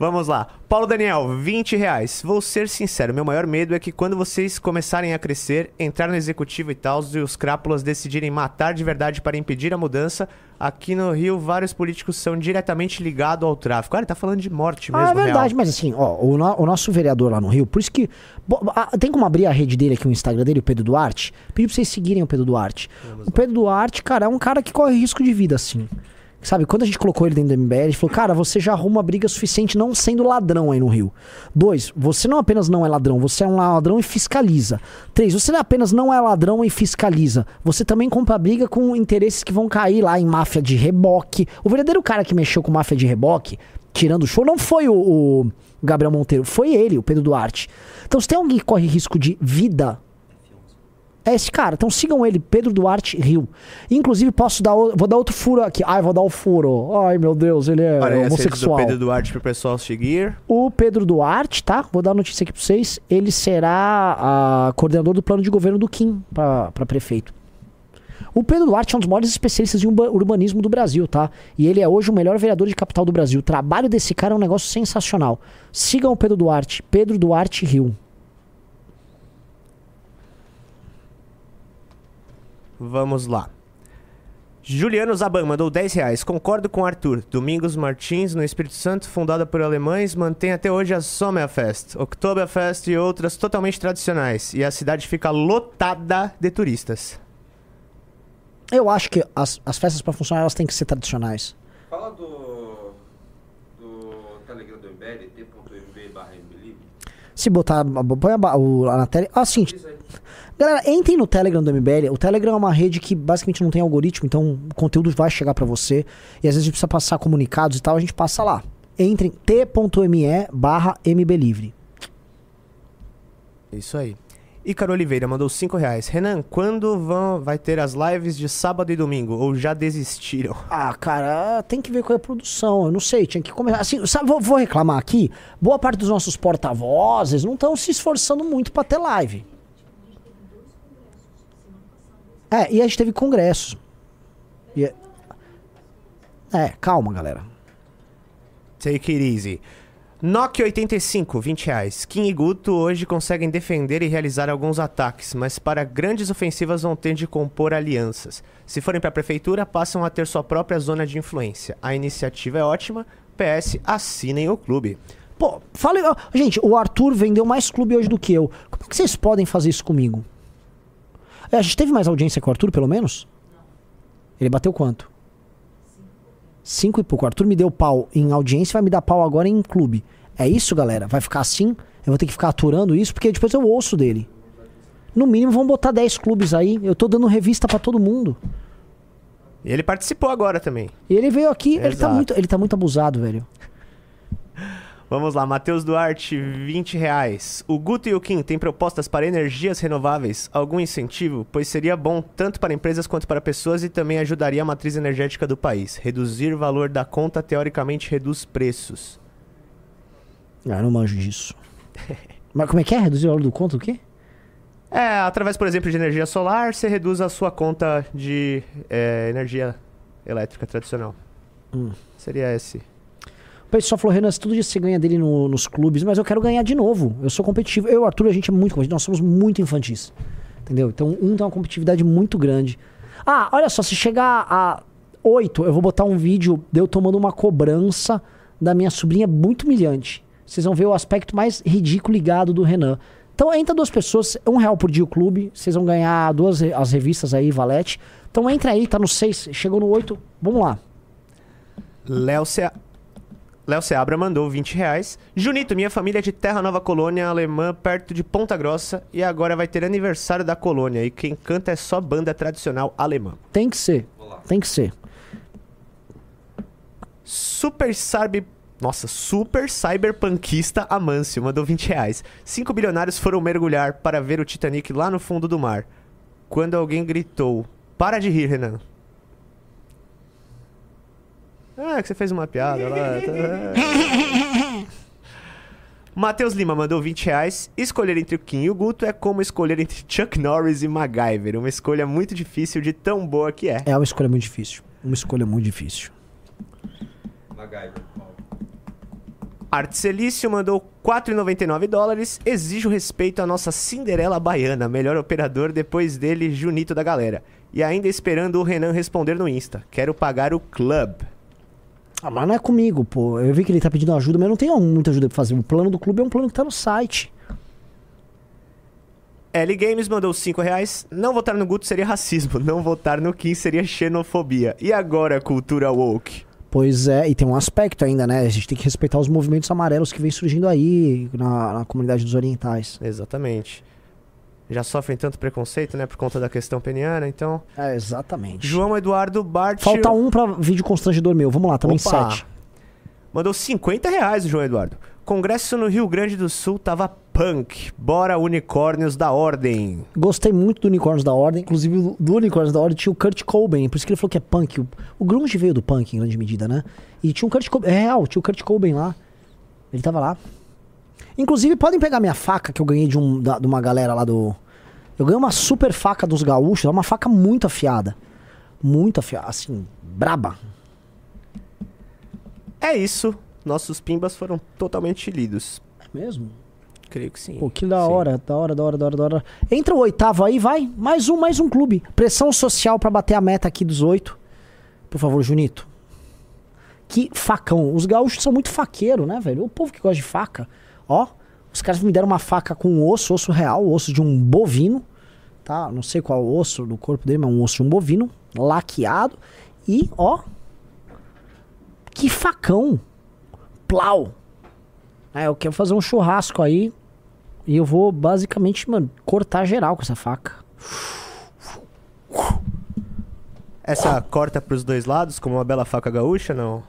S6: Vamos lá. Paulo Daniel, 20 reais. Vou ser sincero, meu maior medo é que quando vocês começarem a crescer, entrar no executivo e tal, e os crápulas decidirem matar de verdade para impedir a mudança, aqui no Rio vários políticos são diretamente ligados ao tráfico. Ah, ele tá falando de morte mesmo,
S3: Ah, é verdade,
S6: real.
S3: mas assim, ó, o, no, o, nosso vereador lá no Rio, por isso que... tem como abrir a rede dele aqui, o Instagram dele, o Pedro Duarte? Pedi pra vocês seguirem o Pedro Duarte. Vamos o Pedro lá. Duarte, cara, é um cara que corre risco de vida, assim. Sabe, quando a gente colocou ele dentro do MBL, ele falou, cara, você já arruma briga suficiente não sendo ladrão aí no Rio. Dois, você não apenas não é ladrão, você é um ladrão e fiscaliza. Três, você não apenas não é ladrão e fiscaliza, você também compra briga com interesses que vão cair lá em máfia de reboque. O verdadeiro cara que mexeu com máfia de reboque, tirando o show, não foi o, o Gabriel Monteiro, foi ele, o Pedro Duarte. Então, se tem alguém que corre risco de vida é esse cara. Então sigam ele, Pedro Duarte Rio. Inclusive, posso dar. Vou dar outro furo aqui. Ai, vou dar o um furo. Ai, meu Deus, ele é
S6: Olha,
S3: homossexual.
S6: do Pedro Duarte pro pessoal seguir.
S3: O Pedro Duarte, tá? Vou dar a notícia aqui pra vocês. Ele será a coordenador do plano de governo do Kim para prefeito. O Pedro Duarte é um dos maiores especialistas em urbanismo do Brasil, tá? E ele é hoje o melhor vereador de capital do Brasil. O trabalho desse cara é um negócio sensacional. Sigam o Pedro Duarte, Pedro Duarte Rio.
S6: Vamos lá. Juliano Zaban mandou 10 reais. Concordo com Arthur. Domingos Martins, no Espírito Santo, fundada por alemães, mantém até hoje a Sommerfest, Oktoberfest e outras totalmente tradicionais. E a cidade fica lotada de turistas.
S3: Eu acho que as, as festas para funcionar elas têm que ser tradicionais.
S2: Fala do, do Telegram do MBL, t.mb barra
S3: Se botar. Põe a, o, na tela. Assim. Galera, entrem no Telegram do MBL. O Telegram é uma rede que basicamente não tem algoritmo, então o conteúdo vai chegar para você. E às vezes a gente precisa passar comunicados e tal, a gente passa lá. Entrem t.me barra mblivre.
S6: Isso aí. Ícaro Oliveira mandou 5 reais. Renan, quando vão, vai ter as lives de sábado e domingo? Ou já desistiram? (laughs)
S3: Ah, cara, tem que ver com a produção. Eu não sei, tinha que começar. Assim, sabe, vou, vou reclamar aqui. Boa parte dos nossos porta-vozes não estão se esforçando muito para ter live. É, e a gente teve congressos. E... É, é, calma, galera.
S6: Take it easy. Nokia 85, 20 reais. Kim e Guto hoje conseguem defender e realizar alguns ataques, mas para grandes ofensivas vão ter de compor alianças. Se forem para a prefeitura, passam a ter sua própria zona de influência. A iniciativa é ótima. PS, assinem o clube.
S3: Pô, fale. Gente, o Arthur vendeu mais clube hoje do que eu. Como é que vocês podem fazer isso comigo? É, a gente teve mais audiência com o Arthur, pelo menos? Ele bateu quanto? Cinco e pouco. O Arthur me deu pau em audiência vai me dar pau agora em clube. É isso, galera? Vai ficar assim? Eu vou ter que ficar aturando isso, porque depois eu ouço dele. No mínimo, vão botar 10 clubes aí. Eu tô dando revista para todo mundo.
S6: E ele participou agora também.
S3: E ele veio aqui, ele tá, muito, ele tá muito abusado, velho.
S6: Vamos lá, Matheus Duarte, 20 reais. O Guto e o Kim têm propostas para energias renováveis? Algum incentivo? Pois seria bom tanto para empresas quanto para pessoas e também ajudaria a matriz energética do país. Reduzir o valor da conta teoricamente reduz preços.
S3: Ah, não manjo disso. (laughs) Mas como é que é? Reduzir o valor do conta o quê?
S6: É, através, por exemplo, de energia solar, você reduz a sua conta de é, energia elétrica tradicional. Hum. Seria esse
S3: o pessoal falou, Renan, todo dia você ganha dele no, nos clubes, mas eu quero ganhar de novo. Eu sou competitivo. Eu Arthur, a gente é muito competitivo. Nós somos muito infantis. Entendeu? Então, um tem uma competitividade muito grande. Ah, olha só, se chegar a 8, eu vou botar um vídeo de eu tomando uma cobrança da minha sobrinha muito humilhante. Vocês vão ver o aspecto mais ridículo ligado do Renan. Então entra duas pessoas, um real por dia o clube, vocês vão ganhar duas as revistas aí, Valete. Então entra aí, tá no 6, chegou no 8, vamos lá.
S6: Léo, Léo Seabra mandou 20 reais. Junito, minha família é de Terra Nova Colônia Alemã, perto de Ponta Grossa, e agora vai ter aniversário da colônia. E quem canta é só banda tradicional alemã.
S3: Tem que ser. Tem que ser.
S6: Super Sarbi. Nossa, super cyberpunkista Amâncio mandou 20 reais. Cinco bilionários foram mergulhar para ver o Titanic lá no fundo do mar. Quando alguém gritou: Para de rir, Renan. Ah, que você fez uma piada lá. (laughs) Matheus Lima mandou 20 reais. Escolher entre o Kim e o Guto é como escolher entre Chuck Norris e MacGyver. Uma escolha muito difícil de tão boa que é.
S3: É uma escolha muito difícil. Uma escolha muito difícil. MacGyver.
S6: Artcelício mandou 4,99 dólares. Exijo respeito à nossa Cinderela Baiana, melhor operador depois dele, Junito da galera. E ainda esperando o Renan responder no Insta. Quero pagar o club.
S3: Ah, mas não é comigo, pô. Eu vi que ele tá pedindo ajuda, mas eu não tenho muita ajuda pra fazer. O plano do clube é um plano que tá no site.
S6: L Games mandou 5 reais. Não votar no Guto seria racismo. Não votar no Kim seria xenofobia. E agora, cultura woke?
S3: Pois é, e tem um aspecto ainda, né? A gente tem que respeitar os movimentos amarelos que vem surgindo aí na, na comunidade dos orientais.
S6: Exatamente já sofrem tanto preconceito, né? Por conta da questão peniana, então.
S3: É, exatamente.
S6: João Eduardo Bart.
S3: Falta um pra vídeo constrangedor meu. Vamos lá, também Opa. sete.
S6: Mandou 50 reais o João Eduardo. Congresso no Rio Grande do Sul tava punk. Bora, unicórnios da ordem.
S3: Gostei muito do Unicórnios da Ordem. Inclusive, do Unicórnios da Ordem tinha o Kurt Cobain. Por isso que ele falou que é punk. O, o grunge veio do punk, em grande medida, né? E tinha um Kurt Cobain. É real, tinha o Kurt Cobain lá. Ele tava lá. Inclusive, podem pegar minha faca que eu ganhei de, um, da, de uma galera lá do. Eu ganhei uma super faca dos gaúchos, é uma faca muito afiada. Muito afiada, assim, braba.
S6: É isso. Nossos pimbas foram totalmente lidos.
S3: É mesmo?
S6: Creio que sim.
S3: Pô, que da hora, sim. da hora, da hora, da hora, da hora. Entra o oitavo aí, vai. Mais um, mais um clube. Pressão social para bater a meta aqui dos oito. Por favor, Junito. Que facão. Os gaúchos são muito faqueiro, né, velho? O povo que gosta de faca. Ó, os caras me deram uma faca com osso, osso real, osso de um bovino, tá? Não sei qual osso do corpo dele, mas um osso de um bovino, laqueado. E, ó, que facão. Plau. É, eu quero fazer um churrasco aí. E eu vou basicamente, mano, cortar geral com essa faca.
S6: Essa corta pros dois lados, como uma bela faca gaúcha, não?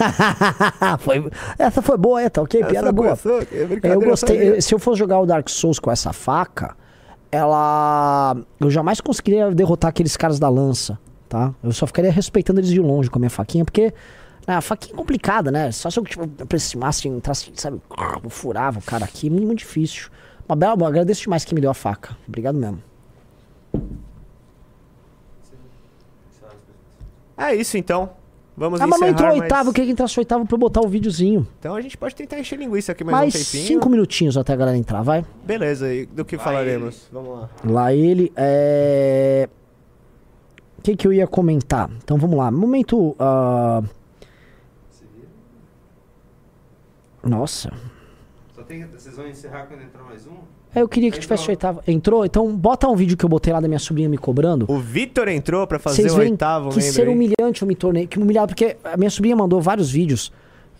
S6: (laughs)
S3: foi, essa foi boa, é, tá ok?
S6: Essa
S3: Piada boa.
S6: é
S3: Eu gostei. eu- Se eu fosse jogar o Dark Souls com essa faca, ela. Eu jamais conseguiria derrotar aqueles caras da lança, tá? Eu só ficaria respeitando eles de longe com a minha faquinha, porque. né, a faquinha é complicada, né? Só se eu tipo, aproximasse, entrasse, sabe? Eu furava o cara aqui, muito, muito difícil. Uma bela, eu agradeço demais que me deu a faca. Obrigado mesmo.
S6: É isso então. Vamos
S3: Ah, mas não entrou
S6: mais-
S3: oitavo, queria que entrasse oitavo pra eu botar o videozinho.
S6: Então a gente pode tentar encher linguiça aqui mais,
S3: Mais
S6: um tempinho.
S3: cinco minutinhos até a galera entrar, vai.
S6: Beleza, e do que falaremos? Vamos lá.
S3: Lá ele é. O que, que eu ia comentar? Então vamos lá. Momento. ah, Nossa.
S2: Só tem, vocês vão encerrar quando entrar mais um?
S3: É, eu queria que tivesse oitavo. Entrou? Então bota um vídeo que eu botei lá da minha sobrinha me cobrando.
S6: O Vitor entrou pra fazer
S3: Vocês
S6: o oitavo
S3: que ser
S6: aí.
S3: humilhante eu me tornei. Que humilhado, porque a minha sobrinha mandou vários vídeos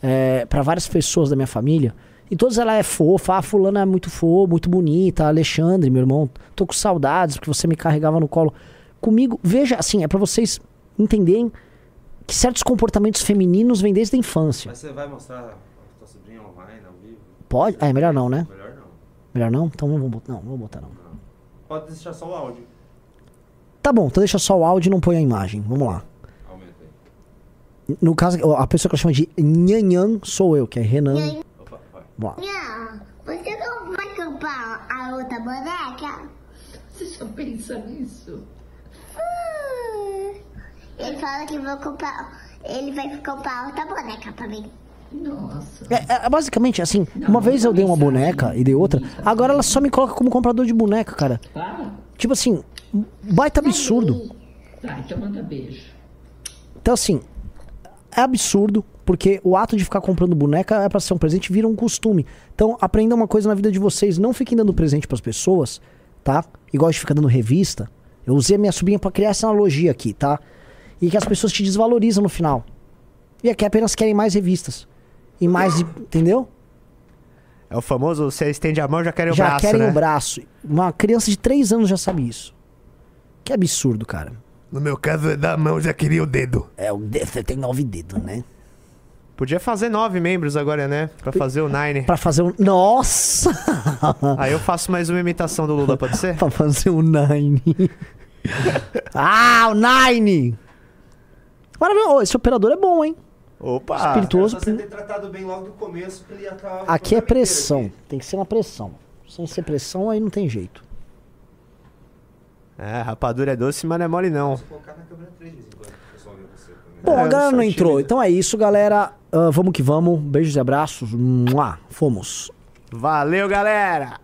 S3: é, para várias pessoas da minha família. E todas ela é fofa. Ah, fulana é muito fofa, muito bonita. Alexandre, meu irmão, tô com saudades porque você me carregava no colo. Comigo, veja, assim, é para vocês entenderem que certos comportamentos femininos vêm desde a infância.
S2: Mas você vai mostrar a tua sobrinha online, ao vivo?
S3: Pode? Ah, é melhor não, né?
S2: Melhor.
S3: Melhor não? Então não vou botar, não, não vou botar não.
S2: Pode deixar só o áudio.
S3: Tá bom, então deixa só o áudio e não põe a imagem. Vamos lá. No caso, a pessoa que eu chamo de Nhanhan sou eu, que é Renan.
S2: Opa, vai.
S3: Vamos lá.
S7: Não, você não vai comprar a outra boneca?
S8: Você só pensa nisso?
S7: Hum, Ele fala que vou comprar. Ele vai comprar outra boneca pra mim.
S8: Nossa.
S3: É, é, basicamente, assim, uma vez eu dei uma boneca e dei outra, agora ela só me coloca como comprador de boneca, cara.
S8: Para.
S3: Tipo assim, baita absurdo.
S8: Tá, então manda beijo.
S3: Então, assim, é absurdo, porque o ato de ficar comprando boneca é pra ser um presente, vira um costume. Então, aprenda uma coisa na vida de vocês: não fiquem dando presente pras pessoas, tá? Igual de ficar dando revista. Eu usei a minha sobrinha pra criar essa analogia aqui, tá? E que as pessoas te desvalorizam no final. E aqui apenas querem mais revistas. E mais, de- entendeu?
S6: É o famoso, você estende a mão já querem o
S3: já
S6: braço,
S3: querem
S6: né?
S3: o braço. Uma criança de 3 anos já sabe isso. Que absurdo, cara.
S6: No meu caso, é da mão já queria o dedo.
S3: É, o de- você tem nove dedos, né?
S6: Podia fazer nove membros agora, né? Pra fazer o Nine.
S3: Pra fazer um. Nossa! (laughs)
S6: Aí eu faço mais uma imitação do Lula, pode ser? (laughs)
S3: pra fazer um Nine. (laughs) ah, o Nine! Maravilhoso. Esse operador é bom, hein?
S6: Opa!
S3: Espirituoso.
S2: Você ter tratado bem logo do começo ele ia acabar o
S3: Aqui é pressão.
S2: aqui.
S3: Tem que ser na pressão. Sem ser pressão, aí não tem jeito.
S6: É, rapadura é doce, mas não é mole não.
S2: Vou colocar na câmera 3 de vez em quando, o pessoal ver você também.
S3: Bom,
S6: É,
S3: a galera não entrou.
S6: tímido.
S3: Então é isso, galera. Ah, vamos que vamos. Beijos e abraços. Mua. Fomos.
S6: Valeu, galera!